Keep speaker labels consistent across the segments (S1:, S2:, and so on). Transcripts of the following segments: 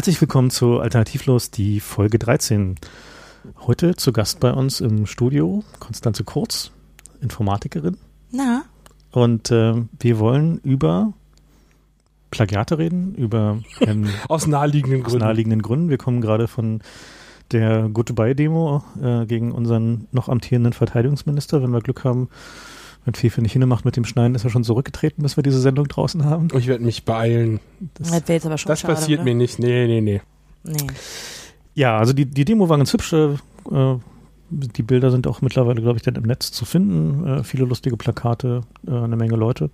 S1: Herzlich willkommen zu Alternativlos, die Folge 13. Heute zu Gast bei uns im Studio Konstanze Kurz, Informatikerin.
S2: Na?
S1: Und äh, wir wollen über Plagiate reden, über
S3: ähm, aus naheliegenden
S1: Gründen. Aus naheliegenden Gründen. Wir kommen gerade von der Goodbye-Demo äh, gegen unseren noch amtierenden Verteidigungsminister. Wenn wir Glück haben, wenn Fefe nicht hinmacht mit dem Schneiden, ist er schon zurückgetreten, bis wir diese Sendung draußen haben.
S3: Ich werde mich beeilen.
S2: Das, das, jetzt aber schon
S3: das
S2: schade,
S3: passiert
S2: oder?
S3: mir nicht. Nee, nee, nee.
S2: Nee.
S1: Ja, also die, die Demo war ganz hübsch. Äh, die Bilder sind auch mittlerweile, glaube ich, dann im Netz zu finden. Äh, viele lustige Plakate, äh, eine Menge Leute.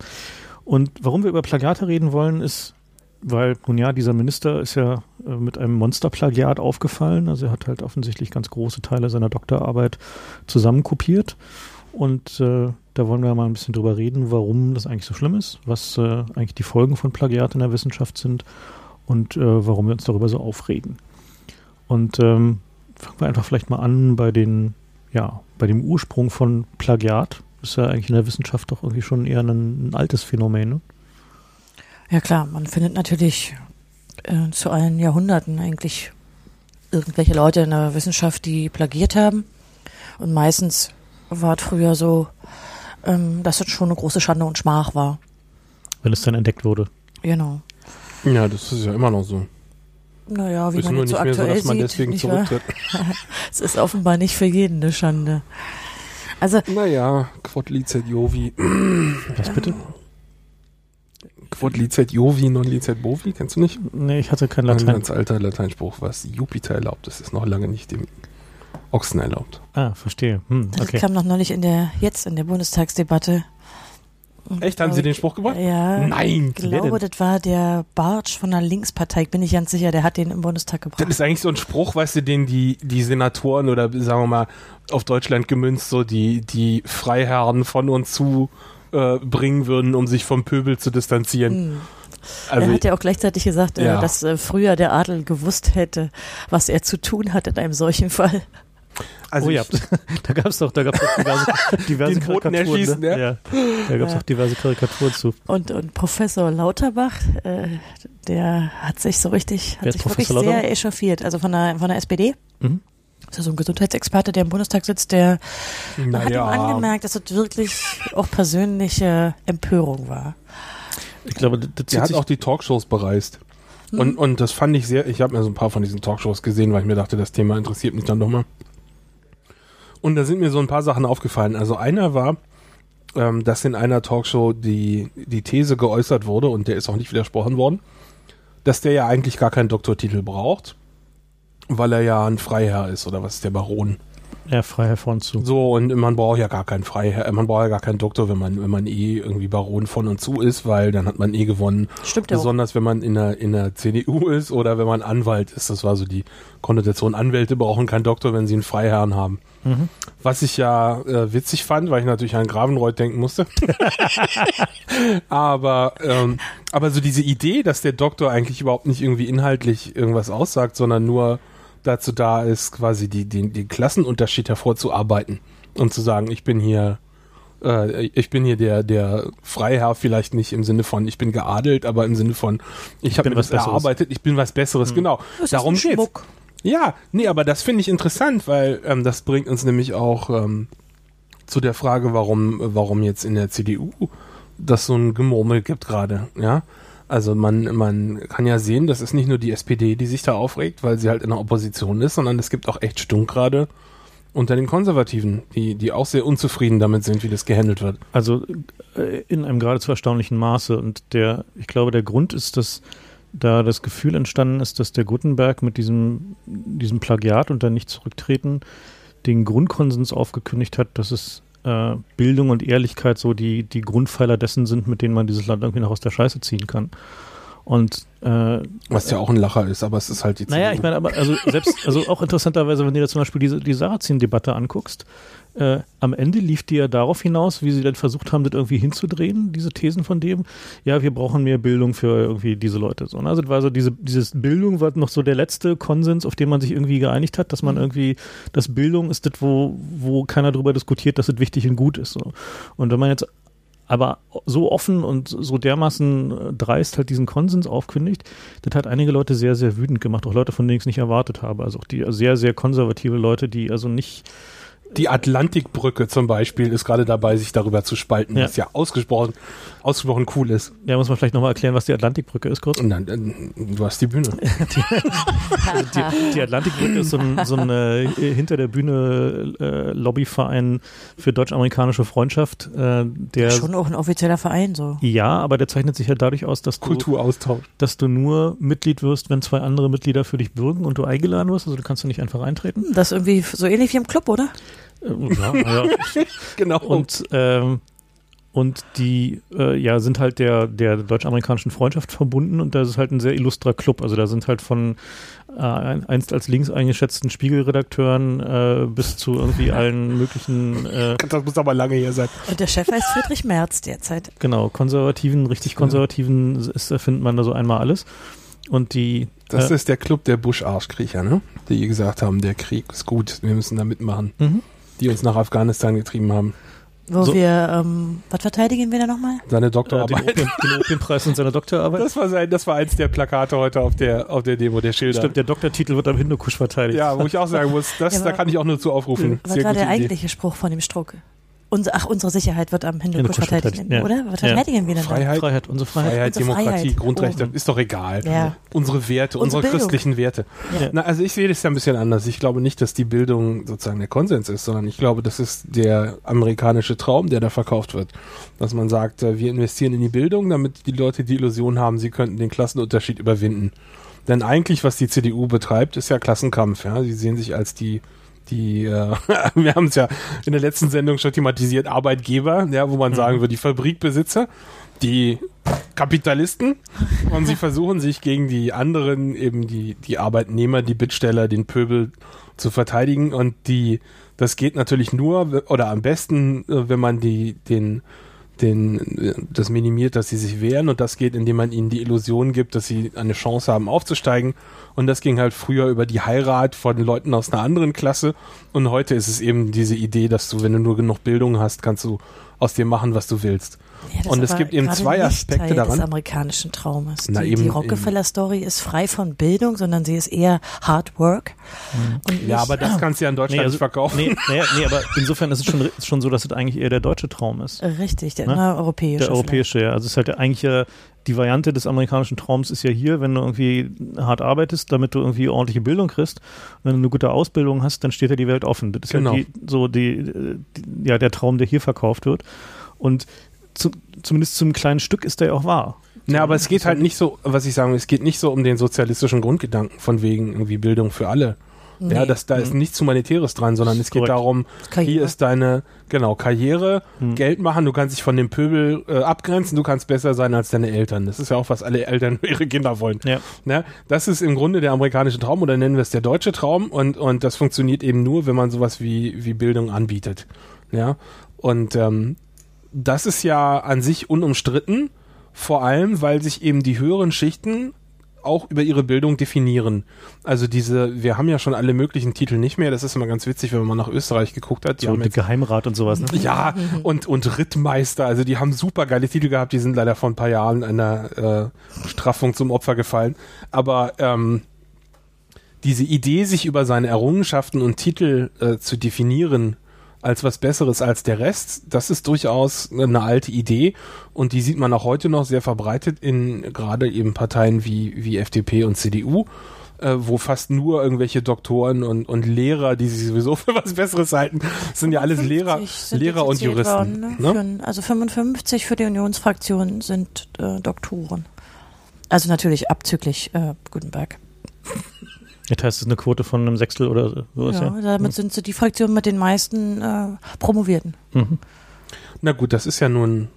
S1: Und warum wir über Plagiate reden wollen, ist, weil, nun ja, dieser Minister ist ja äh, mit einem Monsterplagiat aufgefallen. Also er hat halt offensichtlich ganz große Teile seiner Doktorarbeit zusammenkopiert. Und äh, da wollen wir mal ein bisschen drüber reden, warum das eigentlich so schlimm ist, was äh, eigentlich die Folgen von Plagiat in der Wissenschaft sind und äh, warum wir uns darüber so aufregen. Und ähm, fangen wir einfach vielleicht mal an bei den, ja, bei dem Ursprung von Plagiat. Ist ja eigentlich in der Wissenschaft doch irgendwie schon eher ein, ein altes Phänomen. Ne?
S2: Ja klar, man findet natürlich äh, zu allen Jahrhunderten eigentlich irgendwelche Leute in der Wissenschaft, die plagiert haben. Und meistens war es früher so, ähm, dass es schon eine große Schande und Schmach war.
S1: Wenn es dann entdeckt wurde.
S2: Genau.
S3: Ja, das ist ja immer noch so.
S2: Naja, wie
S3: ist
S2: man
S3: nur
S2: jetzt
S3: nicht
S2: so
S3: mehr so,
S2: aktuell
S3: dass man
S2: sieht,
S3: deswegen zurücktritt.
S2: es ist offenbar nicht für jeden eine Schande. Also,
S3: Naja, Quod licet Jovi.
S1: Was bitte?
S3: Quod licet Jovi, non licet Bovi, kennst du nicht?
S1: Nee, ich hatte kein
S3: Ein
S1: Latein.
S3: ganz alter Lateinspruch, was Jupiter erlaubt, das ist noch lange nicht dem Ochsen erlaubt.
S1: Ah, verstehe. Hm,
S2: das
S1: okay.
S2: kam noch neulich in der, jetzt in der Bundestagsdebatte. Und
S3: Echt, haben Sie den Spruch gebracht?
S2: Ja.
S3: Nein!
S2: Ich glaube, das war der Bartsch von der Linkspartei. Ich bin nicht ganz sicher, der hat den im Bundestag
S3: Das
S2: gebracht.
S3: ist eigentlich so ein Spruch, weißt du, den die, die Senatoren oder sagen wir mal auf Deutschland gemünzt, so die, die Freiherren von und zu äh, bringen würden, um sich vom Pöbel zu distanzieren.
S2: Hm.
S3: Also
S2: er hat ja auch gleichzeiig gesagt, äh,
S3: Ja.
S2: dass äh, früher der Adel gewusst hätte, was er zu tun hat in einem solchen Fall.
S3: Also
S1: oh ja, da gab es doch, da gab's doch diverse, diverse Karikaturen. ne?
S3: ja.
S1: Da gab es
S2: Ja.
S1: doch diverse Karikaturen zu.
S2: Und, und Professor Lauterbach, äh, der hat sich so richtig,
S1: Wer
S2: hat sich wirklich sehr echauffiert. Also von der, von der SPD.
S1: Mhm.
S2: Das ist so ein Gesundheitsexperte, der im Bundestag sitzt, der man hat ihm
S3: naja,
S2: angemerkt, dass es wirklich auch persönliche Empörung war.
S1: Ich glaube, das, das
S3: der hat
S1: sich
S3: auch die Talkshows bereist. Und, und das fand ich sehr, ich habe mir so ein paar von diesen Talkshows gesehen, weil ich mir dachte, das Thema interessiert mich dann doch mal. Und da sind mir so ein paar Sachen aufgefallen. Also einer war, ähm, dass in einer Talkshow die, die These geäußert wurde, und der ist auch nicht widersprochen worden, dass der ja eigentlich gar keinen Doktortitel braucht, weil er ja ein Freiherr ist, oder was ist der Baron?
S1: ja, frei hervor zu.
S3: So, und man braucht ja gar keinen Freiherr, äh, man braucht ja gar keinen Doktor, wenn man, wenn man eh irgendwie Baron von und zu ist, weil dann hat man eh gewonnen.
S2: Stimmt ja auch.
S3: Besonders wenn man in der, in der CDU ist oder wenn man Anwalt ist. Das war so die Konnotation. Anwälte brauchen keinen Doktor, wenn sie einen Freiherrn haben.
S1: Mhm.
S3: Was ich ja äh, witzig fand, weil ich natürlich an Gravenreuth denken musste. aber, ähm, aber so diese Idee, dass der Doktor eigentlich überhaupt nicht irgendwie inhaltlich irgendwas aussagt, sondern nur dazu da ist, quasi die, den, den Klassenunterschied hervorzuarbeiten und zu sagen, ich bin hier, äh, ich bin hier der, der Freiherr, vielleicht nicht im Sinne von, ich bin geadelt, aber im Sinne von, ich habe
S1: bin
S3: mir
S1: was Besseres.
S3: erarbeitet, ich bin was Besseres, genau.
S2: Das
S3: Darum
S2: ist ein
S3: geht's.
S2: Schmuck.
S3: Ja, nee, aber das finde ich interessant, weil ähm, das bringt uns nämlich auch ähm, zu der Frage, warum, warum jetzt in der CDU das so ein Gemurmel gibt gerade, ja. Also man, man kann ja sehen, das ist nicht nur die SPD, die sich da aufregt, weil sie halt in der Opposition ist, sondern es gibt auch echt Stunk gerade unter den Konservativen, die, die auch sehr unzufrieden damit sind, wie das gehandelt wird.
S1: Also äh, in einem geradezu erstaunlichen Maße. Und der, ich glaube, der Grund ist, dass da das Gefühl entstanden ist, dass der Gutenberg mit diesem, diesem Plagiat und dann nicht zurücktreten den Grundkonsens aufgekündigt hat, dass es äh, Bildung und Ehrlichkeit so die, die Grundpfeiler dessen sind, mit denen man dieses Land irgendwie noch aus der Scheiße ziehen kann. Und äh,
S3: Was ja auch ein Lacher ist, aber es ist halt die
S1: naja, ich meine, aber also selbst, also auch interessanterweise, wenn du dir zum Beispiel diese, die Sarrazin-Debatte anguckst, äh, am Ende lief die ja darauf hinaus, wie sie dann versucht haben, das irgendwie hinzudrehen, diese Thesen von dem, ja, wir brauchen mehr Bildung für irgendwie diese Leute. So, ne? Also das war so diese, dieses Bildung war noch so der letzte Konsens, auf den man sich irgendwie geeinigt hat, dass man irgendwie, dass Bildung ist das, wo, wo keiner drüber diskutiert, dass es wichtig und gut ist. So. Und wenn man jetzt aber so offen und so dermaßen äh, dreist halt diesen Konsens aufkündigt, das hat einige Leute sehr, sehr wütend gemacht, auch Leute, von denen ich es nicht erwartet habe. Also auch die sehr, sehr konservative Leute, die also nicht
S3: die Atlantikbrücke zum Beispiel ist gerade dabei, sich darüber zu spalten,
S1: Ja.
S3: was ja ausgesprochen, ausgesprochen cool ist.
S1: Ja, muss man vielleicht nochmal erklären, was die Atlantikbrücke ist, kurz.
S3: Und dann, äh, du hast die Bühne.
S1: Die, die Atlantikbrücke ist so ein, so ein äh, hinter der Bühne äh, Lobbyverein für deutsch-amerikanische Freundschaft, äh, der
S2: Schon auch ein offizieller Verein, so.
S1: ja, aber der zeichnet sich halt dadurch aus, dass du,
S3: Kulturaustausch.
S1: dass du nur Mitglied wirst, wenn zwei andere Mitglieder für dich bürgen und du eingeladen wirst. Also du kannst du nicht einfach eintreten.
S2: Das ist irgendwie so ähnlich wie im Club, oder?
S1: Ja, ja.
S3: Genau.
S1: Und, ähm, und die äh, ja, sind halt der, der deutsch-amerikanischen Freundschaft verbunden und das ist halt ein sehr illustrer Club. Also da sind halt von äh, einst als links eingeschätzten Spiegelredakteuren äh, bis zu irgendwie allen möglichen äh,
S3: das muss aber lange her sein.
S2: Und der Chef heißt Friedrich Merz derzeit.
S1: genau, konservativen, richtig konservativen ist, findet man da so einmal alles. Und die
S3: Das
S1: äh,
S3: ist der Club der Bush-Arschkriecher, ne? Die gesagt haben, der Krieg ist gut, wir müssen da mitmachen.
S1: mhm.
S3: Die uns nach Afghanistan getrieben haben.
S2: Wo
S1: So.
S2: wir, ähm, was verteidigen wir da nochmal?
S3: Seine
S1: äh, den,
S3: Doktorarbeit.
S1: Opium, den Opiumpreis und seine Doktorarbeit.
S3: Das war sein, das war eins der Plakate heute auf der, auf der Demo, der Schilder.
S1: Stimmt, der Doktortitel wird am Hindukusch verteidigt.
S3: Ja, wo ich auch sagen muss, das,
S2: Ja,
S3: da kann ich auch nur zu aufrufen.
S2: Was
S3: Sehr
S2: war der
S3: Idee.
S2: eigentliche Spruch von dem Struck? Unser, ach, unsere Sicherheit wird am Hindukusch
S1: Hindukusch
S2: verteidigt,
S1: verteidigt, ja.
S2: oder? Was
S1: Ja.
S2: verteidigen wir denn
S3: Freiheit,
S1: Freiheit, unsere Freiheit.
S3: Freiheit,
S2: Unsere
S3: Demokratie,
S2: Freiheit.
S3: Grundrechte,
S2: Oben.
S3: ist doch egal.
S2: Ja.
S3: Unsere Werte,
S2: Unsere
S3: unsere, christlichen Werte.
S1: Ja.
S3: Na, also ich sehe das ja ein bisschen anders. Ich glaube nicht, dass die Bildung sozusagen der Konsens ist, sondern ich glaube, das ist der amerikanische Traum, der da verkauft wird. Dass man sagt, äh, wir investieren in die Bildung, damit die Leute die Illusion haben, sie könnten den Klassenunterschied überwinden. Denn eigentlich, was die CDU betreibt, ist ja Klassenkampf. Ja? Sie sehen sich als die die, äh, wir haben es ja in der letzten Sendung schon thematisiert, Arbeitgeber, ja, wo man sagen würde, die Fabrikbesitzer, die Kapitalisten. Und sie versuchen sich gegen die anderen, eben die, die Arbeitnehmer, die Bittsteller, den Pöbel zu verteidigen. Und die, das geht natürlich nur oder am besten, äh, wenn man die, den, den, das minimiert, dass sie sich wehren und das geht, indem man ihnen die Illusion gibt, dass sie eine Chance haben aufzusteigen und das ging halt früher über die Heirat von Leuten aus einer anderen Klasse und heute ist es eben diese Idee, dass du, wenn du nur genug Bildung hast, kannst du aus dir machen, was du willst.
S2: Ja, das
S3: Und
S2: ist
S3: es gibt eben zwei Aspekte
S2: Teil
S3: daran.
S2: des amerikanischen Traumes.
S3: Na,
S2: die,
S3: eben-
S2: die Rockefeller-Story ist frei von Bildung, sondern sie ist eher Hard Work. Und
S3: Ja, aber das kannst du ja in Deutschland
S1: Nee, also,
S3: nicht verkaufen.
S1: nee, nee, nee, aber insofern ist es schon, ist schon so, dass es eigentlich eher der deutsche Traum ist.
S2: Richtig, der
S1: Ne?
S2: na, europäische.
S1: Der europäische, ja. Also es ist halt eigentlich ja, die Variante des amerikanischen Traums ist ja hier, wenn du irgendwie hart arbeitest, damit du irgendwie ordentliche Bildung kriegst. Und wenn du eine gute Ausbildung hast, dann steht ja die Welt offen. Das ist
S3: Genau.
S1: halt die, so die, die, ja, der Traum, der hier verkauft wird. Und zu, zumindest zum kleinen Stück ist der ja auch wahr.
S3: Ja, aber es geht halt nicht so, was ich sagen will, es geht nicht so um den sozialistischen Grundgedanken von wegen irgendwie Bildung für alle.
S2: Nee.
S3: Ja, das, da ist nichts Humanitäres dran, sondern es geht
S1: Korrekt.
S3: darum,
S2: Karriere.
S3: hier ist deine, genau, Karriere,
S1: Hm.
S3: Geld machen, du kannst dich von dem Pöbel äh, abgrenzen, du kannst besser sein als deine Eltern. Das ist ja auch, was alle Eltern für ihre Kinder wollen.
S1: Ja.
S3: Ne? Das ist im Grunde der amerikanische Traum oder nennen wir es der deutsche Traum und, und das funktioniert eben nur, wenn man sowas wie, wie Bildung anbietet. Ja. Und ähm, das ist ja an sich unumstritten, vor allem, weil sich eben die höheren Schichten auch über ihre Bildung definieren. Also diese, wir haben ja schon alle möglichen Titel nicht mehr. Das ist immer ganz witzig, wenn man nach Österreich geguckt hat. Die
S1: So der Geheimrat und sowas. Ne?
S3: ja, und, und Rittmeister, also die haben super geile Titel gehabt, die sind leider vor ein paar Jahren einer äh, Straffung zum Opfer gefallen. Aber ähm, diese Idee, sich über seine Errungenschaften und Titel äh, zu definieren als was Besseres als der Rest, das ist durchaus eine alte Idee und die sieht man auch heute noch sehr verbreitet in gerade eben Parteien wie, wie FDP und CDU äh, wo fast nur irgendwelche Doktoren und, und Lehrer, die sich sowieso für was Besseres halten, sind ja alles Lehrer,
S2: 50 sind
S3: Lehrer und Juristen.
S2: worden, ne?
S3: ne?
S2: Für, also 55 für die Unionsfraktion sind äh, Doktoren. Also natürlich abzüglich äh, Gutenberg.
S1: Das heißt, es ist eine Quote von einem Sechstel oder so.
S2: Ja, damit sind sie die Fraktion mit den meisten äh, Promovierten.
S1: Mhm.
S3: Na gut, das ist ja nun,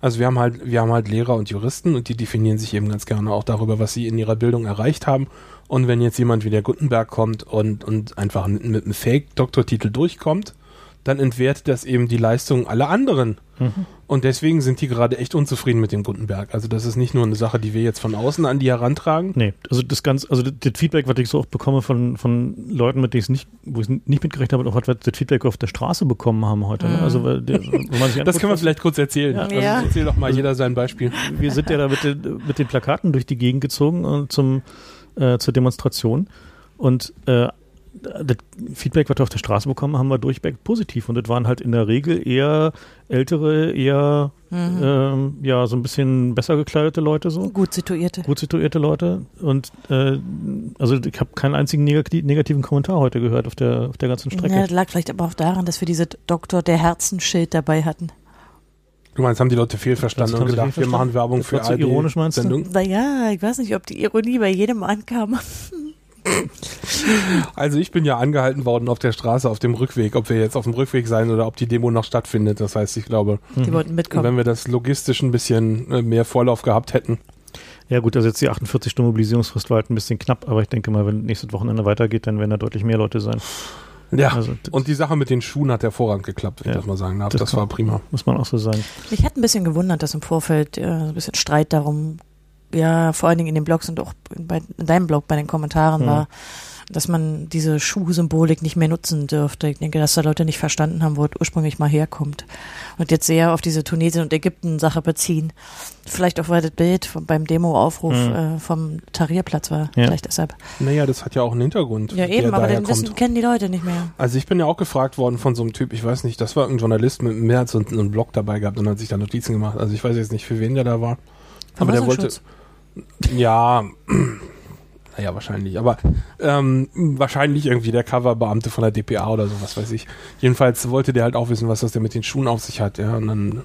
S3: also wir haben halt, wir haben halt Lehrer und Juristen und die definieren sich eben ganz gerne auch darüber, was sie in ihrer Bildung erreicht haben. Und wenn jetzt jemand wie der Gutenberg kommt und, und einfach mit, mit einem Fake-Doktortitel durchkommt, dann entwertet das eben die Leistung aller anderen.
S1: Mhm.
S3: Und deswegen sind die gerade echt unzufrieden mit dem Gutenberg. Also das ist nicht nur eine Sache, die wir jetzt von außen an die herantragen.
S1: Nee, also das ganze, also das, das Feedback, was ich so oft bekomme von, von Leuten, mit denen ich nicht, wo ich nicht mitgerechnet habe, auch was wir das Feedback auf der Straße bekommen haben heute. Ne?
S2: Mhm.
S1: Also weil der, wenn man sich
S3: Das können wir vielleicht kurz erzählen.
S1: Ja.
S3: Also
S2: Ja.
S3: erzähl doch mal jeder sein Beispiel.
S1: wir sind ja da mit den, mit den Plakaten durch die Gegend gezogen und zum, äh, zur Demonstration. Und äh, das Feedback, was wir auf der Straße bekommen, haben wir durchweg positiv. Und das waren halt in der Regel eher ältere, eher
S2: Mhm.
S1: ähm, ja so ein bisschen besser gekleidete Leute so.
S2: Gut situierte.
S1: Gut situierte Leute. Und äh, also ich habe keinen einzigen negati negativen Kommentar heute gehört auf der, auf der ganzen Strecke.
S2: Ja, das lag vielleicht aber auch daran, dass wir diese Doktor der Herzenschild dabei hatten.
S3: Du meinst, haben die Leute fehlverstanden und gedacht, wir machen Werbung
S1: Das
S3: für
S1: war zu ironisch, meinst du?
S3: Sendung?
S2: Naja, ich weiß nicht, ob die Ironie bei jedem ankam.
S3: Also ich bin ja angehalten worden auf der Straße auf dem Rückweg, ob wir jetzt auf dem Rückweg sein oder ob die Demo noch stattfindet. Das heißt, ich glaube,
S2: Die wollten mitkommen.
S3: wenn wir das logistisch ein bisschen äh, mehr Vorlauf gehabt hätten,
S1: Ja gut, also jetzt die 48 Stunden Mobilisierungsfrist war halt ein bisschen knapp, aber ich denke mal, wenn nächstes Wochenende weitergeht, dann werden da deutlich mehr Leute sein.
S3: ja.
S1: Also
S3: Und die Sache mit den Schuhen hat hervorragend geklappt, wenn
S1: Ja.
S3: ich das mal sagen darf.
S1: Das
S3: Das, war prima.
S1: muss man auch so sagen.
S2: Mich hat ein bisschen gewundert, dass im Vorfeld äh, ein bisschen Streit darum, ja, vor allen Dingen in den Blogs und auch bei, in deinem Blog bei den Kommentaren
S1: Mhm.
S2: war, dass man diese Schuhsymbolik nicht mehr nutzen dürfte. Ich denke, dass da Leute nicht verstanden haben, wo es ursprünglich mal herkommt. Und jetzt sehr auf diese Tunesien- und Ägypten-Sache beziehen. Vielleicht auch, weil das Bild vom, beim Demo-Aufruf
S1: Mhm.
S2: äh, vom Tahrirplatz war.
S1: Ja.
S2: Vielleicht deshalb.
S3: Naja, das hat ja auch einen Hintergrund.
S2: Ja, eben, aber den wissen, kennen die Leute nicht mehr.
S3: Also ich bin ja auch gefragt worden von so einem Typ, ich weiß nicht, das war ein Journalist mit mehr als so einen Blog dabei gehabt und hat sich da Notizen gemacht. Also ich weiß jetzt nicht, für wen der da war. Aber der wollte, ja, naja, wahrscheinlich, aber ähm, wahrscheinlich irgendwie der Coverbeamte von der DPA oder so, was weiß ich. Jedenfalls wollte der halt auch wissen, was das denn mit den Schuhen auf sich hat, ja, und dann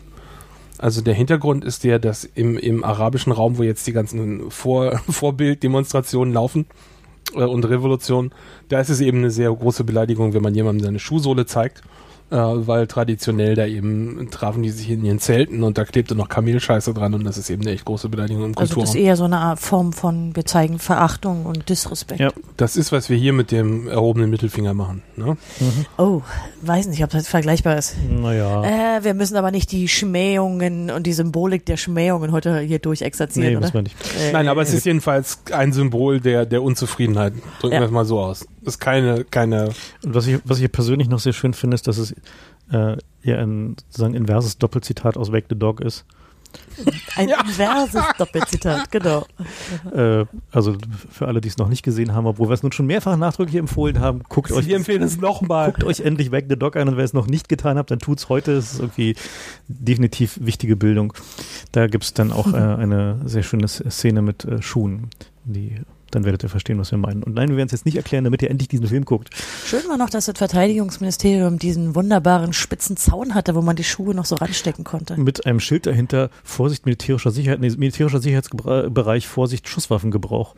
S3: also der Hintergrund ist der, dass im, im arabischen Raum, wo jetzt die ganzen Vor Vorbilddemonstrationen laufen äh, und Revolutionen, da ist es eben eine sehr große Beleidigung, wenn man jemandem seine Schuhsohle zeigt, äh, weil traditionell da eben trafen die sich in ihren Zelten und da klebte noch Kamelscheiße dran und das ist eben eine echt große Beleidigung im
S2: Also das ist
S3: Kulturraum.
S2: eher so eine Art Form von, wir zeigen Verachtung und Disrespekt.
S1: Ja.
S3: Das ist, was wir hier mit dem erhobenen Mittelfinger machen. Ne?
S2: Oh, weiß nicht, ob das vergleichbar ist.
S1: Naja,
S2: Äh, wir müssen aber nicht die Schmähungen und die Symbolik der Schmähungen heute hier durchexerzieren,
S1: nee,
S2: oder?
S1: muss man nicht.
S2: Äh,
S3: Nein, aber es ist jedenfalls ein Symbol der, der Unzufriedenheit. Drücken
S2: Ja.
S3: wir es mal so aus. Ist keine, keine,
S1: Und was ich, was ich persönlich noch sehr schön finde, ist, dass es äh, ja ein sozusagen inverses Doppelzitat aus Wake the Dog ist.
S2: ein inverses Doppelzitat, genau.
S1: Äh, also für alle, die es noch nicht gesehen haben, obwohl wir es nun schon mehrfach nachdrücklich empfohlen haben, guckt euch
S3: wir empfehlen es nochmal.
S1: Guckt euch endlich Wake the Dog an und wer es noch nicht getan habt, dann tut's heute. Es ist irgendwie definitiv wichtige Bildung. Da gibt's dann auch äh, eine sehr schöne Szene mit äh, Schuhen, die dann werdet ihr verstehen, was wir meinen. Und nein, wir werden es jetzt nicht erklären, damit ihr endlich diesen Film guckt.
S2: Schön war noch, dass das Verteidigungsministerium diesen wunderbaren spitzen Zaun hatte, wo man die Schuhe noch so ranstecken konnte.
S1: Mit einem Schild dahinter, Vorsicht militärischer Sicherheit, nee, militärischer Sicherheitsbereich, Vorsicht Schusswaffengebrauch.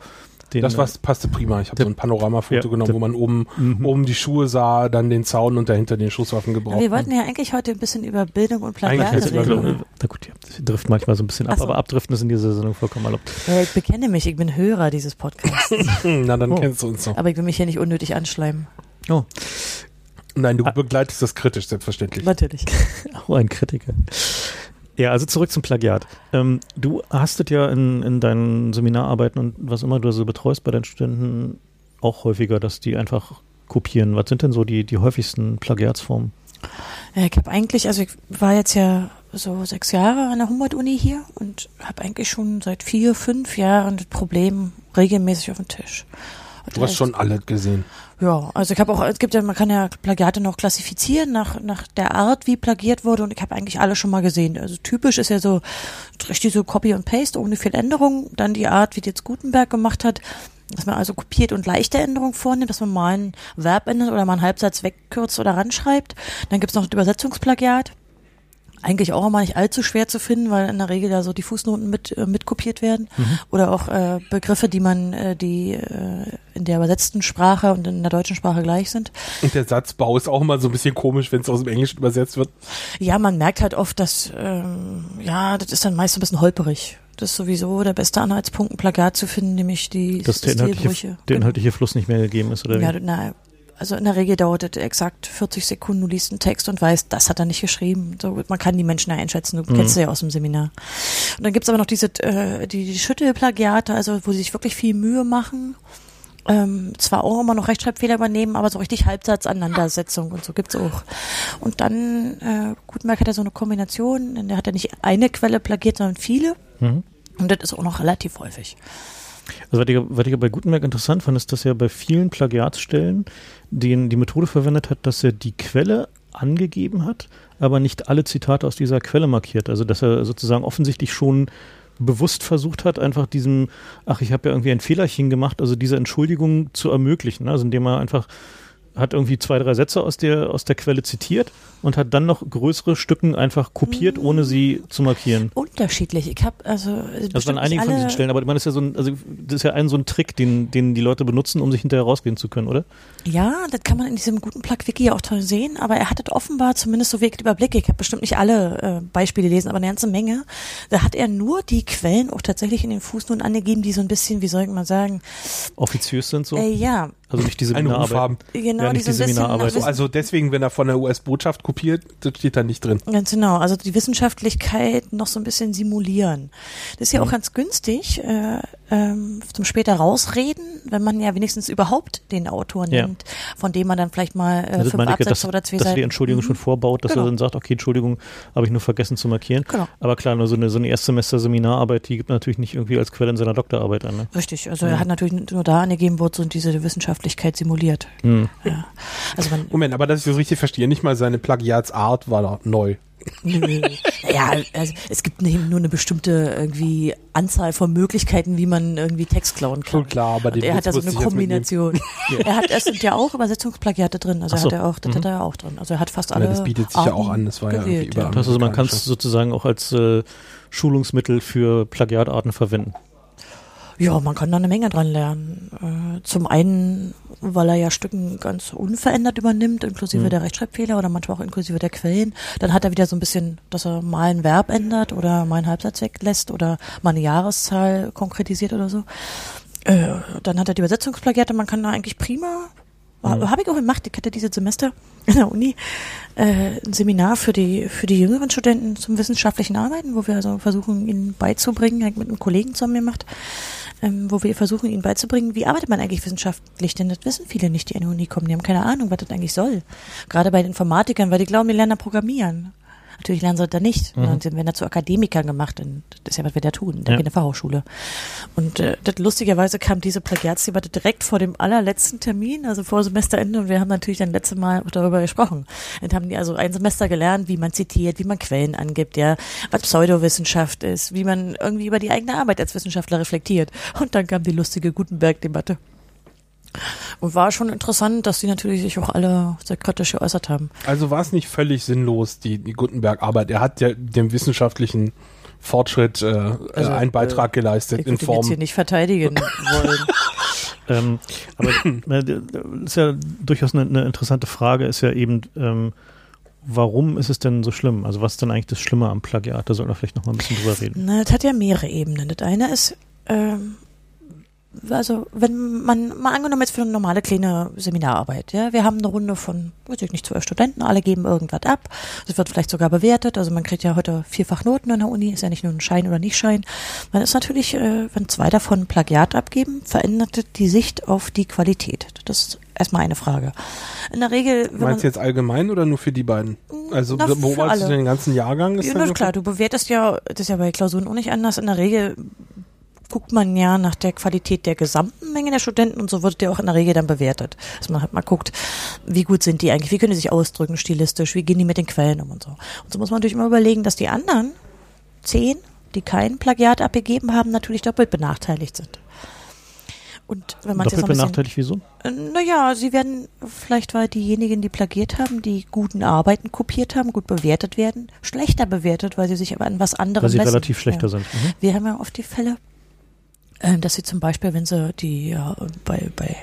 S1: Den,
S3: Das
S1: äh,
S3: was passte prima. Ich habe so ein Panoramafoto
S1: ja,
S3: genommen, wo man oben,
S1: Mhm.
S3: oben die Schuhe sah, dann den Zaun und dahinter den Schusswaffengebrauch.
S2: Wir wollten ja eigentlich heute ein bisschen über Bildung und
S3: Eigentlich
S2: Plagiate reden.
S1: äh, na gut, ja, das trifft manchmal so ein bisschen ab,
S2: so.
S1: aber abdriften ist in dieser Sendung vollkommen erlaubt.
S2: Ja, ich bekenne mich, ich bin Hörer dieses Podcasts.
S3: Na, dann
S1: Oh.
S3: kennst du uns noch.
S2: aber ich will mich hier nicht unnötig anschleimen.
S1: Oh,
S3: Nein, du
S1: Ah.
S3: begleitest das kritisch, selbstverständlich.
S2: Natürlich.
S1: Oh, ein Kritiker. Ja, also zurück zum Plagiat. Ähm, du hast es ja in, in deinen Seminararbeiten und was immer du so betreust bei deinen Studenten auch häufiger, dass die einfach kopieren. Was sind denn so die, die häufigsten Plagiatsformen?
S2: Ja, ich habe eigentlich, also ich war jetzt ja so sechs Jahre an der Humboldt-Uni hier und habe eigentlich schon seit vier, fünf Jahren das Problem regelmäßig auf dem Tisch. Und
S3: Du hast schon alle gesehen.
S2: Ja, also ich habe auch, es gibt ja, man kann ja Plagiate noch klassifizieren nach, nach der Art, wie plagiert wurde und ich habe eigentlich alle schon mal gesehen. Also typisch ist ja so richtig so Copy und Paste ohne viel Änderung. Dann die Art, wie die jetzt Gutenberg gemacht hat, dass man also kopiert und leichte Änderungen vornimmt, dass man mal ein Verb ändert oder mal einen Halbsatz wegkürzt oder ranschreibt. Dann gibt's noch das Übersetzungsplagiat. Eigentlich auch immer nicht allzu schwer zu finden, weil in der Regel da so die Fußnoten mit, äh, mit kopiert werden. Oder auch äh, Begriffe, die man, äh, die äh, in der übersetzten Sprache und in der deutschen Sprache gleich sind.
S3: Und der Satzbau ist auch immer so ein bisschen komisch, wenn es aus dem Englischen übersetzt wird.
S2: Ja, man merkt halt oft, dass, ähm, ja, das ist dann meist so ein bisschen holperig. Das ist sowieso der beste Anhaltspunkt, ein Plagiat zu finden, nämlich die
S1: Dass der inhaltliche, der inhaltliche Fluss nicht mehr gegeben ist, oder
S2: Ja,
S1: wie?
S2: na, also in der Regel dauert es exakt 40 Sekunden, du liest einen Text und weißt, das hat er nicht geschrieben. So, man kann die Menschen ja einschätzen, du mhm. kennst sie ja aus dem Seminar. Und dann gibt's aber noch diese, äh, die, die Schüttelplagiate, also wo sie sich wirklich viel Mühe machen. Ähm, zwar auch immer noch Rechtschreibfehler übernehmen, aber so richtig Halbsatzaneinandersetzung und so gibt's auch. Und dann, äh, Gutenberg hat ja so eine Kombination, in der hat er nicht eine Quelle plagiert, sondern viele. Mhm. Und das ist auch noch relativ häufig.
S1: Also was ich, was ich bei Gutenberg interessant fand, ist, dass er bei vielen Plagiatsstellen den, die Methode verwendet hat, dass er die Quelle angegeben hat, aber nicht alle Zitate aus dieser Quelle markiert. Also dass er sozusagen offensichtlich schon bewusst versucht hat, einfach diesem, ach, ich habe ja irgendwie ein Fehlerchen gemacht, also diese Entschuldigung zu ermöglichen. Also indem er einfach hat irgendwie zwei, drei Sätze aus der, aus der Quelle zitiert und hat dann noch größere Stücken einfach kopiert, ohne sie zu markieren.
S2: Unterschiedlich. Ich habe also
S1: das waren einige von diesen Stellen, aber man ist ja so ein, also das ist ja ein so ein Trick, den, den die Leute benutzen, um sich hinterher rausgehen zu können, oder?
S2: Ja, das kann man in diesem guten Plug-Wiki auch toll sehen, aber er hat das offenbar zumindest so wirklich Überblick. Ich habe bestimmt nicht alle äh, Beispiele gelesen, aber eine ganze Menge. Da hat er nur die Quellen auch tatsächlich in den Fußnoten angegeben, die so ein bisschen, wie soll ich mal sagen,
S1: offiziös sind so.
S2: Äh, ja,
S1: also nicht diese Seminararbeit.
S2: Genau, ja, nicht die Seminararbeit.
S3: Also deswegen, wenn er von der US-Botschaft kopiert, das steht da nicht drin.
S2: Ganz genau. Also die Wissenschaftlichkeit noch so ein bisschen simulieren. Das ist ja mhm. auch ganz günstig äh, ähm, zum später rausreden, wenn man ja wenigstens überhaupt den Autor ja. nimmt, von dem man dann vielleicht mal äh, also fünf Absätze dass, oder zwei
S1: dass Seiten. Dass die Entschuldigung mhm. schon vorbaut, dass genau. er dann sagt, okay, Entschuldigung, habe ich nur vergessen zu markieren. Genau. Aber klar, nur so eine, so eine Erstsemester-Seminararbeit, die gibt natürlich nicht irgendwie als Quelle in seiner Doktorarbeit an. Ne?
S2: Richtig. Also ja. er hat natürlich nur da angegeben, wo so diese Wissenschaftlichkeit simuliert.
S3: Mhm. Ja. Also man, Moment, aber dass ich das richtig verstehe, nicht mal seine Plagiatsart war da neu.
S2: Nö. Ja, also es gibt nur eine bestimmte irgendwie Anzahl von Möglichkeiten, wie man irgendwie Text klauen kann.
S3: Schon klar, aber
S2: Und er hat da so eine Kombination. Er hat es sind ja auch Übersetzungsplagiate drin, also so. hat er auch, das mhm. hat er ja auch drin. Also er hat fast alle. Ja,
S3: das bietet sich Arten ja auch an, das war gewählt, ja irgendwie überall.
S1: Also man kann es sozusagen auch als äh, Schulungsmittel für Plagiatarten verwenden.
S2: Ja, man kann da eine Menge dran lernen. Äh, zum einen, weil er ja Stücken ganz unverändert übernimmt, inklusive mhm. der Rechtschreibfehler oder manchmal auch inklusive der Quellen. Dann hat er wieder so ein bisschen, dass er mal ein Verb ändert oder mal einen Halbsatz weglässt oder mal eine Jahreszahl konkretisiert oder so. Äh, dann hat er die Übersetzungsplagiate, man kann da eigentlich prima Mhm. Habe ich auch gemacht. Ich hatte dieses Semester in der Uni äh, ein Seminar für die für die jüngeren Studenten zum wissenschaftlichen Arbeiten, wo wir also versuchen, ihnen beizubringen, habe ich mit einem Kollegen zusammen gemacht, ähm, wo wir versuchen, ihnen beizubringen, wie arbeitet man eigentlich wissenschaftlich, denn das wissen viele nicht, die an die Uni kommen, die haben keine Ahnung, was das eigentlich soll. Gerade bei den Informatikern, weil die glauben, die lernen programmieren. Natürlich lernen sie da nicht. Mhm. Und werden da zu Akademikern gemacht. Und das ist ja, was wir da tun, in der ja. Fachhochschule. Und äh, das, lustigerweise kam diese Plagiatsdebatte direkt vor dem allerletzten Termin, also vor Semesterende. Und wir haben natürlich dann letzte Mal darüber gesprochen. Und haben die also ein Semester gelernt, wie man zitiert, wie man Quellen angibt, ja, was Pseudowissenschaft ist, wie man irgendwie über die eigene Arbeit als Wissenschaftler reflektiert. Und dann kam die lustige Gutenberg-Debatte. Und war schon interessant, dass die natürlich sich auch alle sehr kritisch geäußert haben.
S3: Also war es nicht völlig sinnlos, die, die Gutenberg-Arbeit. Er hat ja dem wissenschaftlichen Fortschritt äh, also, einen Beitrag äh, geleistet
S2: ich
S3: in Form.
S2: Ich jetzt hier nicht verteidigen wollen.
S1: ähm, aber äh, ist ja durchaus eine, eine, interessante Frage, ist ja eben, ähm, warum ist es denn so schlimm? Also was ist denn eigentlich das Schlimme am Plagiat? Da sollten wir vielleicht noch mal ein bisschen drüber reden.
S2: Na, das hat ja mehrere Ebenen. Das eine ist, ähm, also wenn man mal angenommen jetzt für eine normale kleine Seminararbeit, ja, wir haben eine Runde von, weiß ich nicht, zwölf Studenten, alle geben irgendwas ab, es wird vielleicht sogar bewertet, also man kriegt ja heute vierfach Noten an der Uni, ist ja nicht nur ein Schein oder nicht Schein. Man ist natürlich, äh, wenn zwei davon Plagiat abgeben, verändert die Sicht auf die Qualität. Das ist erstmal eine Frage. In der Regel.
S3: Meinst du jetzt allgemein oder nur für die beiden? Also beobachtest du den ganzen Jahrgang?
S2: Ist ja, na, klar, du bewertest ja, das ist ja bei Klausuren auch nicht anders. In der Regel guckt man ja nach der Qualität der gesamten Menge der Studenten und so wird der auch in der Regel dann bewertet. Dass man halt mal guckt, wie gut sind die eigentlich, wie können die sich ausdrücken stilistisch, wie gehen die mit den Quellen um und so. Und so muss man natürlich immer überlegen, dass die anderen zehn, die kein Plagiat abgegeben haben, natürlich doppelt benachteiligt sind. Und wenn man
S1: Doppelt benachteiligt, wieso?
S2: Äh, naja, sie werden vielleicht, weil diejenigen, die plagiert haben, die guten Arbeiten kopiert haben, gut bewertet werden, schlechter bewertet, weil sie sich aber an was anderem
S1: Weil sie messen. relativ schlechter ja. sind.
S2: Mhm. Wir haben ja oft die Fälle, dass sie zum Beispiel, wenn sie die ja, bei, bei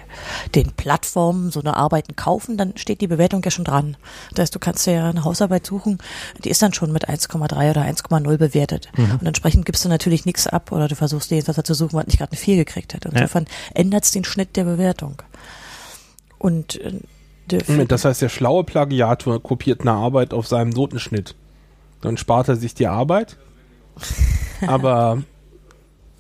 S2: den Plattformen so eine Arbeiten kaufen, dann steht die Bewertung ja schon dran. Das heißt, du kannst ja eine Hausarbeit suchen, die ist dann schon mit 1,3 oder 1,0 bewertet. Mhm. Und entsprechend gibst du natürlich nichts ab oder du versuchst etwas zu suchen, was nicht gerade eine 4 gekriegt hat. Insofern ja. ändert es den Schnitt der Bewertung. Und äh,
S3: das heißt, der schlaue Plagiator kopiert eine Arbeit auf seinem Notenschnitt. Dann spart er sich die Arbeit, aber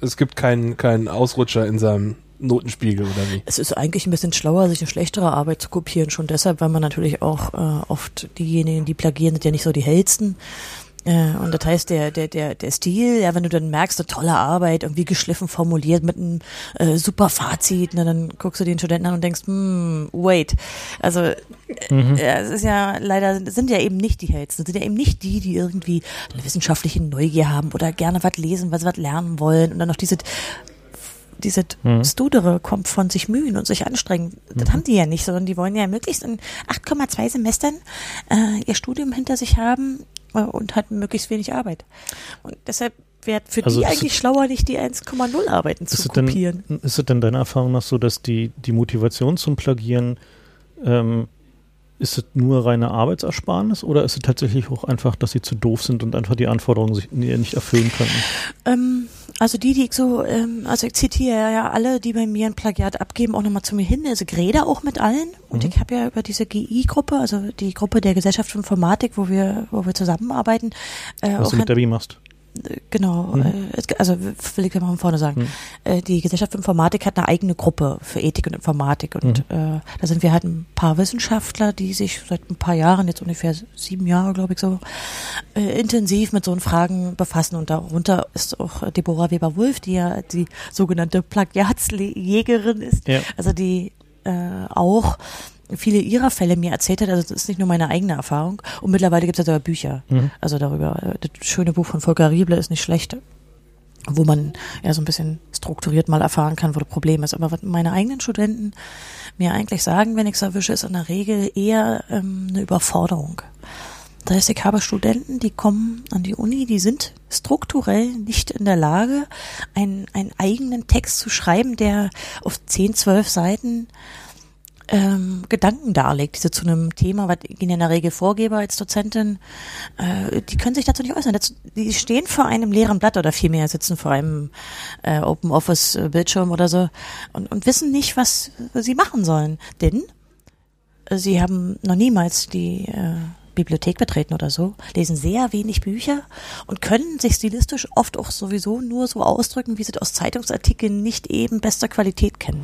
S3: es gibt keinen keinen Ausrutscher in seinem Notenspiegel oder wie?
S2: Es ist eigentlich ein bisschen schlauer, sich eine schlechtere Arbeit zu kopieren, schon deshalb, weil man natürlich auch äh, oft diejenigen, die plagieren, sind ja nicht so die hellsten. Äh, und das heißt, der, der, der, der Stil, ja, wenn du dann merkst, eine tolle Arbeit, irgendwie geschliffen formuliert mit einem äh, super Fazit, ne, dann guckst du den Studenten an und denkst, hm, wait. Also mhm. äh, es ist ja leider, sind ja eben nicht die hellsten, sind ja eben nicht die, die irgendwie eine wissenschaftliche Neugier haben oder gerne was lesen, weil sie was lernen wollen und dann noch diese diese mhm. Studere kommt von sich mühen und sich anstrengen. Das mhm. haben die ja nicht, sondern die wollen ja möglichst in 8,2 Semestern äh, ihr Studium hinter sich haben und hat möglichst wenig Arbeit. Und deshalb wäre für also die eigentlich schlauer, nicht die 1,0 Arbeiten zu kopieren.
S1: Denn, ist es denn deiner Erfahrung nach so, dass die, die Motivation zum Plagieren ähm, ist es nur reine Arbeitsersparnis oder ist es tatsächlich auch einfach, dass sie zu doof sind und einfach die Anforderungen sich nicht erfüllen könnten?
S2: Ähm, also die, die ich so, ähm, also ich zitiere ja alle, die bei mir ein Plagiat abgeben, auch nochmal zu mir hin. Also Greda auch mit allen. Und mhm. ich habe ja über diese GI-Gruppe, also die Gruppe der Gesellschaft für Informatik, wo wir, wo wir zusammenarbeiten.
S1: Äh, Was du mit Debbie machst.
S2: Genau, mhm. also will ich mal von vorne sagen. Mhm. Die Gesellschaft für Informatik hat eine eigene Gruppe für Ethik und Informatik und mhm. äh, da sind wir halt ein paar Wissenschaftler, die sich seit ein paar Jahren, jetzt ungefähr sieben Jahre, glaube ich so, äh, intensiv mit so Fragen befassen und darunter ist auch Deborah Weber-Wulf, die ja die sogenannte Plagiatsjägerin ist, ja. also die äh, auch viele ihrer Fälle mir erzählt hat. Also das ist nicht nur meine eigene Erfahrung. Und mittlerweile gibt es ja sogar Bücher. Mhm. Also darüber. Das schöne Buch von Volker Rieble ist nicht schlecht wo man ja so ein bisschen strukturiert mal erfahren kann, wo das Problem ist. Aber was meine eigenen Studenten mir eigentlich sagen, wenn ich es erwische, ist in der Regel eher ähm, eine Überforderung. Das heißt, ich habe Studenten, die kommen an die Uni, die sind strukturell nicht in der Lage, einen, einen eigenen Text zu schreiben, der auf 10, 12 Seiten ähm, Gedanken darlegt, zu einem Thema, was ich in der Regel vorgebe als Dozentin, äh, die können sich dazu nicht äußern. Dazu, die stehen vor einem leeren Blatt oder vielmehr sitzen vor einem äh, Open Office Bildschirm oder so und, und wissen nicht, was sie machen sollen. Denn äh, sie haben noch niemals die äh, Bibliothek betreten oder so, lesen sehr wenig Bücher und können sich stilistisch oft auch sowieso nur so ausdrücken, wie sie aus Zeitungsartikeln nicht eben bester Qualität kennen.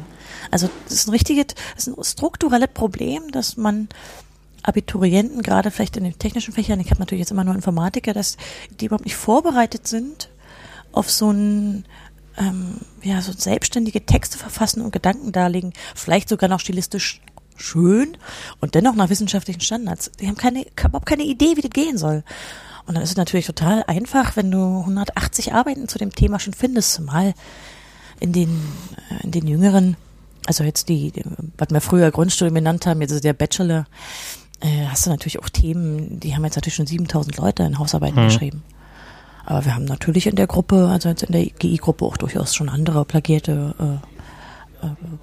S2: Also das ist ein richtiges, das ist ein strukturelles Problem, dass man Abiturienten, gerade vielleicht in den technischen Fächern, ich habe natürlich jetzt immer nur Informatiker, dass die überhaupt nicht vorbereitet sind auf so ein ähm, ja, so selbstständige Texte verfassen und Gedanken darlegen, vielleicht sogar noch stilistisch schön und dennoch nach wissenschaftlichen Standards. Die haben keine, überhaupt keine Idee, wie das gehen soll. Und dann ist es natürlich total einfach, wenn du 180 Arbeiten zu dem Thema schon findest, mal in den, äh, in den jüngeren, also jetzt die, die was wir früher Grundstudium genannt haben, jetzt ist der Bachelor, äh, hast du natürlich auch Themen, die haben jetzt natürlich schon 7000 Leute in Hausarbeiten mhm. geschrieben. Aber wir haben natürlich in der Gruppe, also jetzt in der GI-Gruppe auch durchaus schon andere plagierte äh,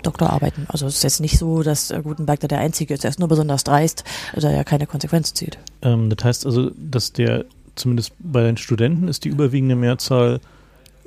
S2: Doktorarbeiten. Also es ist jetzt nicht so, dass äh, Gutenberg da der Einzige ist. Er ist nur besonders dreist, da er ja keine Konsequenzen zieht.
S1: Ähm, das heißt also, dass der, zumindest bei den Studenten, ist die überwiegende Mehrzahl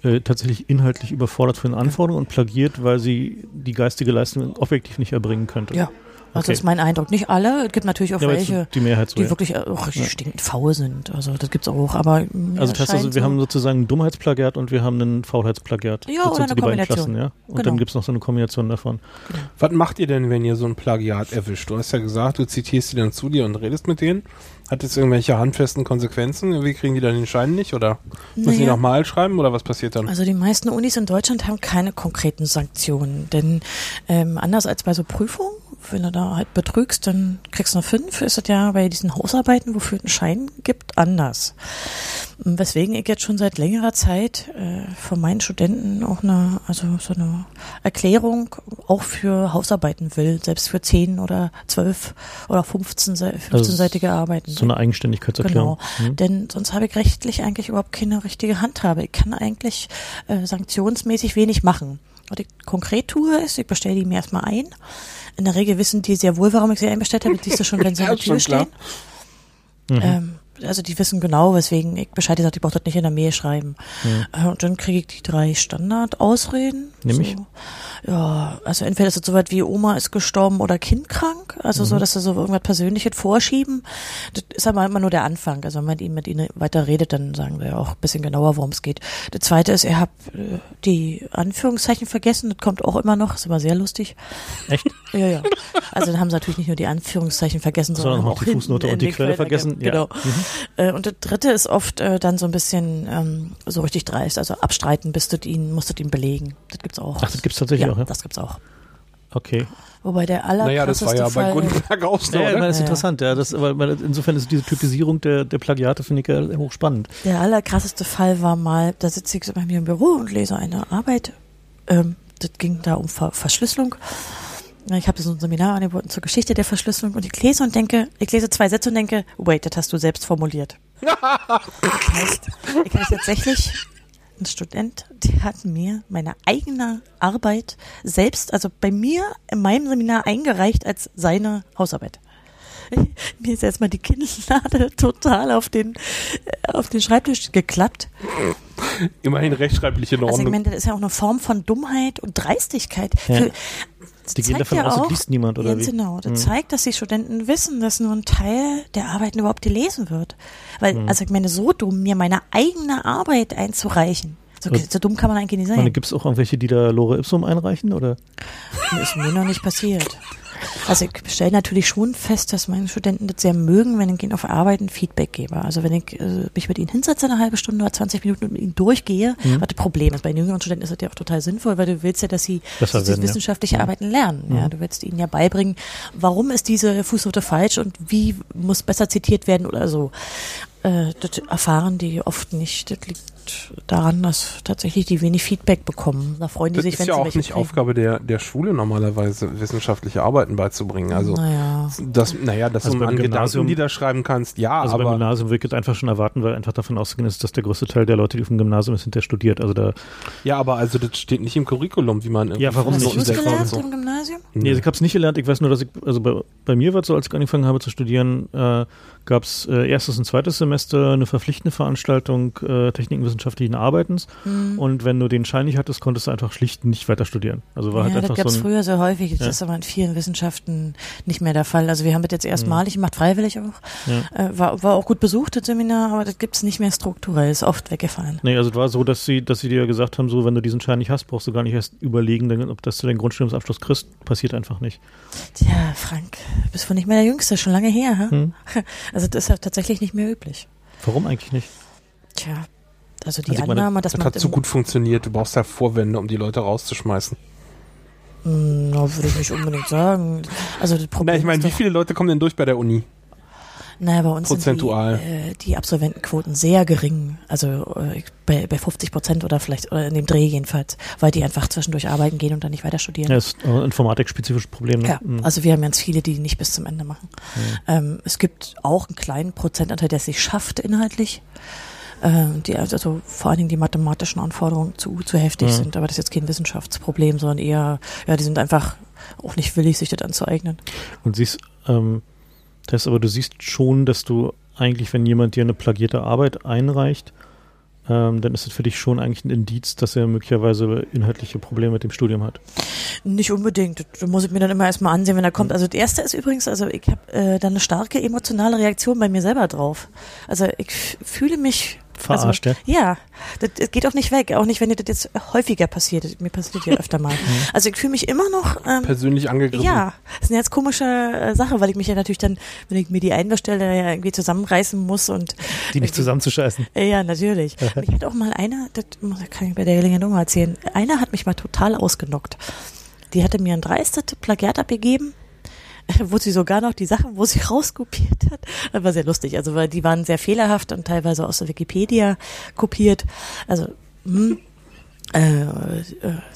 S1: äh, tatsächlich inhaltlich überfordert von den Anforderungen und plagiert, weil sie die geistige Leistung objektiv nicht erbringen könnte.
S2: Ja. Also okay. das ist mein Eindruck. Nicht alle, es gibt natürlich auch ja, welche,
S1: die, Mehrheit so,
S2: die
S1: ja.
S2: wirklich auch richtig ja. stinkend faul sind. Also das gibt's auch, aber
S1: Also das heißt also, wir so haben sozusagen ein Dummheitsplagiat und wir haben einen Faulheitsplagiat.
S2: Ja, das oder eine Kombination. Klassen,
S1: ja? Und genau. dann gibt's noch so eine Kombination davon.
S3: Genau. Was macht ihr denn, wenn ihr so ein Plagiat erwischt? Du hast ja gesagt, du zitierst die dann zu dir und redest mit denen. Hat das irgendwelche handfesten Konsequenzen? Wie kriegen die dann den Schein nicht? Oder müssen naja. die nochmal schreiben oder was passiert dann?
S2: Also die meisten Unis in Deutschland haben keine konkreten Sanktionen. Denn ähm, anders als bei so Prüfungen, wenn du da halt betrügst, dann kriegst du eine 5, ist das ja bei diesen Hausarbeiten, wofür es einen Schein gibt, anders. Weswegen ich jetzt schon seit längerer Zeit äh, von meinen Studenten auch eine, also so eine Erklärung auch für Hausarbeiten will, selbst für 10 oder 12 oder 15, 15-seitige also Arbeiten.
S1: So eine Eigenständigkeitserklärung.
S2: Genau. Mhm. Denn sonst habe ich rechtlich eigentlich überhaupt keine richtige Handhabe. Ich kann eigentlich äh, sanktionsmäßig wenig machen. Was ich konkret tue, ist, ich bestelle die mir erstmal ein. In der Regel wissen die sehr wohl, warum ich sie einbestellt habe. Siehst du schon, wenn sie an der Tür stehen. Mhm. Ähm, also die wissen genau, weswegen ich Bescheid gesagt, ich brauche das nicht in der Mail schreiben. Äh, Und dann kriege ich die drei Standardausreden.
S1: Nämlich?
S2: So. Ja, also entweder ist es so weit wie Oma ist gestorben oder Kind krank, also so, dass sie so irgendwas Persönliches vorschieben. Das ist aber immer nur der Anfang. Also wenn man mit ihnen weiter redet, dann sagen wir auch ein bisschen genauer, worum es geht. Das zweite ist, ihr habt äh, die Anführungszeichen vergessen, das kommt auch immer noch, ist immer sehr lustig.
S1: Echt?
S2: Ja, ja. Also dann haben sie natürlich nicht nur die Anführungszeichen vergessen, sondern,
S1: Sondern auch die Fußnote und die Quelle vergessen. Ja.
S2: Genau.
S1: Mhm.
S2: Äh, Und das dritte ist oft äh, dann so ein bisschen ähm, so richtig dreist, also abstreiten, bist du ihn, musst du ihn belegen. Das gibt's auch.
S1: Ach, das gibt's tatsächlich
S2: ja,
S1: auch, ja?
S2: das gibt's auch.
S1: Okay.
S2: Wobei der aller
S3: Naja, das war ja bei Gutenberg auch so,
S1: Ja, ja,
S3: oder?
S1: das ist
S2: Ja.
S1: interessant, ja. Das, weil, weil insofern ist diese Typisierung der, der Plagiate, finde ich, ja hochspannend.
S2: Der allerkrasseste Fall war mal, da sitze ich so bei mir im Büro und lese eine Arbeit. Ähm, das ging da um Ver Verschlüsselung. Ich habe so ein Seminar angeboten zur Geschichte der Verschlüsselung und ich lese und denke, ich lese zwei Sätze und denke, wait, das hast du selbst formuliert. das heißt, ich habe tatsächlich ein Student, der hat mir meine eigene Arbeit selbst, also bei mir in meinem Seminar eingereicht als seine Hausarbeit. Mir ist erstmal die Kinnlade total auf den, äh, auf den Schreibtisch geklappt.
S3: Immerhin rechtschreibliche
S2: Also ich
S3: Normen.
S2: meine, das ist ja auch eine Form von Dummheit und Dreistigkeit.
S1: Ja.
S2: Für, das
S1: Die gehen
S2: zeigt
S1: davon
S2: ja
S1: aus, das
S2: auch,
S1: liest niemand, oder
S2: Ganz genau. Das
S1: Mhm.
S2: zeigt, dass die Studenten wissen, dass nur ein Teil der Arbeiten überhaupt gelesen wird. Weil,
S1: Mhm.
S2: also ich meine, so dumm, mir meine eigene Arbeit einzureichen. So,
S1: Und-
S2: so dumm kann man eigentlich nicht sein.
S1: gibt es auch irgendwelche, die da Lore Ipsum einreichen, oder?
S2: Ist mir noch nicht passiert. Also ich stelle natürlich schon fest, dass meine Studenten das sehr mögen, wenn ich ihnen auf Arbeit ein Feedback gebe. Also wenn ich äh, mich mit ihnen hinsetze eine halbe Stunde oder 20 Minuten und mit ihnen durchgehe,
S1: Mhm.
S2: was das Problem ist. Bei den jüngeren Studenten ist das ja auch total sinnvoll, weil du willst ja, dass sie dass sie
S1: werden, ja.
S2: wissenschaftliche Arbeiten lernen. Ja,
S1: Mhm.
S2: du willst ihnen ja beibringen, warum ist diese Fußnote falsch und wie muss besser zitiert werden oder so. Äh, das erfahren die oft nicht. Das liegt daran, dass tatsächlich die wenig Feedback bekommen. Da freuen die
S3: Das
S2: sich,
S3: ist
S2: wenn
S3: ja
S2: sie
S3: auch
S2: welche
S3: nicht
S2: kriegen.
S3: Aufgabe der, der Schule normalerweise, wissenschaftliche Arbeiten beizubringen. Also,
S2: naja.
S3: das, naja, dass
S1: Also
S3: du
S1: beim
S3: an Gedanken,
S1: Gymnasium-
S3: die da schreiben kannst, ja,
S1: Also beim
S3: aber
S1: Gymnasium würde ich das einfach schon erwarten, weil einfach davon auszugehen ist, dass der größte Teil der Leute, die auf dem Gymnasium ist, hinterher studiert. Also da,
S3: ja, aber also das steht nicht im Curriculum, wie man
S1: Ja, warum
S2: Hast
S1: nicht?
S2: du es
S1: Sehr
S2: gelernt
S3: so.
S2: im Gymnasium?
S1: nee, ich habe es nicht gelernt. Ich weiß nur, dass ich, also bei, bei mir war es so, als ich angefangen habe zu studieren, äh, gab es äh, erstes und zweites Semester eine verpflichtende Veranstaltung äh, Techniken wissenschaftlichen Arbeitens.
S2: Hm.
S1: Und wenn du den Schein nicht hattest, konntest du einfach schlicht nicht weiter studieren. Also war
S2: ja,
S1: halt
S2: das
S1: einfach
S2: gab es
S1: so
S2: früher sehr häufig. Das
S1: Ja.
S2: ist aber in vielen Wissenschaften nicht mehr der Fall. Also wir haben das jetzt
S1: Mhm.
S2: erstmalig gemacht, freiwillig auch.
S1: Ja.
S2: Äh, war, war auch gut besucht, das Seminar, aber das gibt's nicht mehr strukturell. Ist oft weggefallen.
S1: Nee, also es war so, dass sie, dass sie dir gesagt haben, so, wenn du diesen Schein nicht hast, brauchst du gar nicht erst überlegen, denn, ob das du den Grundstudiumsabschluss kriegst, passiert einfach nicht.
S2: Tja, Frank, bist wohl nicht mehr der Jüngste, schon lange her.
S1: Hm?
S2: Also das ist ja tatsächlich nicht mehr üblich.
S1: Warum eigentlich nicht?
S2: Tja, also die
S1: Also ich meine,
S2: Annahme, dass
S3: das
S2: man...
S3: hat so gut funktioniert. Du brauchst ja Vorwände, um die Leute rauszuschmeißen.
S2: Hm, Na, würde ich nicht unbedingt sagen. Also das Problem
S3: Na, ich meine, wie viele Leute kommen denn durch bei der Uni?
S2: Naja, bei uns
S3: Prozentual.
S2: sind die, äh, die Absolventenquoten sehr gering. Also äh, bei, bei 50 Prozent oder vielleicht oder in dem Dreh jedenfalls, weil die einfach zwischendurch arbeiten gehen und dann nicht weiter studieren.
S1: Ja, ist ein informatikspezifisches Problem. Ne?
S2: Ja,
S1: Hm.
S2: also wir haben ganz viele, die nicht bis zum Ende machen. Ähm, es gibt auch einen kleinen Prozentanteil, der es sich schafft inhaltlich. Ähm, die, also vor allen Dingen die mathematischen Anforderungen zu, zu heftig
S1: Ja.
S2: sind, aber das ist jetzt kein Wissenschaftsproblem, sondern eher, ja, die sind einfach auch nicht willig, sich das anzueignen.
S1: Und siehst, ähm, das aber du siehst schon, dass du eigentlich, wenn jemand dir eine plagierte Arbeit einreicht, ähm, dann ist es für dich schon eigentlich ein Indiz, dass er möglicherweise inhaltliche Probleme mit dem Studium hat.
S2: Nicht unbedingt. Das muss ich mir dann immer erstmal ansehen, wenn er kommt. Also das erste ist übrigens, also ich habe äh, da eine starke emotionale Reaktion bei mir selber drauf. Also ich fühle mich
S1: Verarscht,
S2: also, ja. Das, das geht auch nicht weg, auch nicht, wenn dir das jetzt häufiger passiert. Mir passiert ja öfter mal. Also ich fühle mich immer noch ähm,
S3: Persönlich angegriffen.
S2: ja, das ist eine jetzt komische äh, Sache, weil ich mich ja natürlich dann, wenn ich mir die einbestelle, ja irgendwie zusammenreißen muss und
S1: Die nicht zusammenzuscheißen.
S2: äh, Ja, natürlich. Ich hatte auch mal eine, das kann ich bei der Gelegenheit nochmal erzählen, eine hat mich mal total ausgenockt. Die hatte mir ein dreistes Plagiat abgegeben, wo sie sogar noch die Sachen, wo sie rauskopiert hat, das war sehr lustig. Also weil die waren sehr fehlerhaft und teilweise aus der Wikipedia kopiert. Also hm, äh, äh,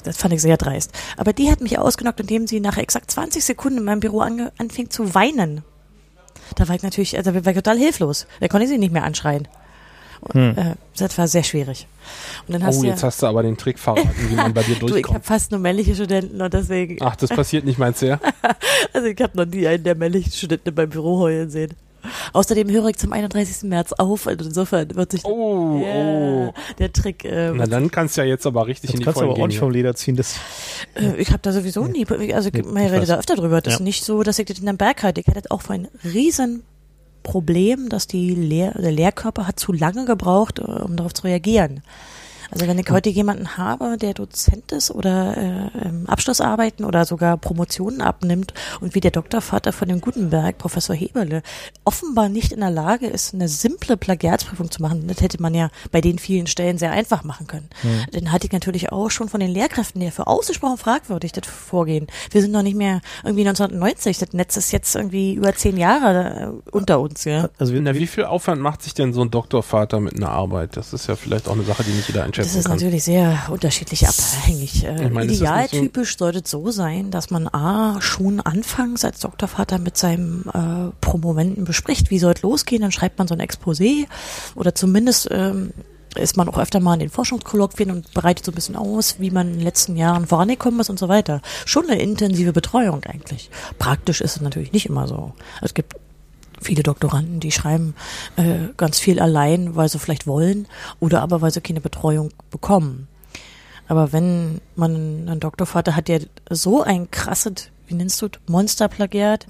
S2: das fand ich sehr dreist. Aber die hat mich ausgenockt, indem sie nach exakt 20 Sekunden in meinem Büro ange anfing zu weinen. Da war ich natürlich, also war ich total hilflos. Da konnte ich sie nicht mehr anschreien.
S1: Hm.
S2: Äh, das war sehr schwierig. Und dann hast
S3: Oh,
S2: du
S3: jetzt
S2: ja,
S3: hast du aber den Trick verraten, wie man bei dir
S2: du, ich habe
S3: durchkommt.
S2: fast nur männliche Studenten und deswegen,
S3: Ach, das passiert nicht, meinst du ja?
S2: also ich habe noch nie einen der männlichen Studenten in meinem Büro heulen sehen. Außerdem höre ich zum 31. März auf, also insofern wird sich
S3: Oh,
S2: Ja,
S3: oh.
S2: der Trick. Äh,
S3: Na, dann kannst du ja jetzt aber richtig
S1: Jetzt
S3: in die
S1: kannst du aber vom Leder ziehen. Das,
S2: äh, ich habe da sowieso nie, also ich,
S1: Nee,
S2: man
S1: ich
S2: redet
S1: weiß.
S2: da öfter drüber. Das
S1: Ja.
S2: ist nicht so, dass ich das in den Berg halte. Ich hatte auch vor ein riesen Problem, dass die Lehr der Lehrkörper hat zu lange gebraucht, äh, um darauf zu reagieren. Also wenn ich heute jemanden habe, der Dozent ist oder äh, ähm, Abschlussarbeiten oder sogar Promotionen abnimmt und wie der Doktorvater von dem Gutenberg, Professor Heberle, offenbar nicht in der Lage ist, eine simple Plagiatsprüfung zu machen, das hätte man ja bei den vielen Stellen sehr einfach machen können. Dann hatte ich natürlich auch schon von den Lehrkräften, die ja für ausgesprochen fragwürdig das Vorgehen. Wir sind noch nicht mehr irgendwie 1990, das Netz ist jetzt irgendwie über zehn Jahre äh, unter uns, ja.
S1: also
S3: Na, wie viel Aufwand macht sich denn so ein Doktorvater mit einer Arbeit? Das ist ja vielleicht auch eine Sache, die nicht jeder einschätzen
S2: Das ist
S3: kann.
S2: natürlich sehr unterschiedlich abhängig. Äh,
S3: meine, nicht so-
S2: Idealtypisch sollte es so sein, dass man A, schon anfangs als Doktorvater mit seinem äh, Promoventen bespricht, wie soll es losgehen, dann schreibt man so ein Exposé oder zumindest ähm, ist man auch öfter mal in den Forschungskolloquien und bereitet so ein bisschen aus, wie man in den letzten Jahren vorangekommen ist und so weiter. Schon eine intensive Betreuung eigentlich. Praktisch ist es natürlich nicht immer so. Es gibt viele Doktoranden, die schreiben äh, ganz viel allein, weil sie vielleicht wollen oder aber weil sie keine Betreuung bekommen. Aber wenn man einen Doktorvater hat, der so ein krasses, wie nennst du Monsterplagiat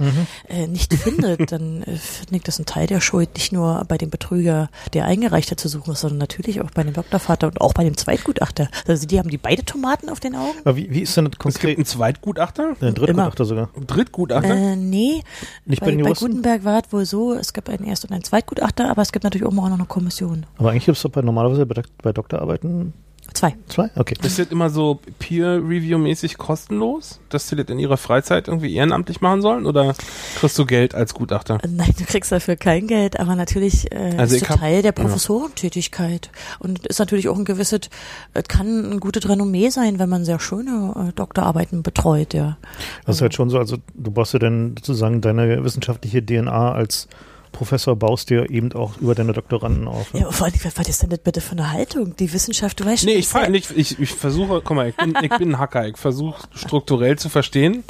S2: äh, nicht findet, dann äh, finde ich das ein Teil der Schuld, nicht nur bei dem Betrüger, der eingereicht hat, zu suchen, sondern natürlich auch bei dem Doktorvater und auch bei dem Zweitgutachter. Also die haben die beide Tomaten auf den Augen?
S1: aber wie, wie ist denn das
S3: Es gibt
S1: konkret?
S3: einen Zweitgutachter,
S1: Ein Drittgutachter sogar.
S3: einen Drittgutachter.
S2: Äh, nee,
S1: Nicht bei
S2: bei,
S1: den
S2: bei
S1: Juristen?
S2: Gutenberg war es wohl so, es gab einen Erst- und einen Zweitgutachter, aber es gibt natürlich auch noch eine Kommission.
S1: Aber eigentlich gibt es doch bei, normalerweise bei, bei Doktorarbeiten
S2: Zwei.
S1: zwei? Okay.
S3: Ist das immer so Peer-Review-mäßig kostenlos, dass sie das in ihrer Freizeit irgendwie ehrenamtlich machen sollen? Oder kriegst du Geld als Gutachter?
S2: Nein, du kriegst dafür kein Geld, aber natürlich äh,
S3: Also
S2: ist Teil der Professorentätigkeit und ist natürlich auch ein gewisses, äh, kann ein gutes Renommee sein, wenn man sehr schöne äh, Doktorarbeiten betreut, ja.
S1: Das ist halt schon so, also du baust dir dann sozusagen deine wissenschaftliche DNA als Professor baust dir eben auch über deine Doktoranden auf.
S2: Ja, vor allem, was ist denn das bitte für eine Haltung? Die Wissenschaft, du weißt
S3: Nee,
S2: schon,
S3: ich, fall nicht, ich, ich versuche, guck mal, ich bin, ich bin ein Hacker. Ich versuche strukturell zu verstehen,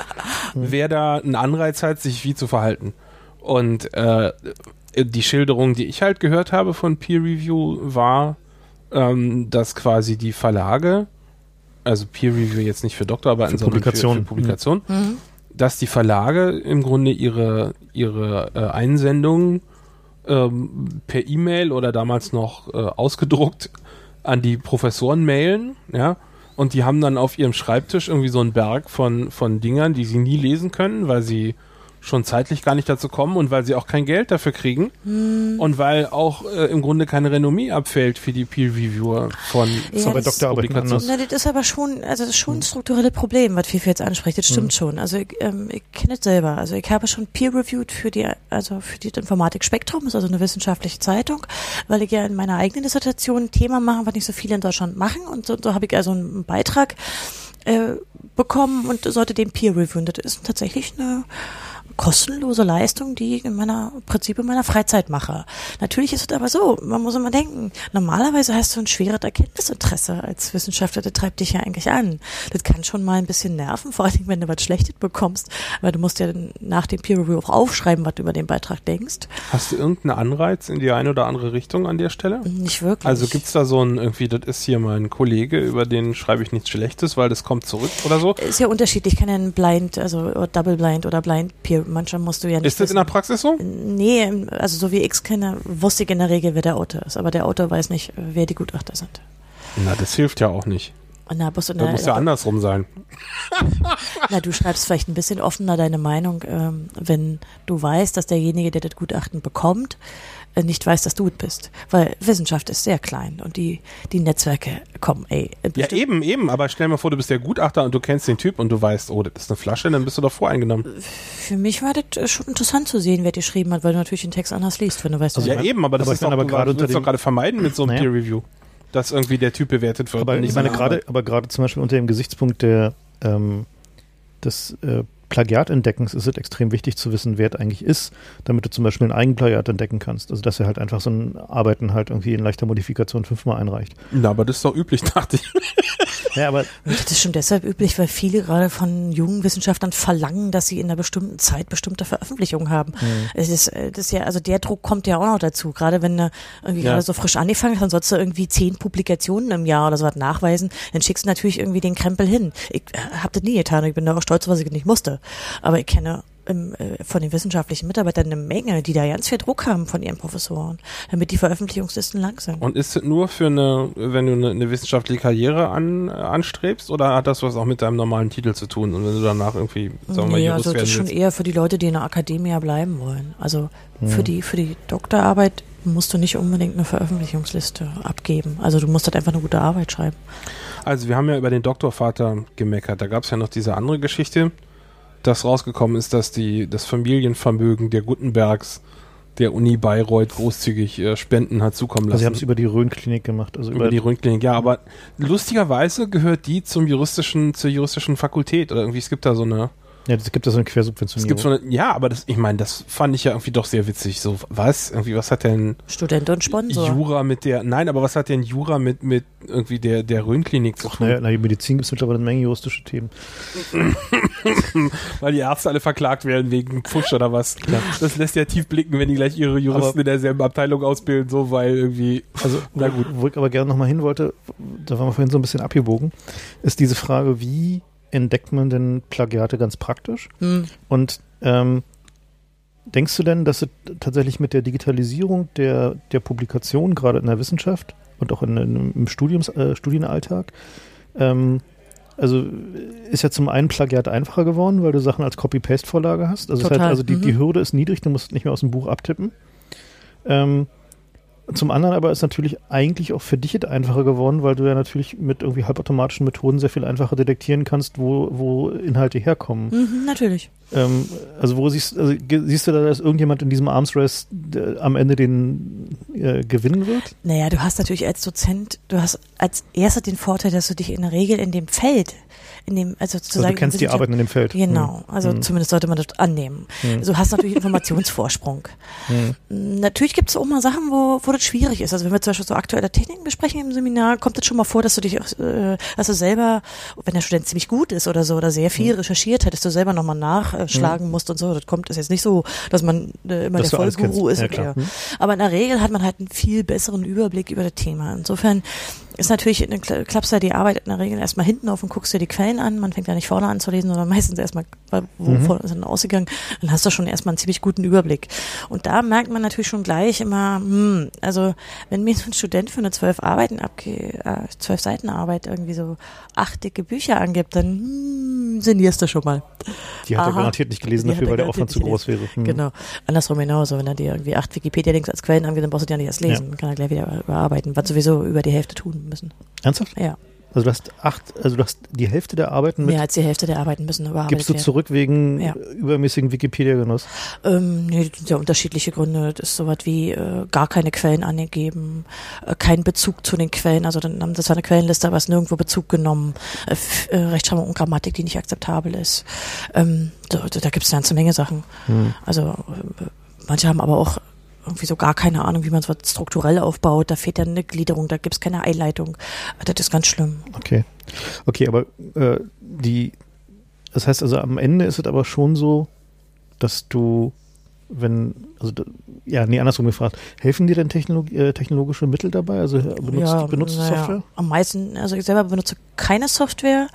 S3: wer da einen Anreiz hat, sich wie zu verhalten. Und äh, die Schilderung, die ich halt gehört habe von Peer Review, war, ähm, dass quasi die Verlage, also Peer Review jetzt nicht für Doktorarbeiten,
S1: Für
S3: sondern
S1: Publikationen.
S3: für, für Publikationen,
S2: Mhm.
S3: Dass die Verlage im Grunde ihre, ihre äh, Einsendungen ähm, per E-Mail oder damals noch äh, ausgedruckt an die Professoren mailen, ja, und die haben dann auf ihrem Schreibtisch irgendwie so einen Berg von, von Dingern, die sie nie lesen können, weil sie schon zeitlich gar nicht dazu kommen und weil sie auch kein Geld dafür kriegen und weil auch äh, im Grunde keine Renommee abfällt für die Peer-Reviewer von
S2: Ja,
S1: bei
S2: das-
S3: Publikationen.
S1: anders.
S2: Na, das ist aber schon, also das ist schon ein strukturelles Problem, was Fifi jetzt anspricht. Das stimmt schon. Also ich, ähm, ich kenne es selber. Also ich habe schon peer-reviewed für die, also für die Informatik Spektrum, ist also eine wissenschaftliche Zeitung, weil ich ja in meiner eigenen Dissertation ein Thema mache, was nicht so viele in Deutschland machen. Und so, so habe ich also einen Beitrag äh, bekommen und sollte den peer-reviewen. Das ist tatsächlich eine kostenlose Leistung, die ich in meiner im Prinzip in meiner Freizeit mache. Natürlich ist es aber so, man muss immer denken, normalerweise hast du ein schweres Erkenntnisinteresse als Wissenschaftler, das treibt dich ja eigentlich an. Das kann schon mal ein bisschen nerven, vor allem wenn du was Schlechtes bekommst, weil du musst ja nach dem Peer Review auch aufschreiben, was du über den Beitrag denkst.
S3: Hast du irgendeinen Anreiz in die eine oder andere Richtung an der Stelle?
S2: Nicht wirklich.
S3: Also gibt's da so ein, irgendwie, das ist hier mein Kollege, über den schreibe ich nichts Schlechtes, weil das kommt zurück oder so.
S2: ist ja unterschiedlich, ich kann ja ein Blind, also Double Blind oder Blind Peer, manchmal musst du ja nicht
S3: Ist das in der
S2: wissen.
S3: Praxis so?
S2: Nee, also so wie ich es kenne, wusste ich in der Regel, wer der Autor ist. Aber der Autor weiß nicht, wer die Gutachter sind.
S3: Na, das hilft ja auch nicht.
S2: Da musst du, na,
S3: muss ja andersrum sein.
S2: na, du schreibst vielleicht ein bisschen offener deine Meinung, ähm, wenn du weißt, dass derjenige, der das Gutachten bekommt, nicht weiß, dass du es bist. Weil Wissenschaft ist sehr klein und die, die Netzwerke kommen, ey.
S3: Ja,
S2: bestimmt-
S3: eben, eben, aber stell dir mal vor, du bist der Gutachter und du kennst den Typ und du weißt, oh, das ist eine Flasche, dann bist du doch voreingenommen.
S2: Für mich war das äh, schon interessant zu sehen, wer dir geschrieben hat, weil du natürlich den Text anders liest, wenn du weißt,
S1: Also
S2: was
S3: ja,
S1: ich mein-
S3: eben, aber das
S1: aber
S3: ist doch,
S1: aber gerade
S3: du
S1: unter
S3: doch
S1: dem-
S3: gerade vermeiden mit so einem
S1: Naja.
S3: Peer Review, dass irgendwie der Typ bewertet wird.
S1: Aber ich meine gerade, aber gerade zum Beispiel unter dem Gesichtspunkt der ähm, des äh, Plagiatentdeckens ist es extrem wichtig zu wissen, wer es eigentlich ist, damit du zum Beispiel ein Eigenplagiat entdecken kannst. Also dass er halt einfach so ein Arbeiten halt irgendwie in leichter Modifikation fünfmal einreicht.
S3: Na, aber das ist doch üblich, dachte ich.
S1: Ja, aber
S2: Das ist schon deshalb üblich, weil viele gerade von jungen Wissenschaftlern verlangen, dass sie in einer bestimmten Zeit bestimmte Veröffentlichungen haben. Es ist, äh, das ist ja, also der Druck kommt ja auch noch dazu. Gerade wenn du irgendwie
S1: Ja.
S2: gerade so frisch angefangen hast, dann sollst du irgendwie zehn Publikationen im Jahr oder so was nachweisen. Dann schickst du natürlich irgendwie den Krempel hin. Ich äh, hab das nie getan. Ich bin da auch stolz, was ich nicht musste. Aber ich kenne ähm, äh, von den wissenschaftlichen Mitarbeitern eine Menge, die da ganz viel Druck haben von ihren Professoren, damit die Veröffentlichungslisten lang sind.
S3: Und ist es nur für eine, wenn du eine, eine wissenschaftliche Karriere an, äh, anstrebst, oder hat das was auch mit deinem normalen Titel zu tun? Und wenn du danach irgendwie, sagen wir mal,
S2: nee,
S3: Jurist
S2: also das ist schon eher für die Leute, die in der Akademie bleiben wollen. Also für die für die Doktorarbeit musst du nicht unbedingt eine Veröffentlichungsliste abgeben. Also du musst halt einfach eine gute Arbeit schreiben.
S3: Also wir haben ja über den Doktorvater gemeckert. Da gab es ja noch diese andere Geschichte, dass rausgekommen ist, dass die, das Familienvermögen der Gutenbergs der Uni Bayreuth großzügig äh, Spenden hat zukommen
S1: also sie haben
S3: lassen.
S1: es über die Rhön-Klinik gemacht. Also
S3: über die Röntgenklinik, ja, aber lustigerweise gehört die zum juristischen, zur juristischen Fakultät oder irgendwie, es gibt da so eine,
S1: ja, es gibt da so eine
S3: es
S1: Quersubventionierung.
S3: gibt so eine, ja, aber das, ich meine, das fand ich ja irgendwie doch sehr witzig. So, was? Irgendwie, was hat denn
S2: Student und Sponsor.
S3: Jura mit der, nein, aber was hat denn Jura mit, mit irgendwie der, der Röntgenklinik zu tun?
S1: naja, in der Medizin gibt es mittlerweile eine Menge juristische Themen.
S3: Weil die Ärzte alle verklagt werden wegen Pfusch oder was. Das lässt ja tief blicken, wenn die gleich ihre Juristen
S1: Aber-
S3: in derselben Abteilung ausbilden, so weil irgendwie.
S1: Also,
S3: Na gut.
S1: Wo ich aber gerne nochmal hin wollte, da waren wir vorhin so ein bisschen abgebogen, ist diese Frage, wie entdeckt man denn Plagiate ganz praktisch?
S2: Hm.
S1: Und ähm, denkst du denn, dass es tatsächlich mit der Digitalisierung der, der Publikation, gerade in der Wissenschaft und auch in, in, im Studiums, äh, Studienalltag, ähm, also ist ja zum einen Plagiat einfacher geworden, weil du Sachen als Copy-Paste-Vorlage hast. Also, halt, also die,
S2: Mhm.
S1: die Hürde ist niedrig, du musst nicht mehr aus dem Buch abtippen. Ähm, zum anderen aber ist natürlich eigentlich auch für dich einfacher geworden, weil du ja natürlich mit irgendwie halbautomatischen Methoden sehr viel einfacher detektieren kannst, wo, wo Inhalte herkommen.
S2: Mhm, natürlich.
S1: Ähm, also wo siehst, also siehst du da, dass irgendjemand in diesem Arms Race äh, am Ende den äh, gewinnen wird?
S2: Naja, du hast natürlich als Dozent, du hast als erster den Vorteil, dass du dich in der Regel in dem Feld, in dem, also
S1: Also
S2: sozusagen.
S1: du kennst die Arbeiten in dem Feld.
S2: Genau, also
S1: Hm.
S2: zumindest sollte man das annehmen.
S1: Hm.
S2: Also du hast natürlich Informationsvorsprung.
S1: Hm.
S2: Natürlich gibt es auch mal Sachen, wo, wo das schwierig ist. Also wenn wir zum Beispiel so aktuelle Techniken besprechen im Seminar, kommt es schon mal vor, dass du dich, auch, äh, dass du selber, wenn der Student ziemlich gut ist oder so oder sehr viel recherchiert hat, dass du selber nochmal nachschlagen musst und so. Das kommt, ist jetzt nicht so, dass man äh, immer
S1: Dass
S2: der Vollguru ist.
S1: Ja, klar.
S2: der-
S1: Hm.
S2: Aber in der Regel hat man halt einen viel besseren Überblick über das Thema. Insofern ist natürlich, Kla- klappst du die Arbeit in der Regel erstmal hinten auf und guckst dir die Quellen an. Man fängt ja nicht vorne an zu lesen, sondern meistens erstmal, wovon ist denn ausgegangen, dann hast du schon erstmal einen ziemlich guten Überblick. Und da merkt man natürlich schon gleich immer, hm, also wenn mir so ein Student für eine zwölf Arbeiten abge, äh, zwölf Seiten Arbeit irgendwie so acht dicke Bücher angibt, dann hm, sinnierst du schon mal.
S1: Die hat er
S2: Aha.
S1: garantiert nicht gelesen
S2: Die
S1: dafür,
S2: er
S1: weil der Aufwand zu groß wäre. Hm.
S2: Genau. Andersrum genauso, wenn er dir irgendwie acht Wikipedia-Links als Quellen angibt, dann brauchst du die ja nicht erst lesen. Kann er gleich wieder überarbeiten, was sowieso über die Hälfte tun müssen.
S1: Ernsthaft?
S2: Ja.
S1: Also du hast acht, also du hast die Hälfte der Arbeiten mit
S2: Mehr als die Hälfte der Arbeiten müssen überarbeitet
S1: gibst du zurück wegen
S2: Ja.
S1: übermäßigen Wikipedia-Genuss.
S2: Ähm, nee, das sind ja unterschiedliche Gründe. Das ist sowas wie äh, gar keine Quellen angegeben, äh, kein Bezug zu den Quellen. Also dann haben sie zwar eine Quellenliste, aber es nirgendwo Bezug genommen. Äh, äh, Rechtschreibung und Grammatik, die nicht akzeptabel ist. Ähm, da da gibt es eine ganze Menge Sachen.
S1: Hm.
S2: Also äh, manche haben aber auch irgendwie so gar keine Ahnung, wie man sowas strukturell aufbaut. Da fehlt dann eine Gliederung, da gibt es keine Einleitung. Das ist ganz schlimm.
S1: Okay. Okay, aber äh, die, das heißt also am Ende ist es aber schon so, dass du, wenn, also ja, nee, andersrum gefragt, helfen dir denn Technolog äh, technologische Mittel dabei? Also äh, benutzt, benutzt du
S2: naja,
S1: Software?
S2: Am meisten, also ich selber benutze keine Software,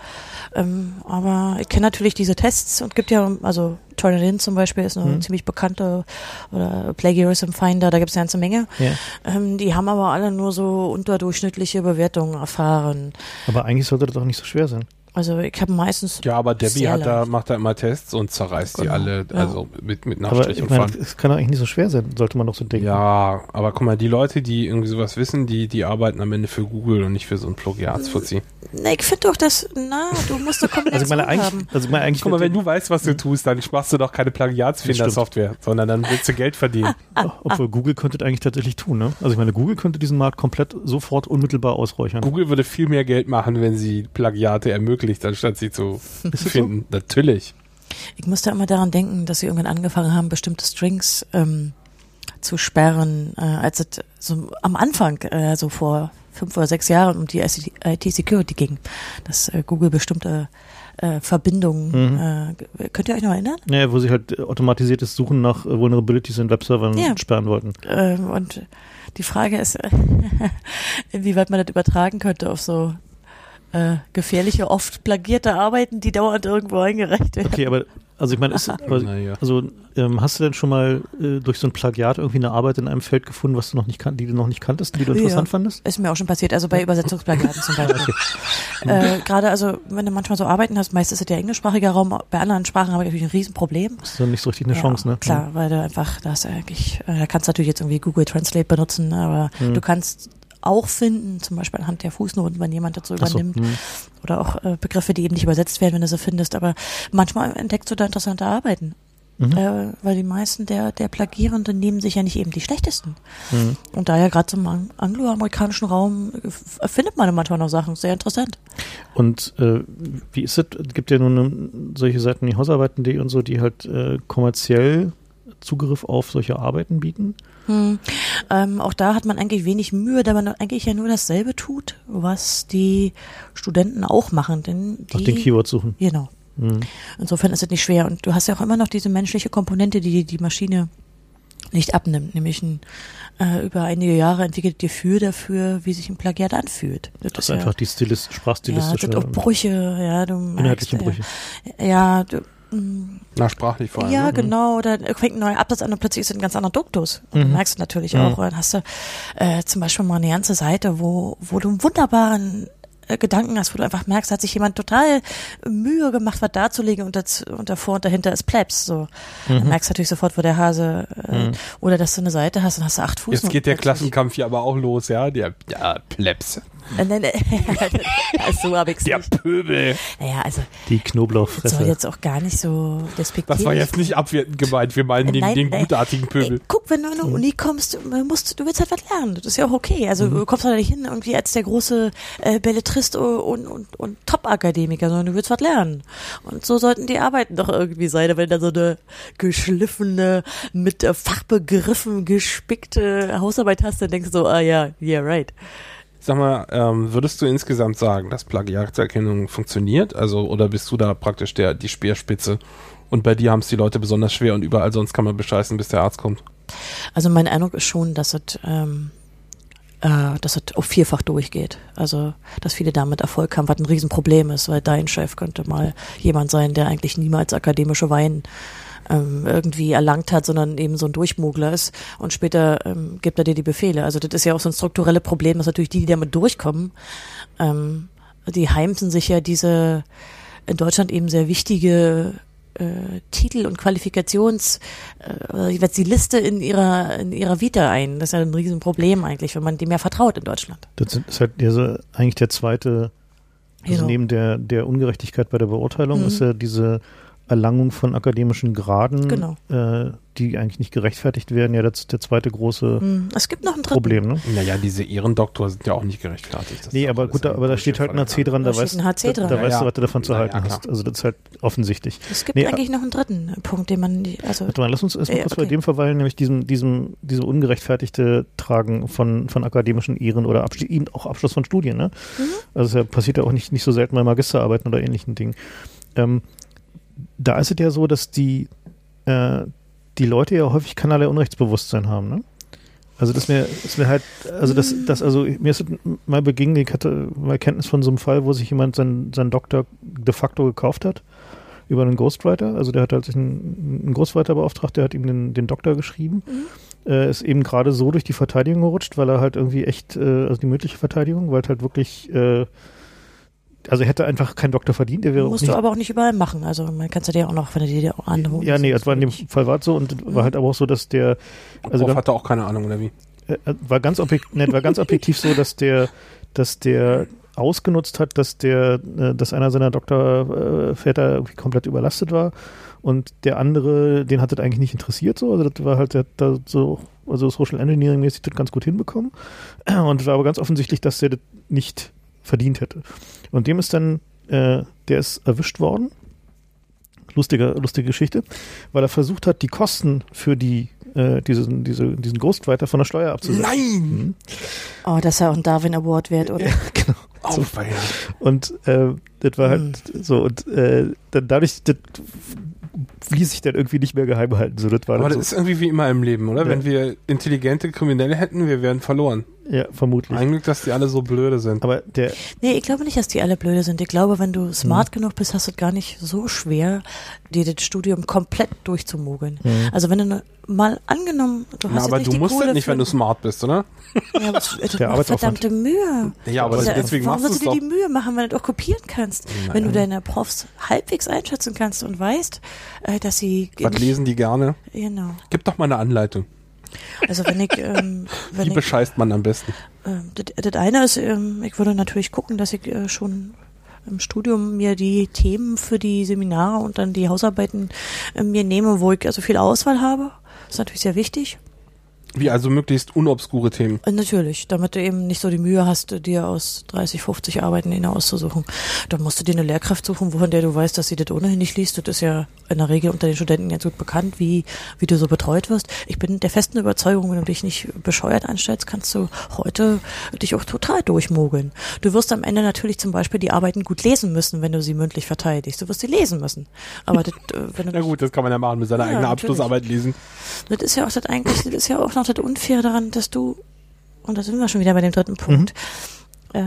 S2: ähm, aber ich kenne natürlich diese Tests und gibt ja, also Turnitin zum Beispiel ist eine
S1: Mhm.
S2: ziemlich bekannte oder Plagiarism Finder, da gibt es eine ganze Menge.
S1: Ja.
S2: Ähm, die haben aber alle nur so unterdurchschnittliche Bewertungen erfahren.
S1: Aber eigentlich sollte das doch nicht so schwer sein.
S2: Also ich habe meistens
S3: Ja, aber Debbie
S2: Sehr
S3: hat da, macht da immer Tests und zerreißt die
S2: Genau,
S3: alle,
S2: ja.
S3: also mit, mit
S1: Aber
S3: Nachstrich
S1: ich
S3: und
S1: es kann doch eigentlich nicht so schwer sein, sollte man doch so denken.
S3: Ja, aber guck mal, die Leute, die irgendwie sowas wissen, die, die arbeiten am Ende für Google und nicht für so ein Plagiatsfuzzi.
S2: Ne, ich finde doch, dass, na, du musst eine Kombination
S1: Also ich meine eigentlich,
S2: haben.
S1: also ich meine eigentlich
S3: Guck mal, wenn du weißt, was du tust, dann machst du doch keine Plagiatsfinder-Software, sondern dann willst du Geld verdienen.
S1: obwohl Google könnte das eigentlich tatsächlich tun, ne? Also ich meine, Google könnte diesen Markt komplett sofort unmittelbar ausräuchern.
S3: Google würde viel mehr Geld machen, wenn sie Plagiate ermöglicht, anstatt sie zu finden. Natürlich.
S2: Ich musste immer daran denken, dass sie irgendwann angefangen haben, bestimmte Strings ähm, zu sperren, äh, als es so am Anfang, äh, so vor fünf oder sechs Jahren um die IT-Security ging, dass äh, Google bestimmte äh, Verbindungen, mhm. äh, könnt ihr euch noch erinnern?
S1: Ja, wo sie halt automatisiertes Suchen nach äh, Vulnerabilities in Webservern ja. sperren wollten.
S2: Ähm, und die Frage ist, inwieweit man das übertragen könnte auf so äh, gefährliche, oft plagierte Arbeiten, die dauernd irgendwo eingereicht werden.
S1: Okay, aber also ich meine, also ähm, hast du denn schon mal äh, durch so ein Plagiat irgendwie eine Arbeit in einem Feld gefunden, was du noch nicht kan die du noch nicht kanntest, die du interessant
S2: ja,
S1: fandest?
S2: Ist mir auch schon passiert, also bei Übersetzungsplagiaten zum Beispiel. okay. äh, Gerade also, wenn du manchmal so Arbeiten hast, meist ist es der englischsprachige Raum, bei anderen Sprachen habe ich natürlich ein Riesenproblem.
S1: Das ist dann nicht so richtig eine ja, Chance, ne?
S2: Klar, weil du einfach, da hast du eigentlich, äh, da kannst du natürlich jetzt irgendwie Google Translate benutzen, aber hm. du kannst auch finden, zum Beispiel anhand der Fußnoten, wenn jemand dazu übernimmt. So, hm. oder auch äh, Begriffe, die eben nicht übersetzt werden, wenn du sie findest. Aber manchmal entdeckst du da interessante Arbeiten. Mhm. Äh, weil die meisten der, der Plagierenden nehmen sich ja nicht eben die schlechtesten. Mhm. Und daher gerade zum angloamerikanischen Raum äh, findet man manchmal noch Sachen. Sehr interessant.
S1: Und äh, wie ist es? Gibt ja nun solche Seiten wie Hausarbeiten.de und so, die halt äh, kommerziell Zugriff auf solche Arbeiten bieten?
S2: Hm. Ähm, auch da hat man eigentlich wenig Mühe, da man eigentlich ja nur dasselbe tut, was die Studenten auch machen. Denn die,
S1: Nach den Keywords suchen.
S2: Genau. Hm. Insofern ist es nicht schwer. Und du hast ja auch immer noch diese menschliche Komponente, die die Maschine nicht abnimmt, nämlich ein äh, über einige Jahre entwickelt Gefühl dafür, wie sich ein Plagiat anfühlt.
S1: Das, das ist einfach ja, die Stilist, sprachstilistische.
S2: Ja, das auch Brüche, ja, du
S1: merkst, Inhaltliche Brüche.
S2: Ja, du,
S3: na, sprachlich vor allem.
S2: Ja, ne? genau. Oder fängt ein neuer Absatz an und plötzlich ist es ein ganz anderer Duktus. Und mhm. merkst du natürlich mhm. auch. Und dann hast du äh, zum Beispiel mal eine ganze Seite, wo, wo du einen wunderbaren äh, Gedanken hast, wo du einfach merkst, hat sich jemand total Mühe gemacht, was darzulegen und, das, und davor und dahinter ist Plebs. So. Mhm. Dann merkst du natürlich sofort, wo der Hase äh, mhm. oder dass du eine Seite hast und hast du acht Fuß.
S3: Jetzt geht der Klassenkampf hier aber auch los, ja? Der ja, Plebs.
S2: Nein, nein, so habe ich
S3: Der
S2: nicht.
S3: Pöbel.
S2: Naja, also.
S1: Die Knoblauchfresse.
S2: soll jetzt auch gar nicht so
S3: despektierlich. Das war jetzt nicht abwertend gemeint. Wir meinen den, nein, den gutartigen Pöbel. Ey,
S2: guck, wenn du an eine Uni kommst, musst, du willst halt was lernen. Das ist ja auch okay. Also, mhm. du kommst halt nicht hin irgendwie als der große äh, Belletrist und, und, und Top-Akademiker, sondern du willst was lernen. Und so sollten die Arbeiten doch irgendwie sein. Wenn da so eine geschliffene, mit Fachbegriffen gespickte Hausarbeit hast, dann denkst du so, ah ja, yeah, right.
S3: Sag mal, ähm, würdest du insgesamt sagen, dass Plagiatserkennung funktioniert? Also, oder bist du da praktisch der, die Speerspitze? Und bei dir haben es die Leute besonders schwer und überall sonst kann man bescheißen, bis der Arzt kommt.
S2: Also mein Eindruck ist schon, dass es, ähm, äh, dass es auf vierfach durchgeht. Also, dass viele damit Erfolg haben, was ein Riesenproblem ist, weil dein Chef könnte mal jemand sein, der eigentlich niemals akademische Wein ähm, irgendwie erlangt hat, sondern eben so ein Durchmogler ist und später ähm, gibt er dir die Befehle. Also das ist ja auch so ein strukturelles Problem, dass natürlich die, die damit durchkommen, ähm, die heimsen sich ja diese in Deutschland eben sehr wichtige äh, Titel und Qualifikations, äh, jeweils die Liste in ihrer in ihrer Vita ein. Das ist ja ein Riesenproblem eigentlich, wenn man dem ja vertraut in Deutschland.
S1: Das ist halt so eigentlich der zweite, also genau. neben der der Ungerechtigkeit bei der Beurteilung mhm. ist ja diese Erlangung von akademischen Graden,
S2: genau.
S1: äh, die eigentlich nicht gerechtfertigt werden, ja, das ist der zweite große
S2: hm, es gibt noch ein
S1: Problem. Ne?
S3: Naja, diese Ehrendoktor sind ja auch nicht gerechtfertigt.
S1: Das nee, aber gut, da, aber da steht halt ein HC dran, da, weißt,
S2: HC
S1: da, da weißt du, was du davon zu ja, halten ja, hast. Also das ist halt offensichtlich.
S2: Es gibt nee, eigentlich noch einen dritten Punkt, den man, also.
S1: Warte mal, lass uns erstmal äh, kurz okay. bei dem verweilen, nämlich diesem, diesem, diese ungerechtfertigte Tragen von, von akademischen Ehren oder Absch auch Abschluss von Studien, ne? Mhm. Also das passiert ja auch nicht, nicht so selten bei Magisterarbeiten oder ähnlichen Dingen. Ähm, da ist es ja so, dass die, äh, die Leute ja häufig keinerlei Unrechtsbewusstsein haben, ne? Also das mir, ist mir halt, also das, das, also mir ist mal begegnet, ich hatte mal Kenntnis von so einem Fall, wo sich jemand seinen, seinen Doktor de facto gekauft hat über einen Ghostwriter. Also der hat halt sich einen, einen Ghostwriter beauftragt, der hat ihm den, den Doktor geschrieben. Mhm. Äh, ist eben gerade so durch die Verteidigung gerutscht, weil er halt irgendwie echt, äh, also die mündliche Verteidigung, weil halt wirklich äh, also er hätte einfach keinen Doktor verdient. Der wäre
S2: Musst du aber auch nicht überall machen. Also man kann es ja auch noch, wenn du dir auch andere
S1: Ja, nee, es war in dem Fall war es so und mhm. war halt aber auch so, dass der
S3: also Prof hatte auch keine Ahnung oder wie?
S1: Äh, war ganz objektiv, ne, war ganz objektiv so, dass der, dass der ausgenutzt hat, dass der, äh, dass einer seiner Doktorväter irgendwie komplett überlastet war und der andere, den hat das eigentlich nicht interessiert so, also das war halt der, da so, also Social Engineering mäßig das ganz gut hinbekommen und war aber ganz offensichtlich, dass der das nicht verdient hätte. Und dem ist dann, äh, der ist erwischt worden. Lustige, lustige Geschichte, weil er versucht hat, die Kosten für die, äh, diesen, diese, diesen Ghostwriter von der Steuer abzusetzen.
S3: Nein!
S2: Oh, das ist ja auch ein Darwin Award wert, oder?
S1: Ja, genau.
S3: Auweia.
S1: Und äh, das war halt so, und äh, dann dadurch, das ließ sich dann irgendwie nicht mehr geheim halten. So, das war
S3: Aber das
S1: so,
S3: ist irgendwie wie immer im Leben, oder?
S1: Ja.
S3: Wenn wir intelligente Kriminelle hätten, wir wären verloren.
S1: Ja, vermutlich.
S3: Ein Glück, dass die alle so blöde sind.
S1: Aber der,
S2: Nee, ich glaube nicht, dass die alle blöde sind. Ich glaube, wenn du
S1: Mhm.
S2: smart genug bist, hast du es gar nicht so schwer, dir das Studium komplett durchzumogeln.
S1: Mhm.
S2: Also wenn du ne, mal angenommen, du hast
S3: Na,
S2: jetzt
S3: aber
S2: nicht
S3: du
S2: die
S3: musst
S2: Kohle
S3: das nicht, wenn du smart bist, oder?
S2: Ja, aber das, das macht verdammte Mühe.
S3: Ja, aber
S2: Das ist ja-
S3: deswegen
S2: warum
S3: machst du
S2: sollst du dir die Mühe machen, wenn du das auch kopieren kannst? Wenn du deine Profs halbwegs einschätzen kannst und weißt, äh, dass sie
S3: Was lesen die gerne?
S2: genau.
S3: Gib doch mal eine Anleitung.
S2: Also wenn ich, ähm, wenn
S3: Wie
S2: ich
S3: bescheißt man am besten?
S2: Ähm, das, das eine ist, ähm, ich würde natürlich gucken, dass ich äh, schon im Studium mir die Themen für die Seminare und dann die Hausarbeiten äh, mir nehme, wo ich also viel Auswahl habe. Das ist natürlich sehr wichtig.
S3: Wie also möglichst unobskure Themen.
S2: Äh, Natürlich, damit du eben nicht so die Mühe hast, dir aus 30, 50 Arbeiten eine auszusuchen. Dann musst du dir eine Lehrkraft suchen, von der du weißt, dass sie das ohnehin nicht liest. Das ist ja in der Regel unter den Studenten ganz gut bekannt, wie, wie du so betreut wirst. Ich bin der festen Überzeugung, wenn du dich nicht bescheuert anstellst, kannst du heute dich auch total durchmogeln. Du wirst am Ende natürlich zum Beispiel die Arbeiten gut lesen müssen, wenn du sie mündlich verteidigst. Du wirst sie lesen müssen. Aber das, äh, wenn du
S3: Na gut, das kann man ja machen, mit seiner
S2: Ja,
S3: eigenen
S2: natürlich.
S3: Abschlussarbeit lesen.
S2: das ist ja auch das eigentlich, das ist ja auch noch das Unfair daran, dass du, und da sind wir schon wieder bei dem dritten Punkt, äh,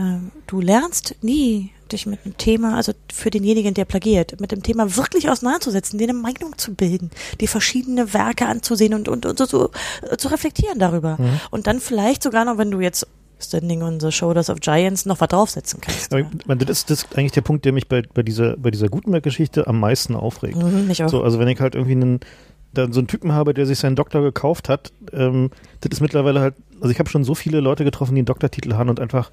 S2: du lernst nie, dich mit einem Thema, also für denjenigen, der plagiert, mit dem Thema wirklich auseinanderzusetzen, dir eine Meinung zu bilden, dir verschiedene Werke anzusehen und, und, und so, so äh, zu reflektieren darüber. Und dann vielleicht sogar noch, wenn du jetzt Standing on the Shoulders of Giants noch was draufsetzen kannst.
S1: aber, meine, das ist das ist eigentlich der Punkt, der mich bei, bei dieser, bei dieser Gutenberg-Geschichte am meisten aufregt.
S2: Mhm, mich auch.
S1: So, also wenn ich halt irgendwie einen, dann so einen Typen habe, der sich seinen Doktor gekauft hat, ähm, das ist mittlerweile halt, also ich habe schon so viele Leute getroffen, die einen Doktortitel haben und einfach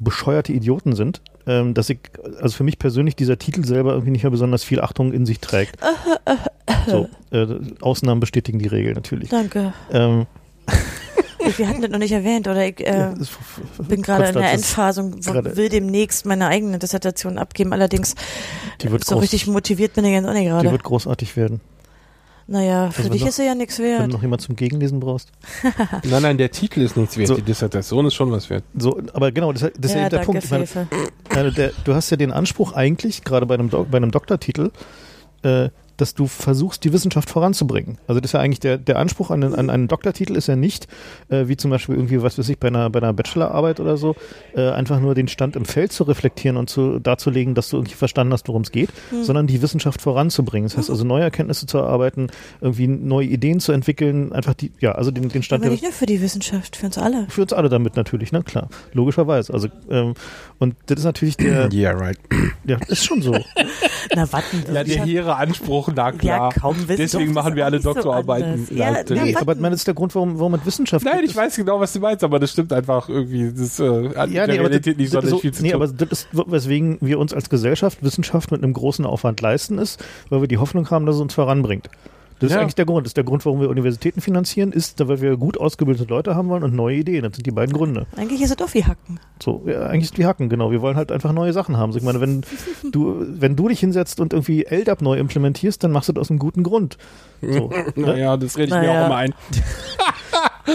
S1: bescheuerte Idioten sind, ähm, dass ich, also für mich persönlich dieser Titel selber irgendwie nicht mehr besonders viel Achtung in sich trägt. so, äh, Ausnahmen bestätigen die Regel natürlich.
S2: Danke.
S1: Ähm,
S2: Wir hatten das noch nicht erwähnt, oder ich äh,
S1: ja,
S2: bin gerade in der wo-
S1: gerade-
S2: will demnächst meine eigene Dissertation abgeben. Allerdings
S1: Die
S2: so richtig motiviert bin ich jetzt auch nicht
S1: Die
S2: gerade.
S1: wird großartig werden.
S2: Naja, für
S1: Also wenn
S2: dich
S1: noch-
S2: ist sie ja nichts
S1: Wenn
S2: wert.
S1: du noch jemand zum Gegenlesen brauchst.
S3: Nein, nein, der Titel ist nichts wert.
S1: So.
S3: Die Dissertation ist schon was wert.
S1: So, aber genau, das, das ist ja,
S2: ja,
S1: eben der Punkt. Meine,
S2: Fefe.
S1: Also der, du hast ja den Anspruch eigentlich, gerade bei einem, Dok- bei einem Doktortitel, äh, dass du versuchst, die Wissenschaft voranzubringen. Also das ist ja eigentlich der, der Anspruch an, an einen Doktortitel ist ja nicht, äh, wie zum Beispiel irgendwie, was weiß ich, bei einer, bei einer Bachelorarbeit oder so, äh, einfach nur den Stand im Feld zu reflektieren und zu, darzulegen, dass du irgendwie verstanden hast, worum es geht,
S2: Hm.
S1: sondern die Wissenschaft voranzubringen. Das heißt also neue Erkenntnisse zu erarbeiten, irgendwie neue Ideen zu entwickeln, einfach die, ja, also den, den Stand
S2: Aber
S1: der
S2: nicht nur für die Wissenschaft, für uns alle.
S1: für uns alle damit natürlich, ne, klar, logischerweise. Also ähm, und das ist natürlich der,
S3: Yeah, right.
S1: ja, ist schon so.
S2: Na, warten
S3: Ja, der hehre Anspruch, na klar.
S2: Ja, kaum wissen
S3: Deswegen machen wir
S2: das
S3: alle
S2: nicht so
S3: Doktorarbeiten.
S2: anders. Ja,
S3: natürlich.
S1: Nee, aber man, das ist der Grund, warum, warum mit Wissenschaft.
S3: Nein, ich weiß genau, was du meinst, aber das stimmt einfach irgendwie. Das äh, hat
S1: Ja,
S3: der
S1: nee, aber das,
S3: Realität nicht
S1: das ist
S3: sonderlich
S1: so,
S3: viel zu
S1: nee,
S3: tun.
S1: aber das ist, weswegen wir uns als Gesellschaft Wissenschaft mit einem großen Aufwand leisten, ist, weil wir die Hoffnung haben, dass es uns voranbringt. Das ist
S3: Ja.
S1: eigentlich der Grund. Das ist der Grund, warum wir Universitäten finanzieren, ist, weil wir gut ausgebildete Leute haben wollen und neue Ideen. Das sind die beiden Gründe.
S2: Eigentlich ist es doch wie Hacken.
S1: So, ja, eigentlich ist die Hacken, genau. Wir wollen halt einfach neue Sachen haben. So, ich meine, wenn du, wenn du dich hinsetzt und irgendwie LDAP neu implementierst, dann machst du das aus einem guten Grund. So, ne?
S3: naja, das rede ich mir
S2: Naja.
S3: auch immer ein.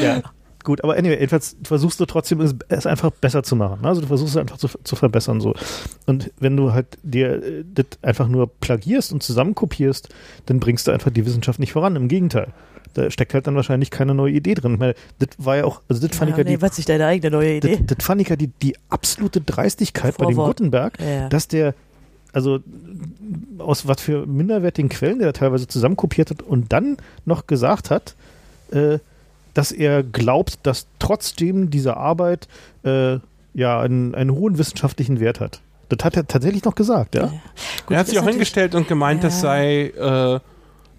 S1: Ja. Gut, aber anyway, jedenfalls versuchst du trotzdem, es, es einfach besser zu machen. ne? Also du versuchst es einfach zu, zu verbessern. so. Und wenn du halt dir äh, das einfach nur plagierst und zusammenkopierst, dann bringst du einfach die Wissenschaft nicht voran. Im Gegenteil. Da steckt halt dann wahrscheinlich keine neue Idee drin. Ich meine, das war ja auch, also das fand ich ja die,
S2: was sich deine eigene neue
S1: das,
S2: Idee.
S1: das fand ich ja die, die absolute Dreistigkeit bei dem
S2: Vorwort.
S1: Gutenberg,
S2: Ja, ja.
S1: dass der, also aus was für minderwertigen Quellen der da teilweise zusammenkopiert hat und dann noch gesagt hat, äh, dass er glaubt, dass trotzdem diese Arbeit äh, ja einen, einen hohen wissenschaftlichen Wert hat. Das hat er tatsächlich noch gesagt, ja.
S2: Gut,
S3: er hat
S2: das
S3: sich auch hingestellt und gemeint, das
S2: Ja.
S3: sei, äh,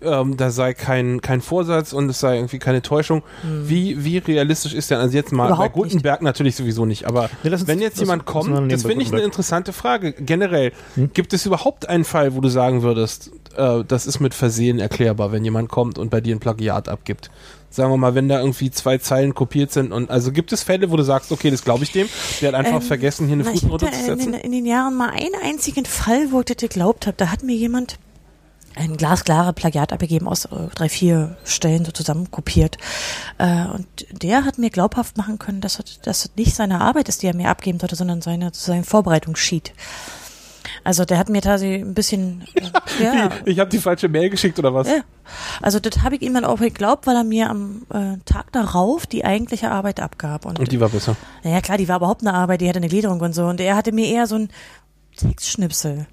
S3: ähm, da sei kein, kein Vorsatz und es sei irgendwie keine Täuschung. Wie, wie realistisch ist denn, also jetzt mal
S2: Überhaupt
S3: bei Gutenberg natürlich sowieso nicht, aber
S1: Nee, uns-
S3: wenn jetzt jemand kommt, das finde ich eine interessante Frage. Generell,
S1: Hm?
S3: gibt es überhaupt einen Fall, wo du sagen würdest, äh, das ist mit Versehen erklärbar, wenn jemand kommt und bei dir ein Plagiat abgibt? Sagen wir mal, wenn da irgendwie zwei Zeilen kopiert sind und also gibt es Fälle, wo du sagst, okay, das glaube ich dem, der hat einfach
S2: Ähm,
S3: vergessen, hier eine Fußnote zu
S2: in,
S3: setzen?
S2: den- in den Jahren mal einen einzigen Fall, wo ich das geglaubt habe. Da hat mir jemand ein glasklare Plagiat abgegeben aus äh, drei, vier Stellen so zusammen kopiert. Äh, und der hat mir glaubhaft machen können, dass das nicht seine Arbeit ist, die er mir abgeben sollte, sondern seine, sein Vorbereitungssheet. Also der hat mir tatsächlich ein bisschen. Äh, ja.
S3: Ich habe die falsche Mail geschickt oder was? Ja.
S2: Also das habe ich ihm dann auch geglaubt, weil er mir am äh, Tag darauf die eigentliche Arbeit abgab.
S3: Und, und die war besser.
S2: Ja klar, die war überhaupt eine Arbeit, die hatte eine Gliederung und so. Und er hatte mir eher so ein Textschnipsel.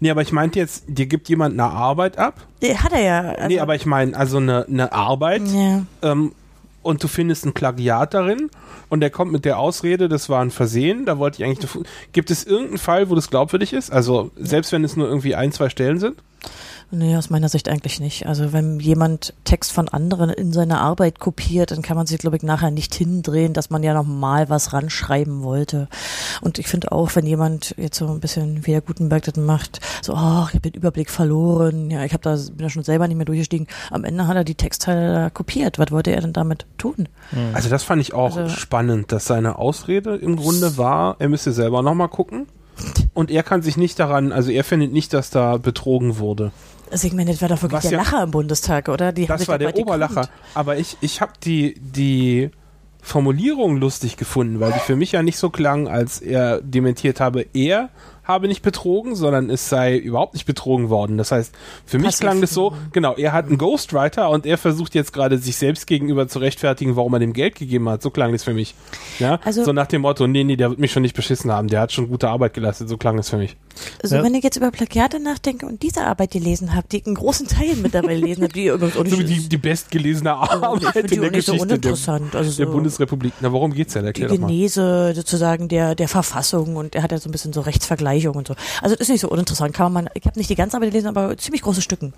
S3: Nee, aber ich meinte jetzt, dir gibt jemand eine Arbeit ab?
S2: Hat er ja. Also
S3: nee, aber ich meine, also eine, eine Arbeit.
S2: Ja.
S3: Ähm, und du findest ein Plagiat darin und der kommt mit der Ausrede, das war ein Versehen, da wollte ich eigentlich. Gibt es irgendeinen Fall, wo das glaubwürdig ist? Also, selbst wenn es nur irgendwie ein, zwei Stellen sind?
S2: Nee, aus meiner Sicht eigentlich nicht. Also wenn jemand Text von anderen in seine Arbeit kopiert, dann kann man sich, glaube ich, nachher nicht hindrehen, dass man ja noch mal was ranschreiben wollte. Und ich finde auch, wenn jemand jetzt so ein bisschen wie der Gutenberg das macht, so, ach, ich habe den Überblick verloren, ja, ich habe da, bin da schon selber nicht mehr durchgestiegen. Am Ende hat er die Textteile kopiert. Was wollte er denn damit tun?
S3: Also das fand ich auch also, spannend, dass seine Ausrede im Grunde war, er müsste selber nochmal gucken. Und er kann sich nicht daran, also er findet nicht, dass da betrogen wurde.
S2: Also ich meine, das war doch wirklich Was der ja, Lacher im Bundestag, oder?
S3: Die das war der Oberlacher. Aber ich, ich habe die, die Formulierung lustig gefunden, weil die für mich ja nicht so klang, als er dementiert habe, er habe nicht betrogen, sondern es sei überhaupt nicht betrogen worden. Das heißt, für mich klang das so, genau, er hat einen Ghostwriter und er versucht jetzt gerade sich selbst gegenüber zu rechtfertigen, warum er dem Geld gegeben hat. So klang das für mich. Ja, also, so nach dem Motto, nee, nee, der wird mich schon nicht beschissen haben, der hat schon gute Arbeit geleistet. So klang das für mich.
S2: Also ja. wenn ich jetzt über Plagiate nachdenke und diese Arbeit gelesen habe, die ich in großen Teilen mittlerweile gelesen habe, die
S3: übrigens so die, die bestgelesene Arbeit also in der Geschichte der, also so der, Bundesrepublik. Na, worum geht's denn?
S2: Erklär die Genese sozusagen der, der Verfassung und er hat ja so ein bisschen so Rechtsvergleichung und so. Also das ist nicht so uninteressant. Kann man, ich habe nicht die ganze Arbeit gelesen, aber ziemlich große Stücken.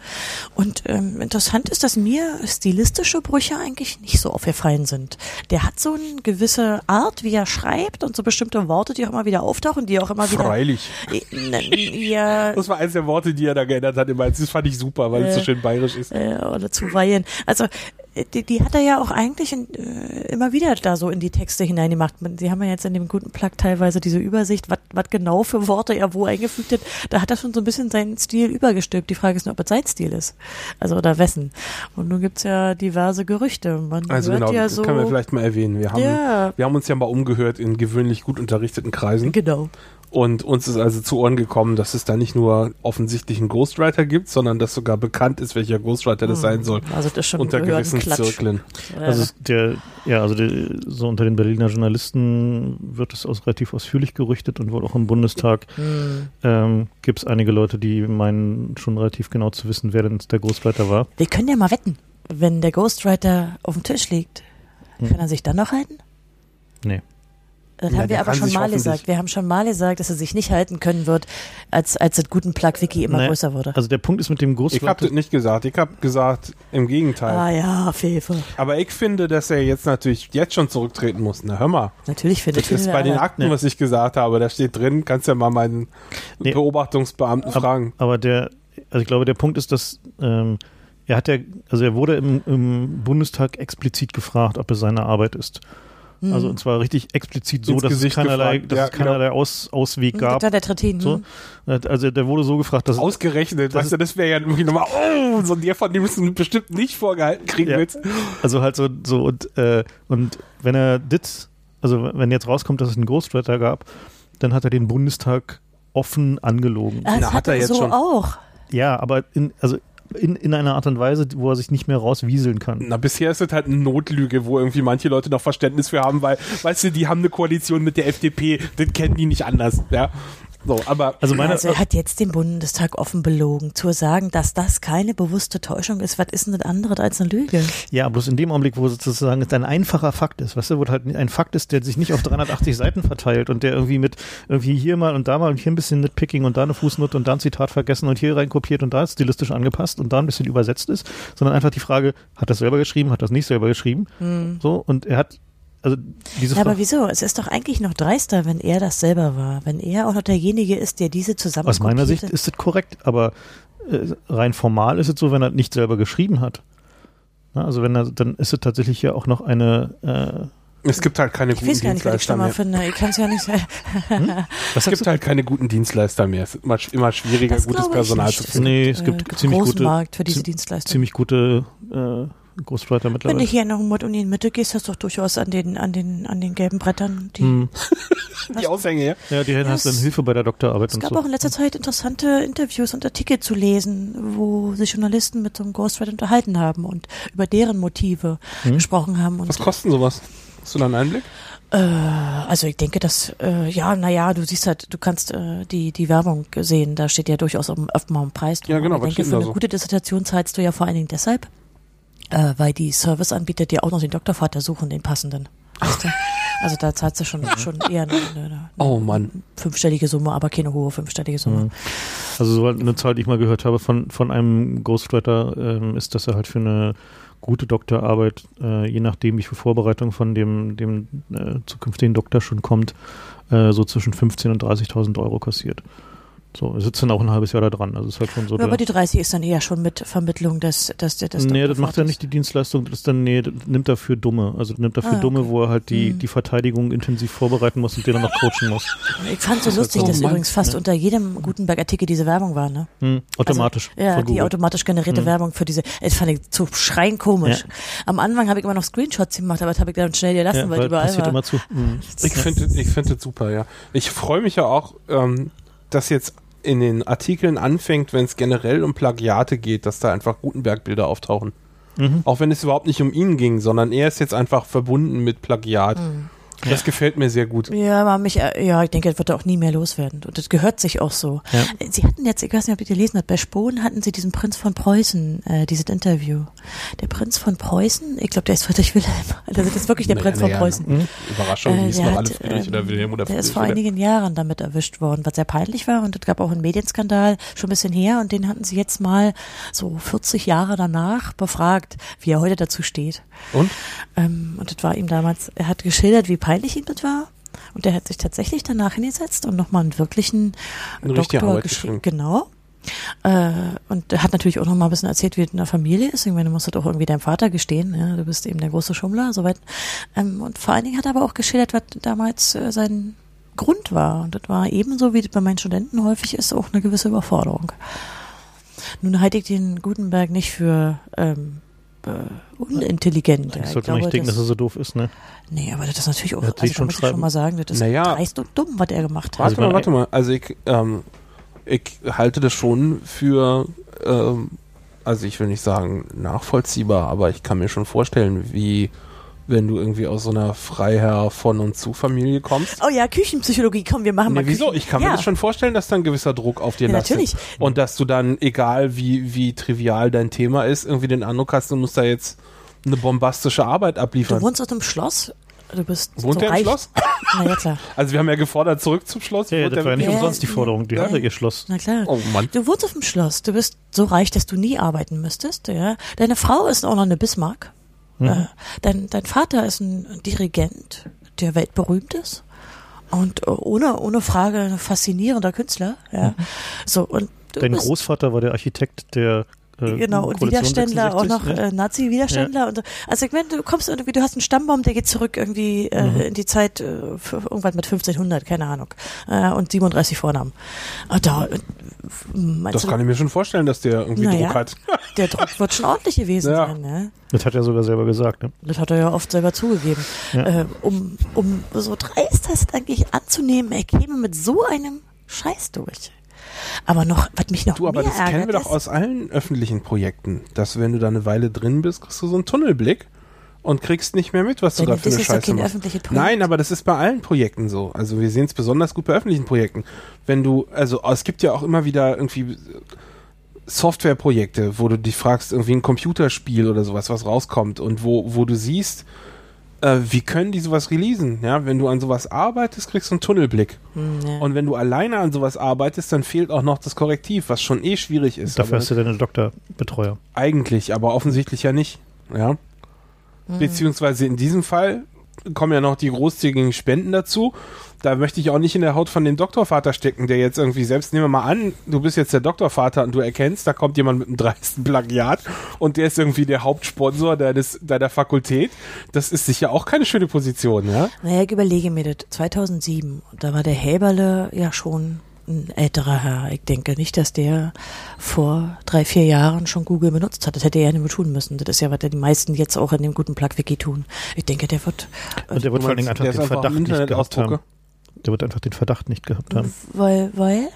S2: Und ähm, interessant ist, dass mir stilistische Brüche eigentlich nicht so aufgefallen sind. Der hat so eine gewisse Art, wie er schreibt und so bestimmte Worte, die auch immer wieder auftauchen, die auch immer wieder.
S3: Freilich.
S2: Ja.
S3: Das war eines der Worte, die er da geändert hat. Das fand ich super, weil äh, es so schön bayerisch ist.
S2: Äh, oder zuweilen. Also die, die hat er ja auch eigentlich in, äh, immer wieder da so in die Texte hineingemacht. Sie haben ja jetzt in dem guten Plug teilweise diese Übersicht, was genau für Worte er wo eingefügt hat. Da hat er schon so ein bisschen seinen Stil übergestülpt. Die Frage ist nur, ob es sein Stil ist. Also oder wessen. Und nun gibt's ja diverse Gerüchte. Man
S3: also genau, ja so, können wir vielleicht mal erwähnen. Wir haben, ja. wir haben uns ja mal umgehört in gewöhnlich gut unterrichteten Kreisen.
S2: Genau.
S3: Und uns ist also zu Ohren gekommen, dass es da nicht nur offensichtlich einen Ghostwriter gibt, sondern dass sogar bekannt ist, welcher Ghostwriter das sein soll.
S2: Also das schon
S3: unter gewissen Zirkeln.
S1: Ja. Also der, ja, also der, so unter den Berliner Journalisten wird es aus, relativ ausführlich gerüchtet und wohl auch im Bundestag mhm. ähm, gibt es einige Leute, die meinen schon relativ genau zu wissen, wer denn der Ghostwriter war.
S2: Wir können ja mal wetten, wenn der Ghostwriter auf dem Tisch liegt, hm. kann er sich dann noch halten?
S1: Nee.
S2: Das ja, haben wir aber schon mal gesagt. Wir haben schon mal gesagt, dass er sich nicht halten können wird, als, als das guten Plug-Wiki immer nee, größer wurde.
S1: Also der Punkt ist mit dem Ghostwriter.
S3: Ich habe das nicht gesagt. Ich habe gesagt, im Gegenteil.
S2: Ah ja, Fefe.
S3: Aber ich finde, dass er jetzt natürlich jetzt schon zurücktreten muss. Na hör mal.
S2: Natürlich finde
S3: ich. Das ist bei den Akten, nee. was ich gesagt habe. Da steht drin, kannst ja mal meinen nee. Beobachtungsbeamten
S1: aber,
S3: fragen.
S1: Aber der, also ich glaube, der Punkt ist, dass ähm, er hat ja, also er wurde im, im Bundestag explizit gefragt, ob es seine Arbeit ist. Mhm. Also und zwar richtig explizit so, dass es keinerlei, dass ja, es keinerlei genau. Aus, Ausweg gab.
S2: Der Trittin,
S1: so. Mhm. Also der wurde so gefragt, dass
S3: ausgerechnet, weißt du, das wäre ja irgendwie nochmal, oh, so der von dem du bestimmt nicht vorgehalten kriegen ja. willst.
S1: Also halt so, so und, äh, und wenn er dit, also wenn jetzt rauskommt, dass es einen Ghostwriter gab, dann hat er den Bundestag offen angelogen.
S2: Das Na, hat er jetzt so schon. auch.
S1: Ja, aber in, also in, in einer Art und Weise, wo er sich nicht mehr rauswieseln kann.
S3: Na, bisher ist es halt eine Notlüge, wo irgendwie manche Leute noch Verständnis für haben, weil, weißt du, die haben eine Koalition mit der FDP, das kennen die nicht anders, ja. So, aber
S2: also, meine, also er hat jetzt den Bundestag offen belogen. Zu sagen, dass das keine bewusste Täuschung ist, was ist denn das andere als eine Lüge?
S1: Ja, bloß in dem Augenblick, wo sozusagen es ein einfacher Fakt ist, weißt du, wo halt ein Fakt ist, der sich nicht auf 380 Seiten verteilt und der irgendwie mit irgendwie hier mal und da mal und hier ein bisschen Nitpicking und da eine Fußnote und da ein Zitat vergessen und hier rein kopiert und da stilistisch angepasst und da ein bisschen übersetzt ist, sondern einfach die Frage, hat das selber geschrieben, hat das nicht selber geschrieben? Mhm. So, und er hat also diese
S2: ja, aber wieso? Es ist doch eigentlich noch dreister, wenn er das selber war. Wenn er auch noch derjenige ist, der diese zusammen
S1: Aus meiner Sicht ist es korrekt, aber äh, rein formal ist es so, wenn er nicht selber geschrieben hat. Na, also wenn er, dann ist es tatsächlich ja auch noch eine, äh,
S3: Es gibt halt keine
S2: Ich
S3: guten
S2: weiß gar nicht, was ich
S3: Dienstleister
S2: schlimmer
S3: mehr.
S2: finde. Ich kann es ja nicht sagen.
S3: Es gibt halt keine guten Dienstleister mehr. Es ist immer, immer schwieriger,
S2: Das
S3: gutes
S2: ich
S3: Personal
S2: nicht.
S3: zu
S2: Es
S3: finden.
S1: Nee, es gibt
S2: äh,
S1: ziemlich
S2: großen
S1: gute-
S2: Markt für diese Dienstleister.
S1: Ziemlich gute äh, Ghostwriter
S2: Wenn du
S1: mittlerweile.
S2: hier in der Humboldt-Uni in Mitte gehst, hast du doch durchaus an den, an den, an den gelben Brettern, die,
S1: Hm.
S3: Die Aushänge, ja.
S1: Ja, die hast dann
S2: es-
S1: Hilfe bei der Doktorarbeit
S2: Es
S1: und
S2: gab
S1: so.
S2: auch in letzter Zeit interessante Interviews und Artikel zu lesen, wo sich Journalisten mit so einem Ghostwriter unterhalten haben und über deren Motive
S1: Hm?
S2: gesprochen haben. Und
S3: Was kostet denn sowas? Hast du da einen Einblick?
S2: äh, also ich denke, dass äh, ja, naja, du siehst halt, du kannst äh, die die Werbung sehen, da steht ja durchaus öfter mal ein Preis drin.
S3: Ja, genau,
S2: Ich denke, für eine
S3: so?
S2: gute Dissertation zahlst du ja vor allen Dingen deshalb, äh, weil die Serviceanbieter dir auch noch den Doktorvater suchen, den passenden. Weißt du? Also da zahlst du schon schon eher eine, eine, eine
S3: Oh Mann.
S2: fünfstellige Summe, aber keine hohe fünfstellige Summe.
S1: Mhm. Also so eine Zahl, die ich mal gehört habe von, von einem Ghostwriter, ähm, ist, dass er halt für eine gute Doktorarbeit, äh, je nachdem, wie viel Vorbereitung von dem, dem äh, zukünftigen Doktor schon kommt, äh, so zwischen 15.000 und 30.000 Euro kassiert. So, er sitzt dann auch ein halbes Jahr da dran. Also ist halt schon so.
S2: Ja, aber
S1: der,
S2: die 30 ist dann eher schon mit Vermittlung des, des, des
S1: nee, das macht ja nicht die Dienstleistung, das ist dann, nee, das nimmt er für Dumme. Also nimmt er für
S2: Ah,
S1: Dumme,
S2: okay.
S1: wo er halt die,
S2: Mhm.
S1: die Verteidigung intensiv vorbereiten muss und den dann noch coachen muss.
S2: Ich fand so
S1: Das
S2: lustig,
S1: halt so
S2: dass
S3: Mann.
S2: übrigens fast
S1: Ja.
S2: unter jedem Gutenberg-Artikel diese Werbung war, ne?
S1: Hm, automatisch.
S2: Also, ja, die
S1: Google.
S2: automatisch generierte
S1: Mhm.
S2: Werbung für diese, das fand ich zu schreien komisch.
S1: Ja.
S2: Am Anfang habe ich immer noch Screenshots gemacht, aber das habe ich dann schnell gelassen,
S1: ja,
S2: weil,
S1: weil
S2: überall
S1: passiert
S2: war.
S1: immer zu. Hm.
S3: Ich finde ich finde das super, ja. Ich freue mich ja auch, ähm, dass jetzt in den Artikeln anfängt, wenn es generell um Plagiate geht, dass da einfach Gutenberg-Bilder auftauchen.
S1: Mhm.
S3: Auch wenn es überhaupt nicht um ihn ging, sondern er ist jetzt einfach verbunden mit Plagiat.
S2: Mhm.
S3: Das gefällt mir sehr gut.
S2: Ja, aber mich, äh, ja, ich denke, das wird er auch nie mehr loswerden. Und das gehört sich auch so.
S1: Ja.
S2: Sie hatten jetzt, ich weiß nicht, ob ihr gelesen habt, bei Spohn hatten sie diesen Prinz von Preußen, äh, dieses Interview. Der Prinz von Preußen, ich glaube, der ist Friedrich Wilhelm. Also das ist wirklich der
S3: Naja,
S2: Prinz von
S3: naja,
S2: Preußen.
S1: Mhm.
S3: Überraschung,
S2: Äh, der hat,
S3: Friedrich
S2: ähm,
S3: oder Wilhelm oder
S2: Der ist vor einigen Jahren damit erwischt worden, was sehr peinlich war. Und es gab auch einen Medienskandal schon ein bisschen her. Und den hatten sie jetzt mal so 40 Jahre danach befragt, wie er heute dazu steht.
S3: Und?
S2: Ähm, und das war ihm damals, er hat geschildert, wie peinlich ihm das war. Und er hat sich tatsächlich danach hingesetzt und nochmal einen wirklichen
S3: Eine
S2: Doktor geschrieben. Genau. Äh, und er hat natürlich auch noch mal ein bisschen erzählt, wie es in der Familie ist. Ich meine, du musst das auch irgendwie deinem Vater gestehen. Ja? Du bist eben der große Schummler, soweit. Ähm, und vor allen Dingen hat er aber auch geschildert, was damals äh, sein Grund war. Und das war ebenso, wie das bei meinen Studenten häufig ist, auch eine gewisse Überforderung. Nun halte ich den Gutenberg nicht für ähm, äh, unintelligent. Ja,
S1: Ich sollte man nicht denken,
S2: das-
S1: dass er so doof ist, ne?
S2: Nee, aber das ist natürlich auch, also
S1: schon
S2: muss ich
S1: schreiben-
S2: schon mal sagen, das ist
S3: Naja.
S2: dreist und dumm, was er gemacht hat.
S3: Warte
S1: Also
S3: mal, warte mal. Also ich, ähm, ich halte das schon für, ähm, also ich will nicht sagen nachvollziehbar, aber ich kann mir schon vorstellen, wie wenn du irgendwie aus so einer Freiherr von und zu Familie kommst.
S2: Oh ja, Küchenpsychologie, komm, wir machen mal
S3: Nee, wieso?
S2: Küchen.
S3: Ich kann
S2: ja.
S3: mir das schon vorstellen, dass da ein gewisser Druck auf dir
S2: Ja,
S3: lastet.
S2: natürlich.
S3: Und dass du dann, egal wie, wie trivial dein Thema ist, irgendwie den Eindruck hast, du musst da jetzt eine bombastische Arbeit
S2: Du
S3: abliefern.
S2: wohnst auf einem Schloss, du bist
S3: Wohnt
S2: so
S3: der im
S2: reich.
S3: Schloss?
S2: Na ja, klar.
S3: Also wir haben ja gefordert, zurück zum Schloss.
S1: Ja, ja das war ja nicht umsonst die Forderung. Die
S2: ja.
S1: hatte ihr Schloss.
S2: Na klar.
S3: Oh Mann.
S2: Du wohnst auf dem Schloss, du bist so reich, dass du nie arbeiten müsstest. Ja. Deine Frau ist auch noch eine Bismarck.
S1: Mhm.
S2: Äh, dein, dein Vater ist ein Dirigent, der weltberühmt ist. Und äh, ohne, ohne Frage ein faszinierender Künstler. Ja. So, und
S1: Dein Großvater war der Architekt der äh,
S2: Genau, und Widerständler auch
S1: 66,
S2: noch,
S1: ne?
S2: äh, Nazi-Widerständler. Und, so. also ich meine, du kommst irgendwie, du hast einen Stammbaum, der geht zurück irgendwie äh,
S1: Mhm.
S2: in die Zeit, äh, für, irgendwann mit 1500, keine Ahnung. Äh, und 37 Vornamen. Und da, äh,
S3: Das
S2: du,
S3: kann ich mir schon vorstellen, dass der irgendwie
S2: Naja.
S3: Druck hat.
S2: der Druck wird schon ordentlich gewesen
S3: Ja.
S2: sein. Ne?
S1: Das hat er sogar selber gesagt. Ne?
S2: Das hat er ja oft selber zugegeben.
S1: Ja.
S2: Äh, um, um so dreist das eigentlich anzunehmen, er käme mit so einem Scheiß durch. Aber noch, was mich noch
S3: Du, aber
S2: mehr
S3: das kennen wir
S2: ärgert,
S3: doch
S2: ist,
S3: aus allen öffentlichen Projekten, dass wenn du da eine Weile drin bist, kriegst du so einen Tunnelblick und kriegst nicht mehr mit, was du da für eine
S2: ist
S3: Scheiße machst. Nein, aber das ist bei allen Projekten so. Also wir sehen es besonders gut bei öffentlichen Projekten. Wenn du, also es gibt ja auch immer wieder irgendwie Softwareprojekte, wo du dich fragst, irgendwie ein Computerspiel oder sowas, was rauskommt und wo, wo du siehst, äh, wie können die sowas releasen? Ja, wenn du an sowas arbeitest, kriegst du einen Tunnelblick.
S2: Hm, ja.
S3: Und wenn du alleine an sowas arbeitest, dann fehlt auch noch das Korrektiv, was schon eh schwierig ist.
S1: Dafür
S3: aber
S1: hast du deine Doktorbetreuer.
S3: eigentlich, aber offensichtlich ja nicht. Ja.
S2: Hm.
S3: Beziehungsweise in diesem Fall kommen ja noch die großzügigen Spenden dazu. Da möchte ich auch nicht in der Haut von dem Doktorvater stecken, der jetzt irgendwie, selbst nehmen wir mal an, du bist jetzt der Doktorvater und du erkennst, da kommt jemand mit einem dreisten Plagiat und der ist irgendwie der Hauptsponsor deines, deiner Fakultät. Das ist sicher auch keine schöne Position, ja?
S2: Naja, ich überlege mir das. 2007, da war der Häberle ja schon ein älterer Herr. Ich denke nicht, dass der vor drei, vier Jahren schon Google benutzt hat. Das hätte er ja nicht mehr tun müssen. Das ist ja, was die meisten jetzt auch in dem guten Plug-Wiki tun. Ich denke, der wird...
S1: Und der wird vor allen Dingen einfach
S3: Der
S1: den Verdacht nicht gehabt haben. Der wird einfach den Verdacht nicht gehabt haben.
S2: Weil, weil?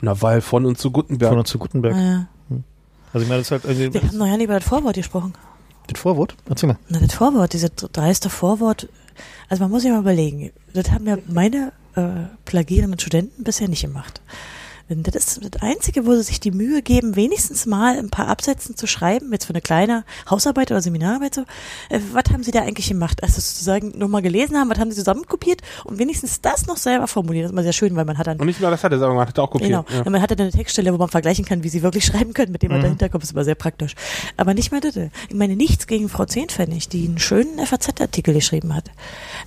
S3: Na, weil von und zu Gutenberg.
S1: Von und zu Gutenberg.
S2: Äh,
S1: Also ich meine, das ist halt irgendwie
S2: wir haben noch ja nicht über das Vorwort gesprochen.
S1: den Vorwort. Erzähl mal.
S2: Na, das Vorwort, dieses dreiste Vorwort, also man muss sich mal überlegen, das haben ja meine äh, plagierenden Studenten bisher nicht gemacht. Das ist das Einzige, wo sie sich die Mühe geben, wenigstens mal ein paar Absätzen zu schreiben, jetzt für eine kleine Hausarbeit oder Seminararbeit so. Äh, was haben sie da eigentlich gemacht? Also sozusagen nur mal gelesen haben, was haben sie zusammenkopiert und wenigstens das noch selber formulieren. Das ist immer sehr schön, weil man hat dann
S3: Und nicht nur das hat er, sondern man hat auch kopiert.
S2: Genau.
S3: Ja.
S2: Man hat dann eine Textstelle, wo man vergleichen kann, wie sie wirklich schreiben können, mit dem man
S1: Mhm.
S2: dahinter kommt. Das ist immer sehr praktisch. Aber nicht mehr das. Ich meine, nichts gegen Frau Zehnpfennig, die einen schönen FAZ-Artikel geschrieben hat.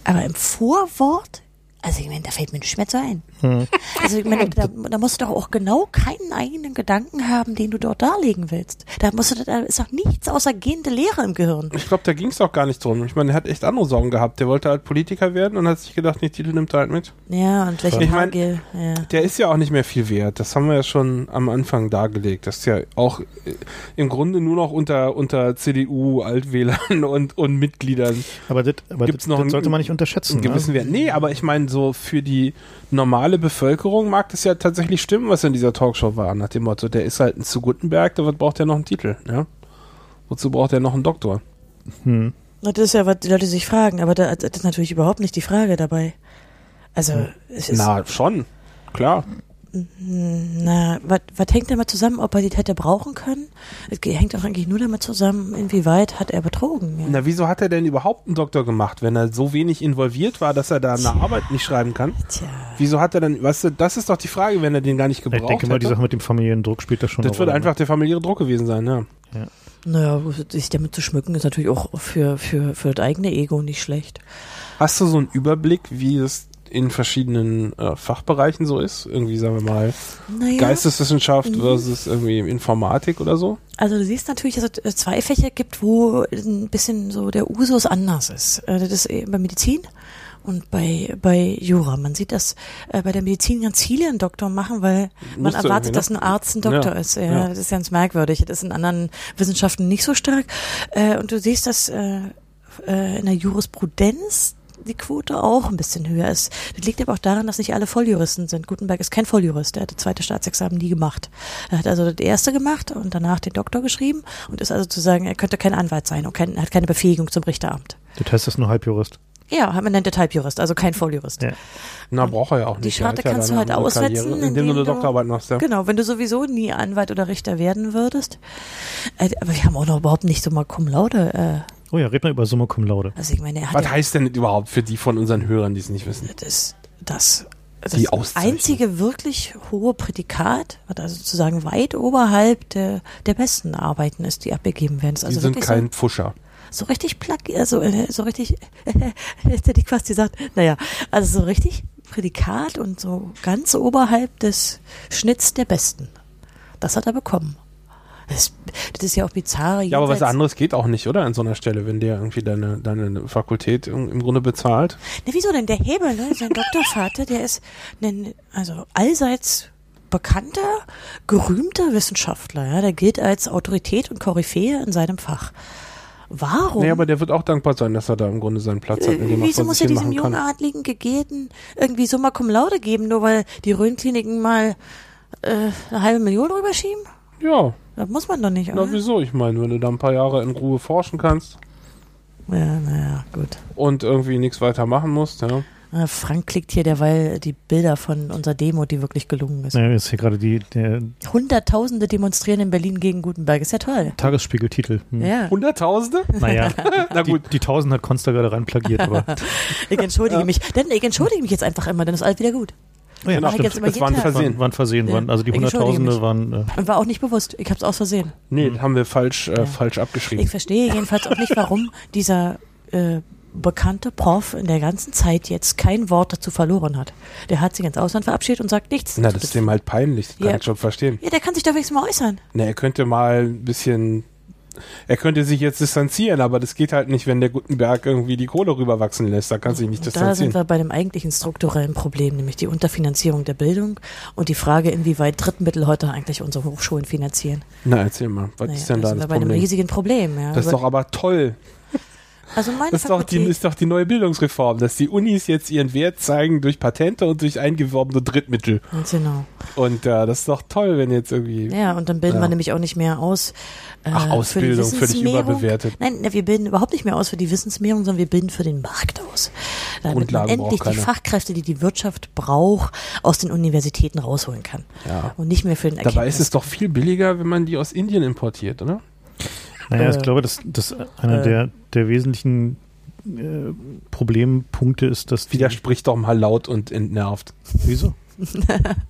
S2: Aber im Vorwort, also ich meine, da fällt mir nichts mehr zu ein.
S1: Hm.
S2: Also ich meine, da, da musst du doch auch genau keinen eigenen Gedanken haben, den du dort darlegen willst. Da musst du, da ist doch nichts außer gehende Leere im Gehirn.
S3: Ich glaube, da ging es auch gar nicht drum. Ich meine, er hat echt andere Sorgen gehabt. Der wollte halt Politiker werden und hat sich gedacht, nee, Titel nimmt er halt mit.
S2: Ja, und welche
S3: Ich mein-
S2: Hagel, ja.
S3: Der ist ja auch nicht mehr viel wert. Das haben wir ja schon am Anfang dargelegt. Das ist ja auch äh, im Grunde nur noch unter, unter CDU-Altwählern und, und Mitgliedern
S1: Aber das, aber
S3: Gibt's
S1: das,
S3: noch
S1: das sollte man nicht unterschätzen.
S3: einen gewissen
S1: ne?
S3: Wert. Nee, aber ich meine, so für die normale Bevölkerung mag das ja tatsächlich stimmen, was in dieser Talkshow war. Nach dem Motto, der ist halt ein zu Gutenberg, da braucht er noch einen Titel. Ja? Wozu braucht er noch einen Doktor?
S1: Hm.
S2: Na, Das ist ja, was die Leute sich fragen, aber da, das ist natürlich überhaupt nicht die Frage dabei. Also, es ist,
S3: Na, schon. Klar.
S2: Na, was was hängt damit zusammen, ob er die hätte brauchen können? Es hängt auch eigentlich nur damit zusammen, inwieweit hat er betrogen. Ja.
S3: Na, wieso hat er denn überhaupt einen Doktor gemacht, wenn er so wenig involviert war, dass er da eine
S2: Tja.
S3: Arbeit nicht schreiben kann?
S2: Tja,
S3: Wieso hat er denn, weißt du, das ist doch die Frage, wenn er den gar nicht gebraucht
S1: Ich denke mal, die
S3: hätte.
S1: Sache mit dem familiären Druck spielt da schon
S3: Das
S1: eine
S3: wird
S1: Rolle.
S3: einfach der familiäre Druck gewesen sein, ja.
S2: naja, sich damit zu schmücken, ist natürlich auch für, für, für das eigene Ego nicht schlecht.
S3: Hast du so einen Überblick, wie es in verschiedenen äh, Fachbereichen so ist? Irgendwie, sagen wir mal,
S2: Naja,
S3: Geisteswissenschaft
S2: Mhm.
S3: versus irgendwie Informatik oder so?
S2: also du siehst natürlich, dass es zwei Fächer gibt, wo ein bisschen so der Usus anders ist. Äh, Das ist bei Medizin und bei, bei Jura. Man sieht, dass äh, bei der Medizin ganz viele einen Doktor machen, weil man
S3: Musste
S2: erwartet,
S3: ne?
S2: dass ein Arzt ein Doktor
S3: Ja,
S2: ist. Ja,
S3: ja.
S2: Das ist ganz merkwürdig. Das ist in anderen Wissenschaften nicht so stark. Äh, und du siehst, dass äh, äh, in der Jurisprudenz die Quote auch ein bisschen höher ist. Das liegt aber auch daran, dass nicht alle Volljuristen sind. Gutenberg ist kein Volljurist, der hat das zweite Staatsexamen nie gemacht. Er hat also das erste gemacht und danach den Doktor geschrieben und ist also zu sagen, er könnte kein Anwalt sein und kein, hat keine Befähigung zum Richteramt.
S1: Das heißt, das ist nur Halbjurist.
S2: Ja, man nennt das Halbjurist, also kein Volljurist.
S1: Ja.
S3: Na, braucht er ja auch
S2: Die
S3: nicht. Hat
S2: Scharte
S3: ja
S2: kannst
S3: dann
S2: du halt
S3: eine
S2: auswetzen,
S3: Karriere, indem du eine Doktorarbeit machst, ja.
S2: Genau, wenn du sowieso nie Anwalt oder Richter werden würdest. Äh, aber wir haben auch noch überhaupt nicht so mal Cum Laude. Äh,
S1: Oh ja, red mal über Summa Cum Laude.
S2: also ich meine, er hat
S3: Was
S2: ja,
S3: heißt denn das überhaupt für die von unseren Hörern, die es nicht wissen?
S2: das, das, das
S3: Die Auszeichnung.
S2: einzige wirklich hohe Prädikat, was also sozusagen weit oberhalb der, der besten Arbeiten ist, die abgegeben werden. Das ist
S3: Die
S2: also
S3: sind
S2: wirklich
S3: kein Pfuscher.
S2: so, so richtig plack, also äh, so richtig, jetzt hätte ich fast gesagt, naja, also so richtig Prädikat und so ganz oberhalb des Schnitts der Besten. Das hat er bekommen. Das, das ist ja auch bizarr.
S3: Ja, aber was anderes geht auch nicht, oder? An so einer Stelle, wenn der irgendwie deine, deine Fakultät im Grunde bezahlt.
S2: Na, wieso denn? Der Hebel, ne? sein Doktorvater, der ist ein, also allseits bekannter, gerühmter Wissenschaftler. Ja? Der gilt als Autorität und Koryphäe in seinem Fach. Warum?
S3: Nee, aber der wird auch dankbar sein, dass er da im Grunde seinen Platz hat, in dem er
S2: Wieso muss er diesem
S3: machen kann.
S2: jungadligen Gegeten irgendwie Summa Cum Laude geben, nur weil die Rhönkliniken mal äh, eine halbe Million rüberschieben?
S3: Ja,
S2: Das muss man doch nicht, oder?
S3: na wieso? Ich meine, wenn du da ein paar Jahre in Ruhe forschen kannst
S2: Ja, naja, gut.
S3: und irgendwie nichts weiter machen musst, ja.
S2: Frank klickt hier derweil die Bilder von unserer Demo, die wirklich gelungen ist.
S1: Naja, jetzt hier gerade die, der
S2: Hunderttausende demonstrieren in Berlin gegen Gutenberg. Ist ja toll.
S1: Tagesspiegeltitel. Hm.
S2: Ja.
S3: Hunderttausende?
S1: Naja,
S3: Na
S1: die,
S3: gut.
S1: die 1000 hat Konsta gerade rein plagiert, aber
S2: Ich entschuldige
S3: Ja.
S2: mich. Denn ich entschuldige mich jetzt einfach immer, dann ist alles wieder gut.
S1: Oh ja,
S3: Genau,
S2: immer
S3: das war ein
S2: jeden Tag.
S3: Versehen.
S1: waren, waren Versehen.
S2: Ja.
S1: Waren, also die Hunderttausende waren. Äh,
S2: Und war auch nicht bewusst. Ich habe es aus Versehen.
S3: Nee,
S1: Hm.
S3: haben wir falsch, äh,
S2: Ja.
S3: falsch abgeschrieben.
S2: Ich verstehe jedenfalls auch nicht, warum dieser äh, bekannte Prof in der ganzen Zeit jetzt kein Wort dazu verloren hat. Der hat sich ins Ausland verabschiedet und sagt nichts.
S3: Na, das ist dem halt peinlich, das kann
S2: Ja.
S3: ich schon verstehen.
S2: Ja, der kann sich doch wenigstens mal äußern.
S3: Na, er könnte mal ein bisschen, er könnte sich jetzt distanzieren, aber das geht halt nicht, wenn der Gutenberg irgendwie die Kohle rüberwachsen lässt, da kann sich nicht
S2: Und da sind
S3: distanzieren.
S2: wir bei dem eigentlichen strukturellen Problem, nämlich die Unterfinanzierung der Bildung und die Frage, inwieweit Drittmittel heute eigentlich unsere Hochschulen finanzieren.
S3: Na, erzähl mal, was
S2: Naja,
S3: ist denn da
S2: sind
S3: das
S2: wir bei einem
S3: Problem?
S2: riesigen Problem. Ja.
S3: Das ist doch aber toll.
S2: Also meine
S3: Das ist doch, die, ist doch die neue Bildungsreform, dass die Unis jetzt ihren Wert zeigen durch Patente und durch eingeworbene Drittmittel.
S2: Genau.
S3: Und äh, das ist doch toll, wenn jetzt irgendwie.
S2: Ja, und dann bilden
S3: Ja.
S2: wir nämlich auch nicht mehr aus. Äh,
S3: Ach,
S2: für die
S3: Ausbildung, völlig überbewertet.
S2: Nein, wir bilden überhaupt nicht mehr aus für die Wissensmehrung, sondern wir bilden für den Markt aus. Damit man
S3: Grundlagen
S2: endlich
S3: braucht
S2: die. Fachkräfte, die die Wirtschaft braucht, aus den Universitäten rausholen kann.
S3: Ja.
S2: Und nicht mehr für den
S3: Dabei ist es doch viel billiger, wenn man die aus Indien importiert, oder?
S1: Naja,
S2: Äh,
S1: ich glaube, dass, dass einer
S2: äh.
S1: der, der wesentlichen äh, Problempunkte ist, dass die,
S3: Widerspricht doch mal laut und entnervt.
S1: Wieso?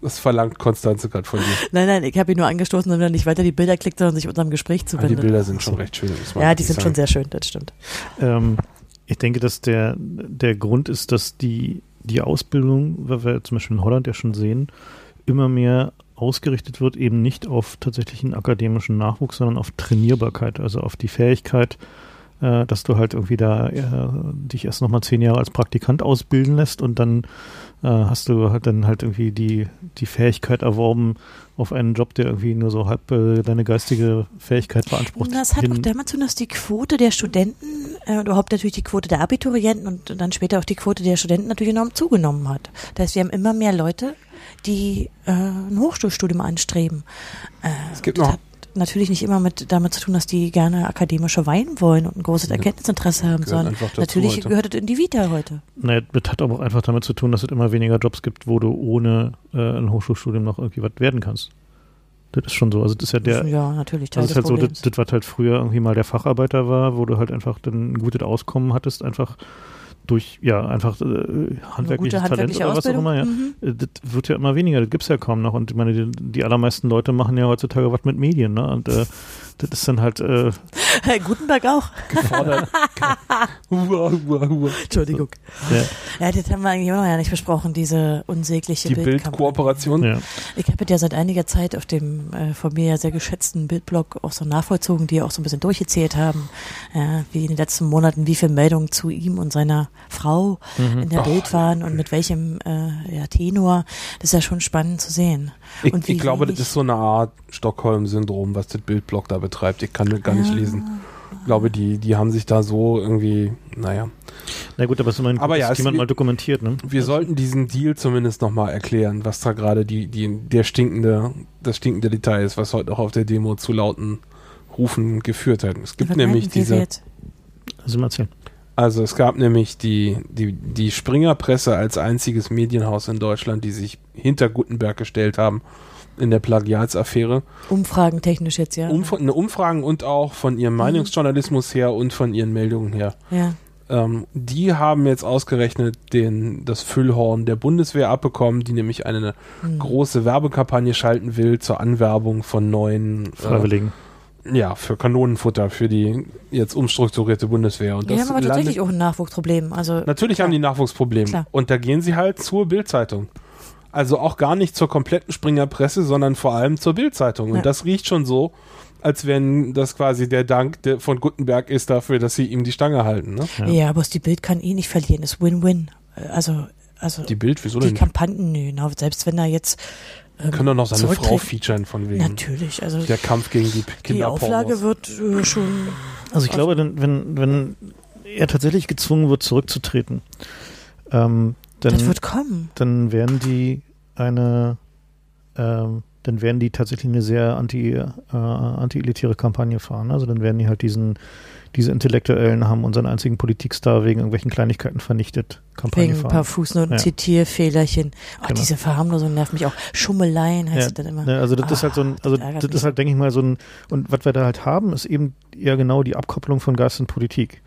S3: Das verlangt Konstanze gerade von dir.
S2: Nein, nein, ich habe ihn nur angestoßen, damit er nicht weiter die Bilder klickt, sondern sich unserem Gespräch
S3: Aber die
S2: zuwendet.
S3: Bilder sind schon recht schön.
S2: Ja, die sind
S3: sagen.
S2: schon sehr schön, das stimmt.
S1: Ähm, ich denke, dass der, der Grund ist, dass die, die Ausbildung, weil wir zum Beispiel in Holland ja schon sehen, immer mehr ausgerichtet wird, eben nicht auf tatsächlichen akademischen Nachwuchs, sondern auf Trainierbarkeit, also auf die Fähigkeit, äh, dass du halt irgendwie da äh, dich erst nochmal zehn Jahre als Praktikant ausbilden lässt und dann äh, hast du halt dann halt irgendwie die, die Fähigkeit erworben auf einen Job, der irgendwie nur so halb äh, deine geistige Fähigkeit beansprucht.
S2: Das hat auch damit zu tun, dass die Quote der Studenten, äh, überhaupt natürlich die Quote der Abiturienten und dann später auch die Quote der Studenten natürlich enorm zugenommen hat. Das heißt, wir haben immer mehr Leute, die äh, ein Hochschulstudium anstreben. Äh,
S3: Es gibt noch-
S2: hat natürlich nicht immer mit damit zu tun, dass die gerne akademische Wein wollen und ein großes Erkenntnisinteresse haben,
S3: gehört
S2: sondern natürlich
S3: heute.
S2: gehört es in die Vita heute.
S1: Naja, das hat aber auch einfach damit zu tun, dass es immer weniger Jobs gibt, wo du ohne äh, ein Hochschulstudium noch irgendwie was werden kannst. Das ist schon so. Also das ist ja der,
S2: ja, natürlich Teil
S1: also es ist
S2: des
S1: halt so, das, das, was halt früher irgendwie mal der Facharbeiter war, wo du halt einfach dann ein gutes Auskommen hattest, einfach durch, ja, einfach äh, handwerkliches Talent oder was auch immer, ja.
S2: mhm.
S1: Äh, Das wird ja immer weniger, das gibt's ja kaum noch. Und ich meine, die, die allermeisten Leute machen ja heutzutage was mit Medien, ne? Und äh, das ist dann halt, äh,
S2: Gutenberg auch.
S3: gefordert. Hua, hua, hua.
S2: Entschuldigung.
S1: ja,
S2: Ja, das haben wir eigentlich auch noch ja nicht besprochen, diese unsägliche
S3: Die. Bildkooperation.
S1: ja.
S2: Ich habe ja seit einiger Zeit auf dem äh, von mir ja sehr geschätzten Bildblog auch so nachvollzogen, die auch so ein bisschen durchgezählt haben, ja, wie in den letzten Monaten, wie viele Meldungen zu ihm und seiner Frau in der
S3: Oh.
S2: Bild waren und mit welchem äh, ja, Tenor. Das ist ja schon spannend zu sehen.
S3: Ich, ich glaube, das ist so eine Art Stockholm-Syndrom, was das Bildblock da betreibt. Ich kann das gar nicht
S2: Ja.
S3: lesen. Ich glaube, die, die haben sich da so irgendwie, naja.
S1: Na gut, aber es ist immerhin gut,
S3: Aber ja,
S1: dass
S3: es-
S1: jemand mal dokumentiert, ne?
S3: Wir sollten diesen Deal zumindest nochmal erklären, was da gerade die, die, der stinkende, das stinkende Detail ist, was heute auch auf der Demo zu lauten Rufen geführt hat. Es gibt nämlich diese?
S1: Also mal erzählen.
S3: Also es gab nämlich die, die, die Springerpresse als einziges Medienhaus in Deutschland, die sich hinter Gutenberg gestellt haben in der Plagiatsaffäre.
S2: Umfragen technisch jetzt, ja.
S3: Umf eine Umfragen und auch von ihrem Meinungsjournalismus her und von ihren Meldungen her.
S2: ja.
S3: Ähm, die haben jetzt ausgerechnet den, das Füllhorn der Bundeswehr abbekommen, die nämlich eine
S2: Hm.
S3: große Werbekampagne schalten will zur Anwerbung von neuen,
S1: Freiwilligen.
S3: äh, ja, für Kanonenfutter für die jetzt umstrukturierte Bundeswehr. Und
S2: Die
S3: das
S2: haben aber tatsächlich auch ein Nachwuchsproblem. Also
S3: natürlich haben die Nachwuchsprobleme.
S2: Klar.
S3: Und da gehen sie halt zur Bildzeitung. Also auch gar nicht zur kompletten Springerpresse, sondern vor allem zur Bildzeitung. Und
S2: Ja.
S3: das riecht schon so, als wenn das quasi der Dank von Gutenberg ist dafür, dass sie ihm die Stange halten. Ne?
S1: Ja.
S2: ja. aber die Bild kann eh nicht verlieren. Ist Win-Win. Äh, Also also
S3: Die Bild, wieso
S2: die
S3: denn?
S2: Kampagnen, nö, na, selbst wenn er jetzt ähm,
S3: Können doch noch seine Frau featuren von wegen.
S2: Natürlich, also
S3: Der Kampf gegen die
S2: die
S3: Kinderpornos.
S2: Auflage wird äh, schon
S1: Also ich glaube, wenn, wenn, wenn er tatsächlich gezwungen wird, zurückzutreten, ähm, dann,
S2: das wird kommen.
S1: dann werden die eine, ähm, dann werden die tatsächlich eine sehr anti, äh, anti-elitäre Kampagne fahren. Also dann werden die halt diesen, diese Intellektuellen haben unseren einzigen Politikstar wegen irgendwelchen Kleinigkeiten vernichtet Kampagne
S2: Wegen ein
S1: fahren.
S2: paar Fußnoten,
S1: Ja.
S2: Zitierfehlerchen. Oh,
S1: Genau.
S2: diese Verharmlosung nervt mich auch. Schummeleien heißt
S1: Ja,
S2: es dann immer.
S1: Ne, also das ist halt so ein,
S2: Ah,
S1: also
S2: das
S1: das ist halt, denke ich mal, so ein, und was wir da halt haben, ist eben eher genau die Abkopplung von Geist und Politik.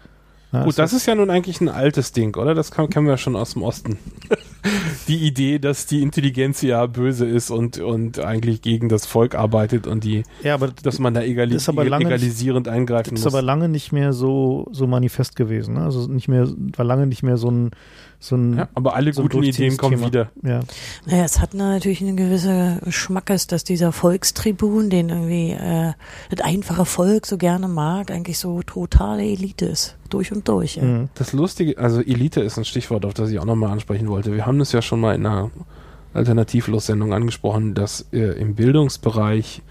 S1: Ja,
S3: Gut, das ist ja nun eigentlich ein altes Ding, oder? Das kann, kennen wir schon aus dem Osten. die Idee, dass die Intelligenz ja böse ist und, und eigentlich gegen das Volk arbeitet und die,
S1: Ja, aber
S3: dass man da egali
S1: Das ist aber lange nicht-
S3: egalisierend eingreifen
S1: das ist
S3: muss.
S1: aber lange nicht mehr so, so manifest gewesen. Ne? Also nicht mehr, war lange nicht mehr so ein, so ein,
S3: ja, aber alle
S1: so
S3: guten Ideen kommen wieder.
S1: ja.
S2: Naja, es hat natürlich eine gewisse Schmackes, dass dieser Volkstribun, den irgendwie äh, das einfache Volk so gerne mag, eigentlich so totale Elite ist. Durch und durch. Ja.
S1: Mhm.
S3: Das Lustige, also Elite ist ein Stichwort, auf das ich auch nochmal ansprechen wollte. Wir haben das ja schon mal in einer Alternativlos-Sendung angesprochen, dass äh, im Bildungsbereich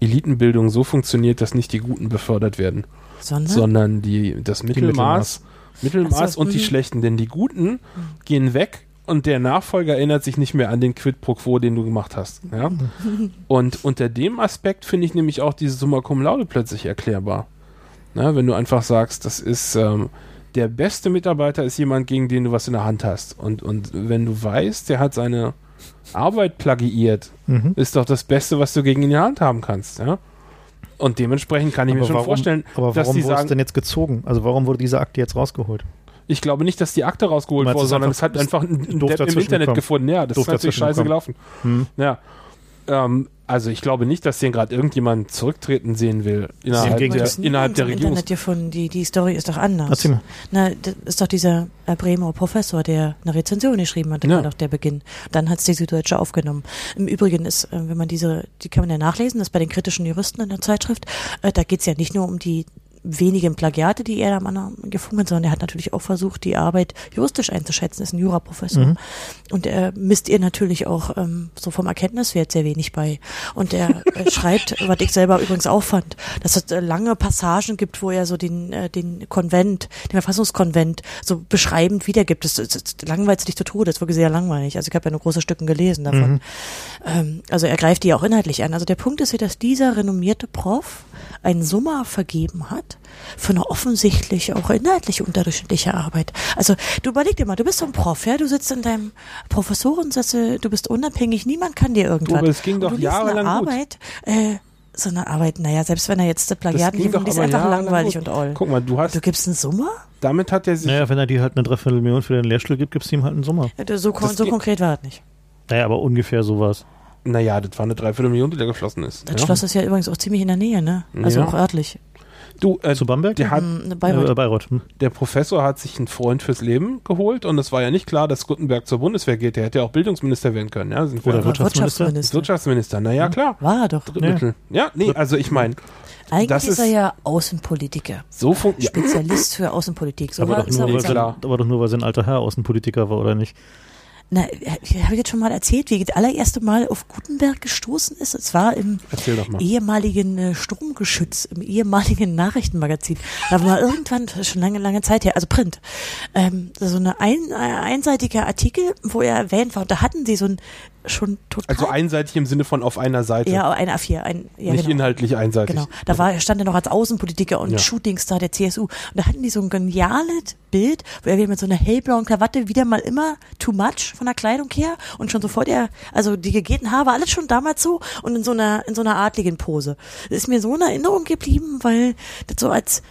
S3: Elitenbildung so funktioniert, dass nicht die Guten befördert werden,
S2: Sondern,
S3: sondern die, das Mittelmaß, Mittelmaß
S2: so,
S3: und die
S2: mhm.
S3: Schlechten. Denn die Guten gehen weg und der Nachfolger erinnert sich nicht mehr an den Quid pro quo, den du gemacht hast. Ja? Und unter dem Aspekt finde ich nämlich auch diese Summa Cum Laude plötzlich erklärbar. Na, wenn du einfach sagst, das ist ähm, der beste Mitarbeiter ist jemand, gegen den du was in der Hand hast. Und, und wenn du weißt, der hat seine Arbeit plagiiert,
S1: Mhm.
S3: ist doch das Beste, was du gegen ihn in der Hand haben kannst. Ja? Und dementsprechend kann ich mir
S1: Aber
S3: schon
S1: warum-
S3: vorstellen,
S1: Aber
S3: dass
S1: warum
S3: die
S1: wurde es denn jetzt gezogen? Also warum wurde diese Akte jetzt rausgeholt?
S3: ich glaube nicht, dass die Akte rausgeholt wurde, sondern es hat einfach ein, Depp im Internet gefunden. Ja, das ist natürlich scheiße gelaufen.
S1: Hm.
S3: Ja. Ähm, also ich glaube nicht, dass den gerade irgendjemand zurücktreten sehen will innerhalb
S1: Gegenteil.
S3: der,
S2: nie
S3: innerhalb der Regierung.
S2: Internet gefunden. Die, die Story ist doch anders. Na, das ist doch dieser äh, Bremer Professor, der eine Rezension geschrieben hat. Das
S3: Ja.
S2: war doch der Beginn. Dann hat es die Süddeutsche aufgenommen. Im Übrigen ist, äh, wenn man diese, die kann man ja nachlesen, das ist bei den kritischen Juristen in der Zeitschrift, äh, da geht es ja nicht nur um die wenigen Plagiate, die er da am anderen gefunden hat, sondern er hat natürlich auch versucht, die Arbeit juristisch einzuschätzen, ist ein Juraprofessor.
S1: Mhm.
S2: Und er misst ihr natürlich auch ähm, so vom Erkenntniswert sehr wenig bei. Und er äh, schreibt, was ich selber übrigens auch fand, dass es äh, lange Passagen gibt, wo er so den, äh, den Konvent, den Verfassungskonvent so beschreibend wiedergibt. Das, das, das langweilt dich zu Tode, das ist wirklich sehr langweilig. Also ich habe ja nur große Stücken gelesen davon.
S1: Mhm.
S2: Ähm, also er greift die auch inhaltlich an. Also der Punkt ist hier, dass dieser renommierte Prof einen Summa vergeben hat für eine offensichtlich auch inhaltlich unterdurchschnittliche Arbeit. Also du überleg dir mal, du bist so ein Prof, ja, du sitzt in deinem Professorensessel, du bist unabhängig, niemand kann dir irgendwas.
S3: aber es ging doch
S2: du liest eine
S3: jahrelang gut.
S2: Arbeit, äh, so eine Arbeit, naja, selbst wenn er jetzt das Plagiat
S3: ging
S2: nicht
S3: doch
S2: die ist einfach langweilig
S3: gut.
S2: und all.
S3: Guck mal, du hast,
S2: Du gibst einen Summa?
S3: damit hat er sich,
S1: Naja, wenn er dir halt eine Dreiviertelmillion für den Lehrstuhl gibt, gibst du ihm halt einen Sommer.
S2: Ja, So, kon so konkret war das nicht.
S1: Naja, aber ungefähr sowas.
S3: naja, das war eine Dreiviertelmillion, die da geflossen ist.
S2: Das
S3: ja.
S2: Schloss ist ja übrigens auch ziemlich in der Nähe, ne? Also
S3: Ja.
S2: auch örtlich.
S3: Du, äh,
S1: Zu Bamberg?
S3: der hat,
S2: Hm, Bayreuth.
S1: Äh, Bayreuth. Hm.
S3: der Professor hat sich einen Freund fürs Leben geholt und es war ja nicht klar, dass Gutenberg zur Bundeswehr geht. Der hätte ja auch Bildungsminister werden können. Ja, sind
S1: Oder
S3: einfach
S1: Wirtschaftsminister?
S3: Wirtschaftsminister. Naja, klar.
S2: War er doch.
S3: Drittmittel. Ja, nee, also ich meine,
S2: Eigentlich
S3: Das
S2: ist er ja Außenpolitiker.
S3: so funktioniert.
S2: Spezialist für Außenpolitik. So
S1: aber,
S2: war,
S1: doch
S2: er
S1: nur, weil aber doch nur, weil sein alter Herr Außenpolitiker war, oder nicht?
S2: Na, habe ich jetzt schon mal erzählt, wie er das allererste Mal auf Gutenberg gestoßen ist? Es war im ehemaligen äh, Sturmgeschütz, im ehemaligen Nachrichtenmagazin. Da war irgendwann, das ist schon lange, lange Zeit her, also Print, ähm, so eine ein, äh, einseitige Artikel, wo er erwähnt war. Und da hatten sie so ein schon total...
S3: Also einseitig im Sinne von auf einer Seite.
S2: ja, ein A4, ein, ja,
S3: nicht
S2: genau.
S3: inhaltlich einseitig.
S2: Genau. Da war, stand er noch als Außenpolitiker und
S3: Ja.
S2: Shootingstar der CSU. Und da hatten die so ein geniales Bild, wo er wieder mit so einer hellblauen Krawatte wieder mal immer too much von der Kleidung her und schon sofort er, also die gegelten Haare, alles schon damals so und in so einer, in so einer adligen Pose. Das ist mir so in Erinnerung geblieben, weil das so als,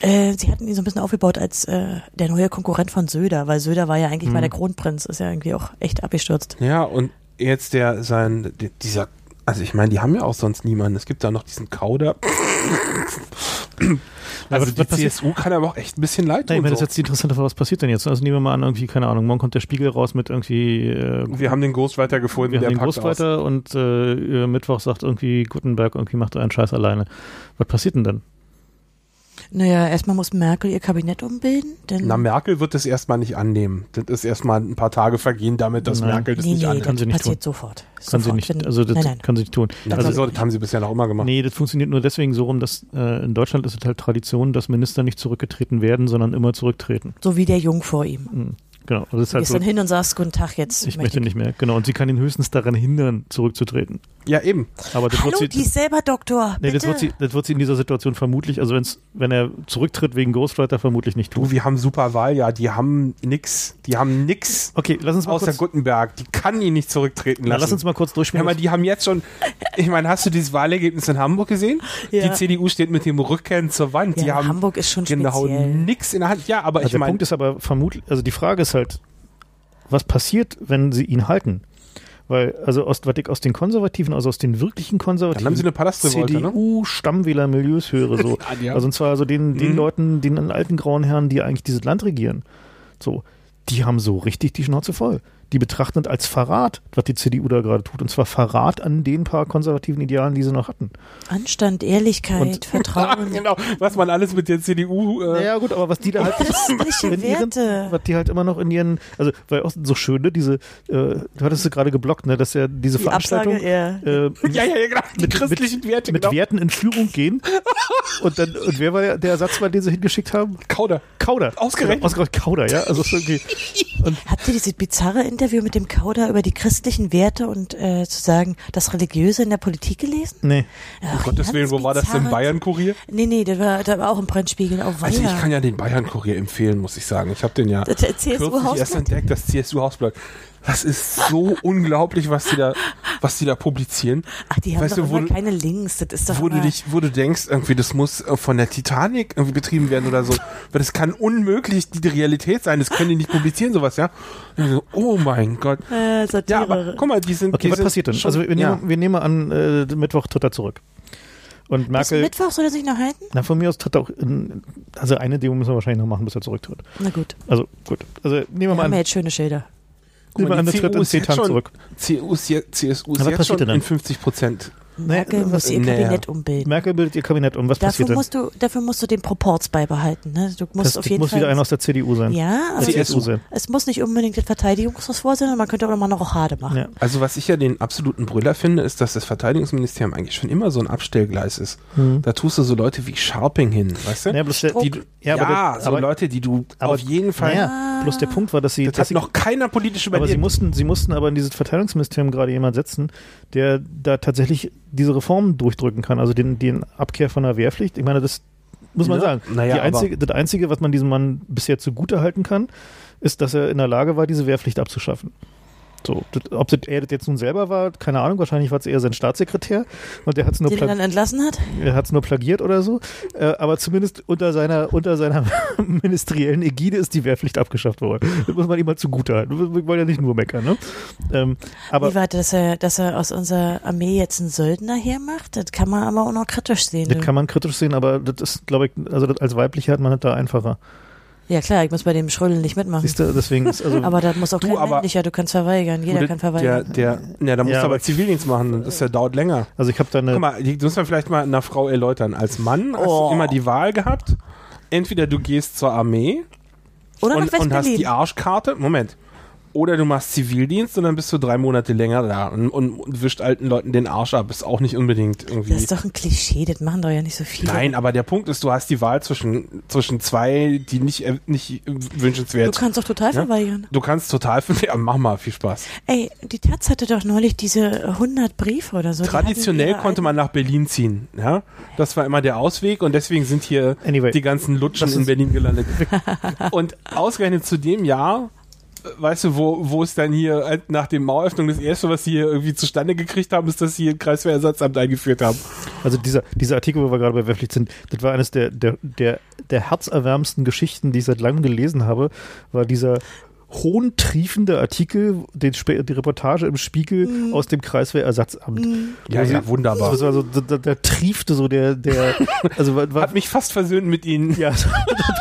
S2: äh, sie hatten ihn so ein bisschen aufgebaut als äh, der neue Konkurrent von Söder, weil Söder war ja eigentlich
S3: Mhm.
S2: mal der Kronprinz, ist ja irgendwie auch echt abgestürzt.
S3: Ja, und jetzt der, sein, die- dieser, also ich meine, die haben ja auch sonst niemanden. Es gibt da noch diesen Kauder. Also die
S1: passiert-
S3: CSU kann aber auch echt ein bisschen leid
S1: Nein, ich
S3: tun.
S1: meine, das ist jetzt die interessante Frage, was passiert denn jetzt? Also nehmen wir mal an, irgendwie, keine Ahnung, morgen kommt der Spiegel raus mit irgendwie, äh,
S3: Wir haben den Ghostwriter gefunden,
S1: wir
S3: der
S1: haben den
S3: packt aus.
S1: Ghostwriter und äh, Mittwoch sagt irgendwie Gutenberg irgendwie macht einen Scheiß alleine. Was passiert denn dann?
S2: Naja, erstmal muss Merkel ihr Kabinett umbilden, denn
S3: Na, Merkel wird das erstmal nicht annehmen. Das ist erstmal ein paar Tage vergehen damit, dass
S1: Nein.
S3: Merkel das
S2: nee,
S3: nicht
S2: nee,
S3: annimmt.
S1: Kann
S2: das
S1: sie nicht
S2: passiert sofort.
S1: Kann sie nicht, also das
S2: nein, nein.
S1: kann sie nicht tun.
S3: Na,
S1: also,
S3: das haben sie bisher noch immer gemacht.
S1: Nee, das funktioniert nur deswegen so rum, dass äh, in Deutschland ist es halt Tradition, dass Minister nicht zurückgetreten werden, sondern immer zurücktreten.
S2: So wie der Jung vor ihm.
S1: Mhm. Genau. Also das ist
S2: Du
S1: halt
S2: gehst
S1: so,
S2: dann hin und sagst, guten Tag, jetzt
S1: ich möchte nicht mehr. Genau. Und sie kann ihn höchstens daran hindern, zurückzutreten.
S3: Ja, eben.
S1: Aber das
S2: Hallo,
S1: wird sie,
S2: die ist selber Doktor.
S1: nee, das wird sie, das wird sie in dieser Situation vermutlich, also wenn's, wenn er zurücktritt wegen Ghostwriter, vermutlich nicht tun.
S3: Du, wir haben super Wahljahr. Die haben nix. Die haben nix.
S1: Okay, lass uns mal
S3: Außer
S1: kurz,
S3: Gutenberg. Die kann ihn nicht zurücktreten lassen.
S1: lass uns mal kurz
S3: Ja,
S1: durchspielen.
S3: aber die haben jetzt schon, ich meine, hast du dieses Wahlergebnis in Hamburg gesehen?
S2: Ja.
S3: Die CDU steht mit dem Rücken zur Wand.
S2: Ja,
S3: die haben
S2: Hamburg ist schon
S3: genau
S2: speziell.
S3: nix in der Hand. Ja, aber
S1: also
S3: ich
S1: der
S3: meine,
S1: Punkt ist aber vermutlich, also die Frage ist halt, was passiert, wenn sie ihn halten? Weil, also aus, was ich aus den Konservativen, also aus den wirklichen Konservativen,
S3: Dann haben sie eine Palastrevolte, ne?
S1: CDU-Stammwähler-Milieus höre, so.
S3: Ah, ja.
S1: Also und zwar so den, den
S3: Mhm.
S1: Leuten, den alten grauen Herren, die eigentlich dieses Land regieren. So, die haben so richtig die Schnauze voll. Die betrachten das als Verrat, was die CDU da gerade tut. Und zwar Verrat an den paar konservativen Idealen, die sie noch hatten.
S2: Anstand, Ehrlichkeit,
S1: Und-
S2: Vertrauen.
S3: genau, was man alles mit der CDU. Äh,
S1: Naja, gut, aber was die da halt.
S2: Christliche
S1: in ihren,
S2: Werte.
S1: was die halt immer noch in ihren, also weil auch so schön, ne, diese, äh, du hattest es gerade geblockt, ne, dass ja diese
S2: Die
S1: Veranstaltung
S2: Absage, ja.
S1: äh,
S3: ja, ja, ja, genau. Die
S1: Mit-
S3: christlichen Werte,
S1: mit
S3: genau.
S1: Werten in Führung gehen. und dann, und wer war der, der Ersatz, war, den sie hingeschickt haben?
S3: Kauder.
S1: Kauder.
S3: Ausgerechnet.
S1: Ausgerechnet Kauder, ja. Also so, okay.
S2: Habt ihr dieses bizarre Interview mit dem Kauder über die christlichen Werte und äh, zu sagen, das Religiöse in der Politik gelesen?
S1: Nee.
S2: Ach,
S3: Um Gottes Willen, wo war das im
S2: bizarres-
S3: Bayern-Kurier?
S2: Nee, nee, der war, der war auch im Brennspiegel. Oh,
S3: Also ich kann ja den Bayern-Kurier empfehlen, muss ich sagen. Ich habe den ja
S2: Der
S3: kürzlich
S2: CSU-Hausblatt?
S3: erst entdeckt, das CSU-Hausblatt. Das ist so unglaublich, was die da, was die da publizieren.
S2: Ach, die haben
S3: Weißt
S2: doch
S3: du, du-
S2: keine Links. Das ist doch
S3: Wo du, dich, wo du denkst, irgendwie, das muss äh, von der Titanic irgendwie betrieben werden oder so. Weil das kann unmöglich die, Realität sein. Das können die nicht publizieren, sowas, ja. So, oh mein Gott.
S2: äh.
S3: Ja, aber guck mal, die sind.
S1: Okay,
S3: die
S1: was
S3: sind
S1: passiert denn?
S3: schon-
S1: also wir,
S3: ja.
S1: nehmen, wir nehmen mal an, äh, Mittwoch tritt er zurück. Und
S2: Bis
S1: Merkel,
S2: Mittwoch soll er sich noch halten?
S1: na von mir aus tritt er auch, in, also eine Demo müssen wir wahrscheinlich noch machen, bis er zurücktritt.
S2: Na gut.
S1: Also gut. Also nehmen wir
S2: Wir
S1: mal
S2: haben ja
S1: an,
S2: jetzt schöne Schilder.
S3: Guck
S1: nehmen wir an,
S3: die
S1: der tritt
S3: CDU
S1: in zehn Tagen zurück.
S3: CDU CSU ist jetzt schon in
S1: dann?
S3: 50 Prozent.
S2: Merkel
S1: Nee,
S2: muss ihr
S3: nee,
S2: Kabinett
S3: ja.
S2: umbilden.
S1: Merkel bildet ihr Kabinett um. Was passiert
S2: Dafür
S1: denn?
S2: musst, du, dafür musst du den Proporz beibehalten. Ne? Du musst
S1: Das
S2: auf jeden
S1: muss
S2: Fall.
S1: wieder einer aus der CDU sein.
S2: ja, aber
S1: CSU sein.
S2: es muss nicht unbedingt das Verteidigungsressort sein, man könnte auch immer noch Rochade machen.
S1: Ja.
S3: Also was ich ja den absoluten Brüller finde, ist, dass das Verteidigungsministerium eigentlich schon immer so ein Abstellgleis ist.
S1: Hm.
S3: Da tust du so Leute wie Sharping hin, weißt du?
S1: Ja, bloß der, die, ja, aber,
S3: ja,
S1: der,
S3: so
S1: aber,
S3: Leute, die du
S1: aber-
S3: auf jeden Fall.
S1: naja, bloß der Punkt war, dass sie,
S3: das
S1: dass
S3: hat noch keiner politisch
S1: aber sie
S3: überlebt.
S1: mussten, sie mussten aber in dieses Verteidigungsministerium gerade jemand setzen, der da tatsächlich diese Reformen durchdrücken kann, also den, den Abkehr von der Wehrpflicht. Ich meine, das muss man
S3: Ja,
S1: sagen.
S3: naja,
S1: einzige, das Einzige, was man diesem Mann bisher zugute halten kann, ist, dass er in der Lage war, diese Wehrpflicht abzuschaffen. So, ob das, er das jetzt nun selber war, keine Ahnung, wahrscheinlich war es eher sein Staatssekretär und der hat es nur,
S2: Den er dann entlassen hat?
S1: er hat's nur plagiert oder so, äh, aber zumindest unter seiner, unter seiner ministeriellen Ägide ist die Wehrpflicht abgeschafft worden. Das muss man ihm mal zugute halten. Wir wollen ja nicht nur meckern, ne? Ähm, aber
S2: Wie war das, dass er, dass er aus unserer Armee jetzt einen Söldner hermacht? Das kann man aber auch noch kritisch sehen.
S1: das kann man kritisch sehen, aber das ist, glaube ich, also als Weibliche hat man das da einfacher.
S2: Ja klar, ich muss bei dem Schrödeln nicht mitmachen.
S1: Siehst du, deswegen ist also
S2: Aber das muss auch
S3: Du,
S2: kein
S3: aber-
S2: männlicher, du kannst verweigern, jeder
S3: Du,
S2: kann
S3: der,
S2: verweigern.
S3: der, ja, da musst
S1: Ja,
S3: du aber Zivildienst machen, das ja dauert länger.
S1: also ich habe da eine
S3: Guck mal, die- muss man vielleicht mal einer Frau erläutern. Als Mann hast
S2: Oh.
S3: du immer die Wahl gehabt, entweder du gehst zur Armee
S2: Oder nach
S3: und, und hast die Arschkarte, Moment, oder du machst Zivildienst und dann bist du drei Monate länger da und, und, und wischt alten Leuten den Arsch ab. Ist auch nicht unbedingt irgendwie...
S2: Das ist doch ein Klischee, das machen doch ja nicht so viele.
S3: Nein, aber der Punkt ist, du hast die Wahl zwischen, zwischen zwei, die nicht, äh, nicht
S2: Du
S3: wünschenswert
S2: kannst doch total
S3: Ja?
S2: verweigern.
S3: Du kannst total, ja, mach mal, viel Spaß.
S2: Ey, die Taz hatte doch neulich diese 100 Briefe oder so.
S3: Traditionell konnte man nach Berlin ziehen, ja. Das war immer der Ausweg und deswegen sind hier
S1: Anyway.
S3: die ganzen Lutschen in Berlin gelandet. und ausgerechnet zu dem Jahr, weißt du, wo, wo es dann hier äh, nach dem Maueröffnung das erste, was sie hier irgendwie zustande gekriegt haben, ist, dass sie ein Kreiswehrersatzamt eingeführt haben.
S1: Also dieser, dieser Artikel, wo wir gerade bei Wehrpflicht sind, das war eines der, der, der, der herzerwärmendsten Geschichten, die ich seit langem gelesen habe, war dieser hohntriefende Artikel, den, die Reportage im Spiegel
S2: Mhm.
S1: aus dem Kreiswehrersatzamt.
S3: Ja,
S1: Wo sie-
S3: ja, wunderbar.
S1: Das war so, da, da, da triefte so der, der, also war, war,
S3: Hat mich fast versöhnt mit ihnen.
S1: ja, das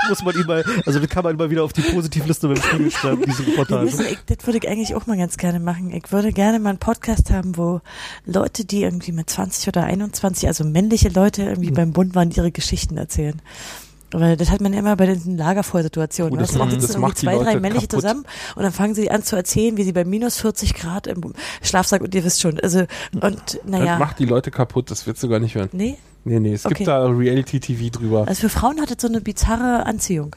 S1: muss man ihm mal, also das kann man immer wieder auf die Positivliste beim Spiegel schreiben, diese Reportage.
S2: müssen, ich, das würde ich eigentlich auch mal ganz gerne machen. Ich würde gerne mal einen Podcast haben, wo Leute, die irgendwie mit 20 oder 21, also männliche Leute irgendwie
S3: Mhm.
S2: beim Bund waren, ihre Geschichten erzählen. Weil das hat man ja immer bei diesen Lagerfeuersituationen.
S3: Oh, das
S2: ne?
S3: macht-
S2: sitzen
S3: das macht
S2: zwei, drei männliche
S3: kaputt.
S2: zusammen und dann fangen sie an zu erzählen, wie sie bei minus 40 Grad im Schlafsack und ihr wisst schon. Also, und
S3: Das
S2: naja.
S3: macht die Leute kaputt, das willst du gar nicht hören.
S2: Nee,
S3: Nee, nee, es
S2: Okay.
S3: gibt da Reality-TV drüber.
S2: also für Frauen hat es so eine bizarre Anziehung.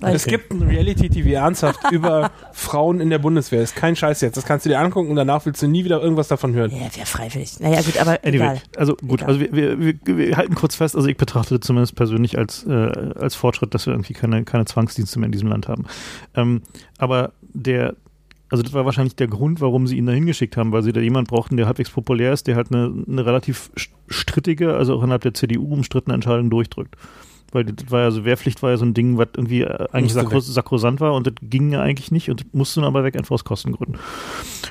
S2: Weil
S3: Es gibt ein Reality-TV ernsthaft über Frauen in der Bundeswehr. Ist kein Scheiß jetzt. Das kannst du dir angucken und danach willst du nie wieder irgendwas davon hören.
S2: ja, wäre freiwillig. Naja, gut, aber
S1: Anyway,
S2: egal.
S1: also gut,
S2: Egal.
S1: also wir, wir, wir, wir halten kurz fest, also ich betrachte das zumindest persönlich als, äh, als Fortschritt, dass wir irgendwie keine, keine Zwangsdienste mehr in diesem Land haben. Ähm, aber der, also das war wahrscheinlich der Grund, warum sie ihn da hingeschickt haben, weil sie da jemand brauchten, der halbwegs populär ist, der halt eine, eine relativ st- strittige, also auch innerhalb der CDU umstrittene Entscheidung durchdrückt. Weil das war ja so, Wehrpflicht war ja so ein Ding, was irgendwie äh, eigentlich sakro sakrosant war und das ging ja eigentlich nicht und musste dann aber weg, einfach aus Kostengründen.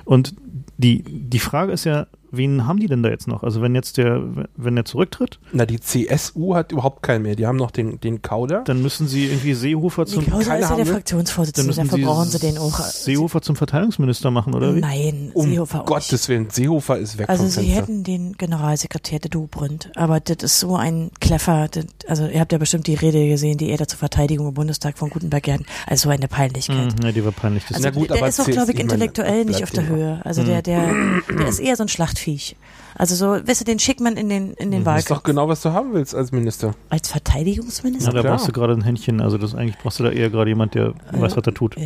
S1: Und die, die Frage ist ja, wen haben die denn da jetzt noch? Also wenn jetzt der, wenn der zurücktritt,
S3: Na, die CSU hat überhaupt keinen mehr. Die haben noch den, den Kauder.
S1: dann müssen sie irgendwie Seehofer zum,
S2: Niklauser
S3: keine
S2: ist ja der
S3: haben wir-
S1: dann
S2: Fraktionsvorsitzende,
S1: müssen
S2: dafür
S1: sie
S2: brauchen sie den auch.
S1: Seehofer zum Verteidigungsminister machen, oder wie?
S2: Nein,
S3: Um
S2: Seehofer auch nicht.
S3: Gottes Willen, Seehofer ist weg
S2: Also
S3: vom
S2: sie
S3: Fenster.
S2: hätten den Generalsekretär der Dobrindt, aber das ist so ein Kleffer, das, also ihr habt ja bestimmt die Rede gesehen, die er da zur Verteidigung im Bundestag von Gutenberg gehalten, also so eine Peinlichkeit.
S1: Mhm, ja, die war peinlich. Das
S2: Also
S3: Na gut,
S2: der
S3: aber
S2: ist auch, glaube ich,
S3: ich meine,
S2: intellektuell nicht auf der Höhe. Also der, der, der ist eher so ein ficha. Also so, weißt du, den schickt man in den, in den
S3: Das ist doch
S2: Wahlkampf.
S3: genau, was du haben willst als Minister.
S2: Als
S1: ja,
S2: Verteidigungsminister?
S1: da
S3: klar.
S1: brauchst du gerade ein Händchen. Also das eigentlich brauchst du da eher gerade jemand, der weiß, was er tut.
S2: Ja.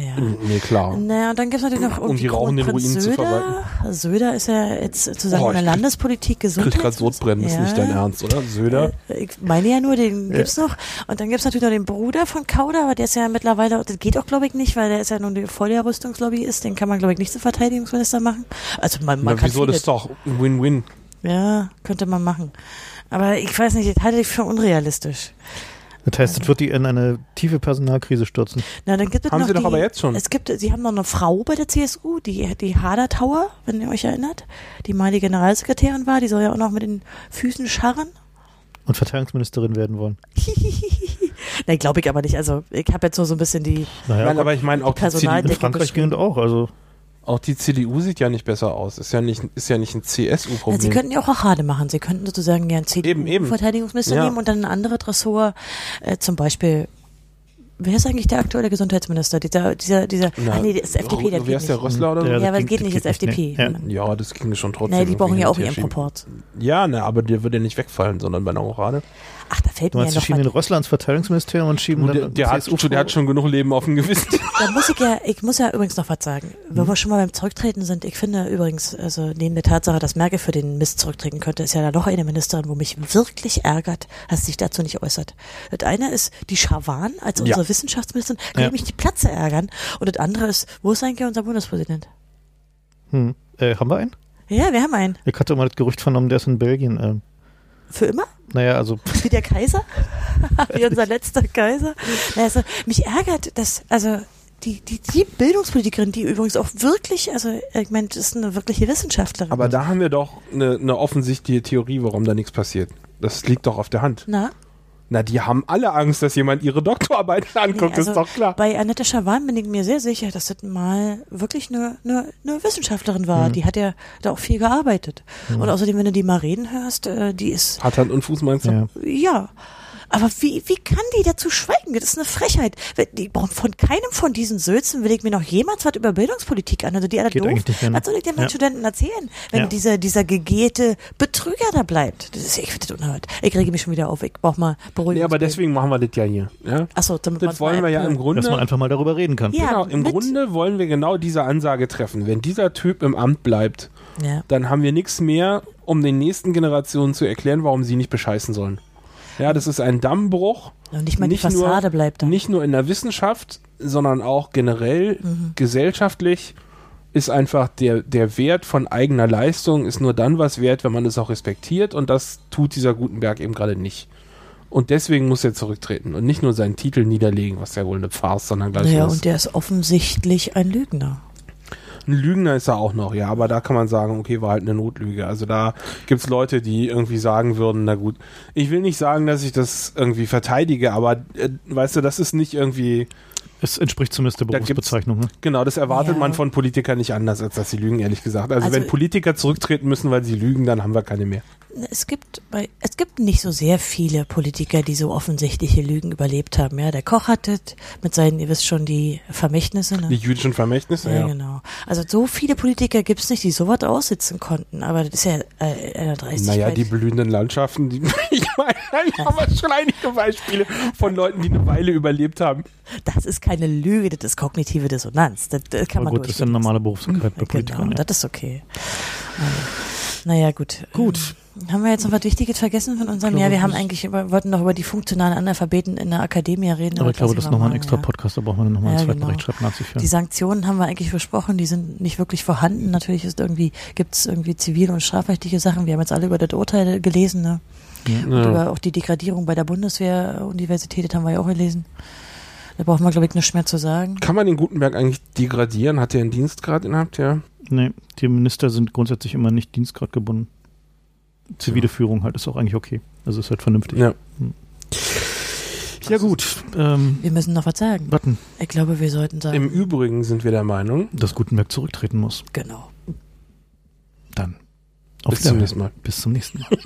S3: Nee, klar.
S2: Naja, und dann gibt es natürlich noch
S3: Um
S2: irgendwie
S3: die rauchenden
S2: Kronprinz
S3: Ruinen zu
S2: Söder. Söder ist ja jetzt sozusagen
S3: Oh,
S2: in der
S3: ich
S2: Landespolitik gesund.
S3: Krieg grad Sodbrennen, ist nicht dein Ernst, oder? Söder?
S2: Äh, Ich meine ja nur, den gibt's noch. Und dann gibt's natürlich noch den Bruder von Kauder, aber der ist ja mittlerweile, das geht auch glaube ich nicht, weil der ist ja nun die voll der Rüstungslobby ist, den kann man glaube ich nicht zum Verteidigungsminister machen. Also man, man
S3: Na,
S2: kann
S3: wieso? Das doch ein Win-Win.
S2: Ja, könnte man machen. Aber ich weiß nicht, das halte ich für unrealistisch.
S1: Das heißt, das wird die in eine tiefe Personalkrise stürzen.
S2: Na, dann gibt es
S3: Haben
S2: noch
S3: sie doch
S2: die,
S3: aber jetzt schon.
S2: Es gibt, sie haben noch eine Frau bei der CSU, die, die Hader-Tauer, wenn ihr euch erinnert, die mal die Generalsekretärin war, die soll ja auch noch mit den Füßen scharren.
S1: Und Verteidigungsministerin werden wollen.
S2: Nein, glaube ich aber nicht. Also ich habe jetzt nur so ein bisschen die,
S1: Naja,
S3: Nein, aber ich meine, auch die,
S2: Personal-
S1: in Frankreich das auch. Also
S3: auch die CDU sieht ja nicht besser aus. Ist ja nicht, ist ja nicht ein
S2: Ja, Sie
S3: CSU-Problem.
S2: könnten ja auch Rochade machen. Sie könnten sozusagen ja einen
S3: Eben, eben.
S2: CDU-Verteidigungsminister
S3: Ja.
S2: nehmen und dann ein anderes Ressort, äh, zum Beispiel, wer ist eigentlich der aktuelle Gesundheitsminister? Dieser, dieser, dieser,
S3: Na,
S2: ah nee, das ist FDP, der
S3: Wer
S2: geht
S3: ist der
S2: nicht.
S3: Rössler oder so?
S1: Ja,
S2: Ja,
S1: das
S2: aber das
S1: geht- das
S2: nicht,
S1: geht
S2: ist
S1: nicht,
S2: FDP.
S1: nee. Ja.
S3: Ja, das ging schon trotzdem.
S2: Nee, die brauchen ja auch ihren. Proport.
S3: Ja, ne, aber der würde ja nicht wegfallen, sondern bei einer Orade.
S2: Ach, da fällt
S1: du
S2: mir
S1: meinst,
S2: ja noch
S1: schieben. Rössler ins Verteidigungsministerium und schieben
S3: Und
S1: dann
S3: der, der, hat,
S1: CSU
S3: der hat schon genug Leben auf dem Gewissen.
S2: Da muss ich ja, ich muss ja übrigens noch was sagen. Wenn
S3: Mhm.
S2: wir schon mal beim Zurücktreten sind, ich finde übrigens, also neben der Tatsache, dass Merkel für den Mist zurücktreten könnte, ist ja da noch eine Ministerin, wo mich wirklich ärgert, dass sie sich dazu nicht äußert. Das eine ist die Schawan als
S3: Ja.
S2: unsere Wissenschaftsministerin, kann
S1: Ja.
S2: mich die Platze ärgern. Und das andere ist, wo ist eigentlich unser Bundespräsident?
S1: Hm. Äh, haben wir einen?
S2: Ja, wir haben einen.
S1: Ich hatte mal das Gerücht vernommen, der ist in Belgien. Ähm,
S2: Für immer?
S1: Naja, also
S2: Wie der Kaiser? Wie unser letzter Kaiser? Also, mich ärgert, dass, also, die, die, die Bildungspolitikerin, die übrigens auch wirklich, also, ich meine, das ist eine wirkliche Wissenschaftlerin.
S3: Aber da haben wir doch eine, eine offensichtliche Theorie, warum da nichts passiert. Das liegt doch auf der Hand.
S2: Na?
S3: Na, die haben alle Angst, dass jemand ihre Doktorarbeit anguckt,
S2: Nee, also
S3: ist doch klar.
S2: Bei Annette Schawan bin ich mir sehr sicher, dass das mal wirklich eine, eine, eine Wissenschaftlerin war. Die hat ja da auch viel gearbeitet. Und außerdem, wenn du die mal reden hörst, äh, die ist,
S3: Hat Hand und Fuß, meinst du?
S1: ja.
S2: ja. Aber wie, wie kann die dazu schweigen? Das ist eine Frechheit. Die, von keinem von diesen Sülzen will ich mir noch jemals was über Bildungspolitik an. Also die alle
S1: Geht
S2: doof.
S1: ne?
S2: Was soll ich denn meinen
S1: Ja.
S2: Studenten erzählen, wenn
S1: Ja.
S2: dieser, dieser gegete Betrüger da bleibt? Das ist, ich finde das unerhört. Ich rege mich schon wieder auf. Ich brauch mal Beruhigung.
S3: Nee, aber deswegen machen wir das ja hier. Ja?
S2: Achso, damit
S3: Das wollen wir ja im. Grunde.
S1: dass man einfach mal darüber reden kann.
S2: Ja,
S3: genau, im Grunde wollen wir genau diese Ansage treffen. Wenn dieser Typ im Amt bleibt,
S2: Ja.
S3: dann haben wir nichts mehr, um den nächsten Generationen zu erklären, warum sie nicht bescheißen sollen. Ja, das ist ein Dammbruch.
S2: Und nicht mal die
S3: Nicht nur-
S2: Fassade bleibt da.
S3: Nicht nur in der Wissenschaft, sondern auch generell
S2: Mhm.
S3: gesellschaftlich ist einfach der, der Wert von eigener Leistung ist nur dann was wert, wenn man es auch respektiert und das tut dieser Gutenberg eben gerade nicht. Und deswegen muss er zurücktreten und nicht nur seinen Titel niederlegen, was ja wohl eine Farce, sondern gleich
S2: Naja,
S3: was.
S2: und der ist offensichtlich ein Lügner.
S3: Ein Lügner ist er auch noch, ja, aber da kann man sagen, okay, war halt eine Notlüge. Also da gibt's Leute, die irgendwie sagen würden, na gut, ich will nicht sagen, dass ich das irgendwie verteidige, aber äh, weißt du, das ist nicht irgendwie,
S1: Es entspricht zumindest der Berufsbezeichnung. Ne?
S3: genau, das erwartet
S2: Ja.
S3: man von Politikern nicht anders, als dass sie lügen, ehrlich gesagt. Also,
S2: Also-
S3: wenn Politiker zurücktreten müssen, weil sie lügen, dann haben wir keine mehr.
S2: Es gibt bei, es gibt nicht so sehr viele Politiker, die so offensichtliche Lügen überlebt haben. Ja, der Koch hat das mit seinen, ihr wisst schon, die Vermächtnisse. Ne?
S3: Die jüdischen Vermächtnisse,
S2: ja,
S3: ja.
S2: genau. Also so viele Politiker gibt's nicht, die sowas aussitzen konnten. Aber das ist ja äh, einer Dreistigkeit.
S3: Naja, die blühenden Landschaften, die, ich meine, haben wir schon einige Beispiele von Leuten, die eine Weile überlebt haben.
S2: das ist keine Lüge, das ist kognitive Dissonanz. Das, das kann
S1: Aber
S2: man
S1: gut, das ist eine normale Berufskrankheit bei. Politikern.
S2: Genau,
S1: ja.
S2: das ist okay. Naja, gut.
S1: Gut.
S2: Haben wir jetzt noch was Wichtiges vergessen von unserem?
S1: Glaube,
S2: Ja, wir haben eigentlich, über, wollten noch über die funktionalen Analphabeten in der Akademie reden.
S1: Aber ich glaube, das ist nochmal ein extra
S2: Podcast.
S1: Podcast, da brauchen wir nochmal einen
S2: Ja,
S1: zweiten
S2: genau.
S1: Rechtschreibnazi für.
S2: Die Sanktionen haben wir eigentlich besprochen, die sind nicht wirklich vorhanden. Natürlich ist irgendwie, gibt es irgendwie zivil- und strafrechtliche Sachen. Wir haben jetzt alle über das Urteil gelesen, ne? Und über auch die Degradierung bei der Bundeswehr-Universität, das haben wir ja auch gelesen. Da braucht man, glaube ich, nichts mehr zu sagen.
S3: Kann man den Gutenberg eigentlich degradieren? Hat er einen Dienstgrad innerhalb der?
S1: Nee, die Minister sind grundsätzlich immer nicht Dienstgrad gebunden. Zivile Führung halt ist auch eigentlich okay. Also ist halt vernünftig.
S3: Ja.
S1: Ja gut, ähm,
S2: Wir müssen noch was sagen.
S1: warten,
S2: Ich glaube, wir sollten sagen.
S3: Im Übrigen sind wir der Meinung,
S1: dass Gutenberg zurücktreten muss.
S2: genau.
S1: Dann. Auf
S3: bis zum nächsten Mal.
S1: Bis zum nächsten Mal.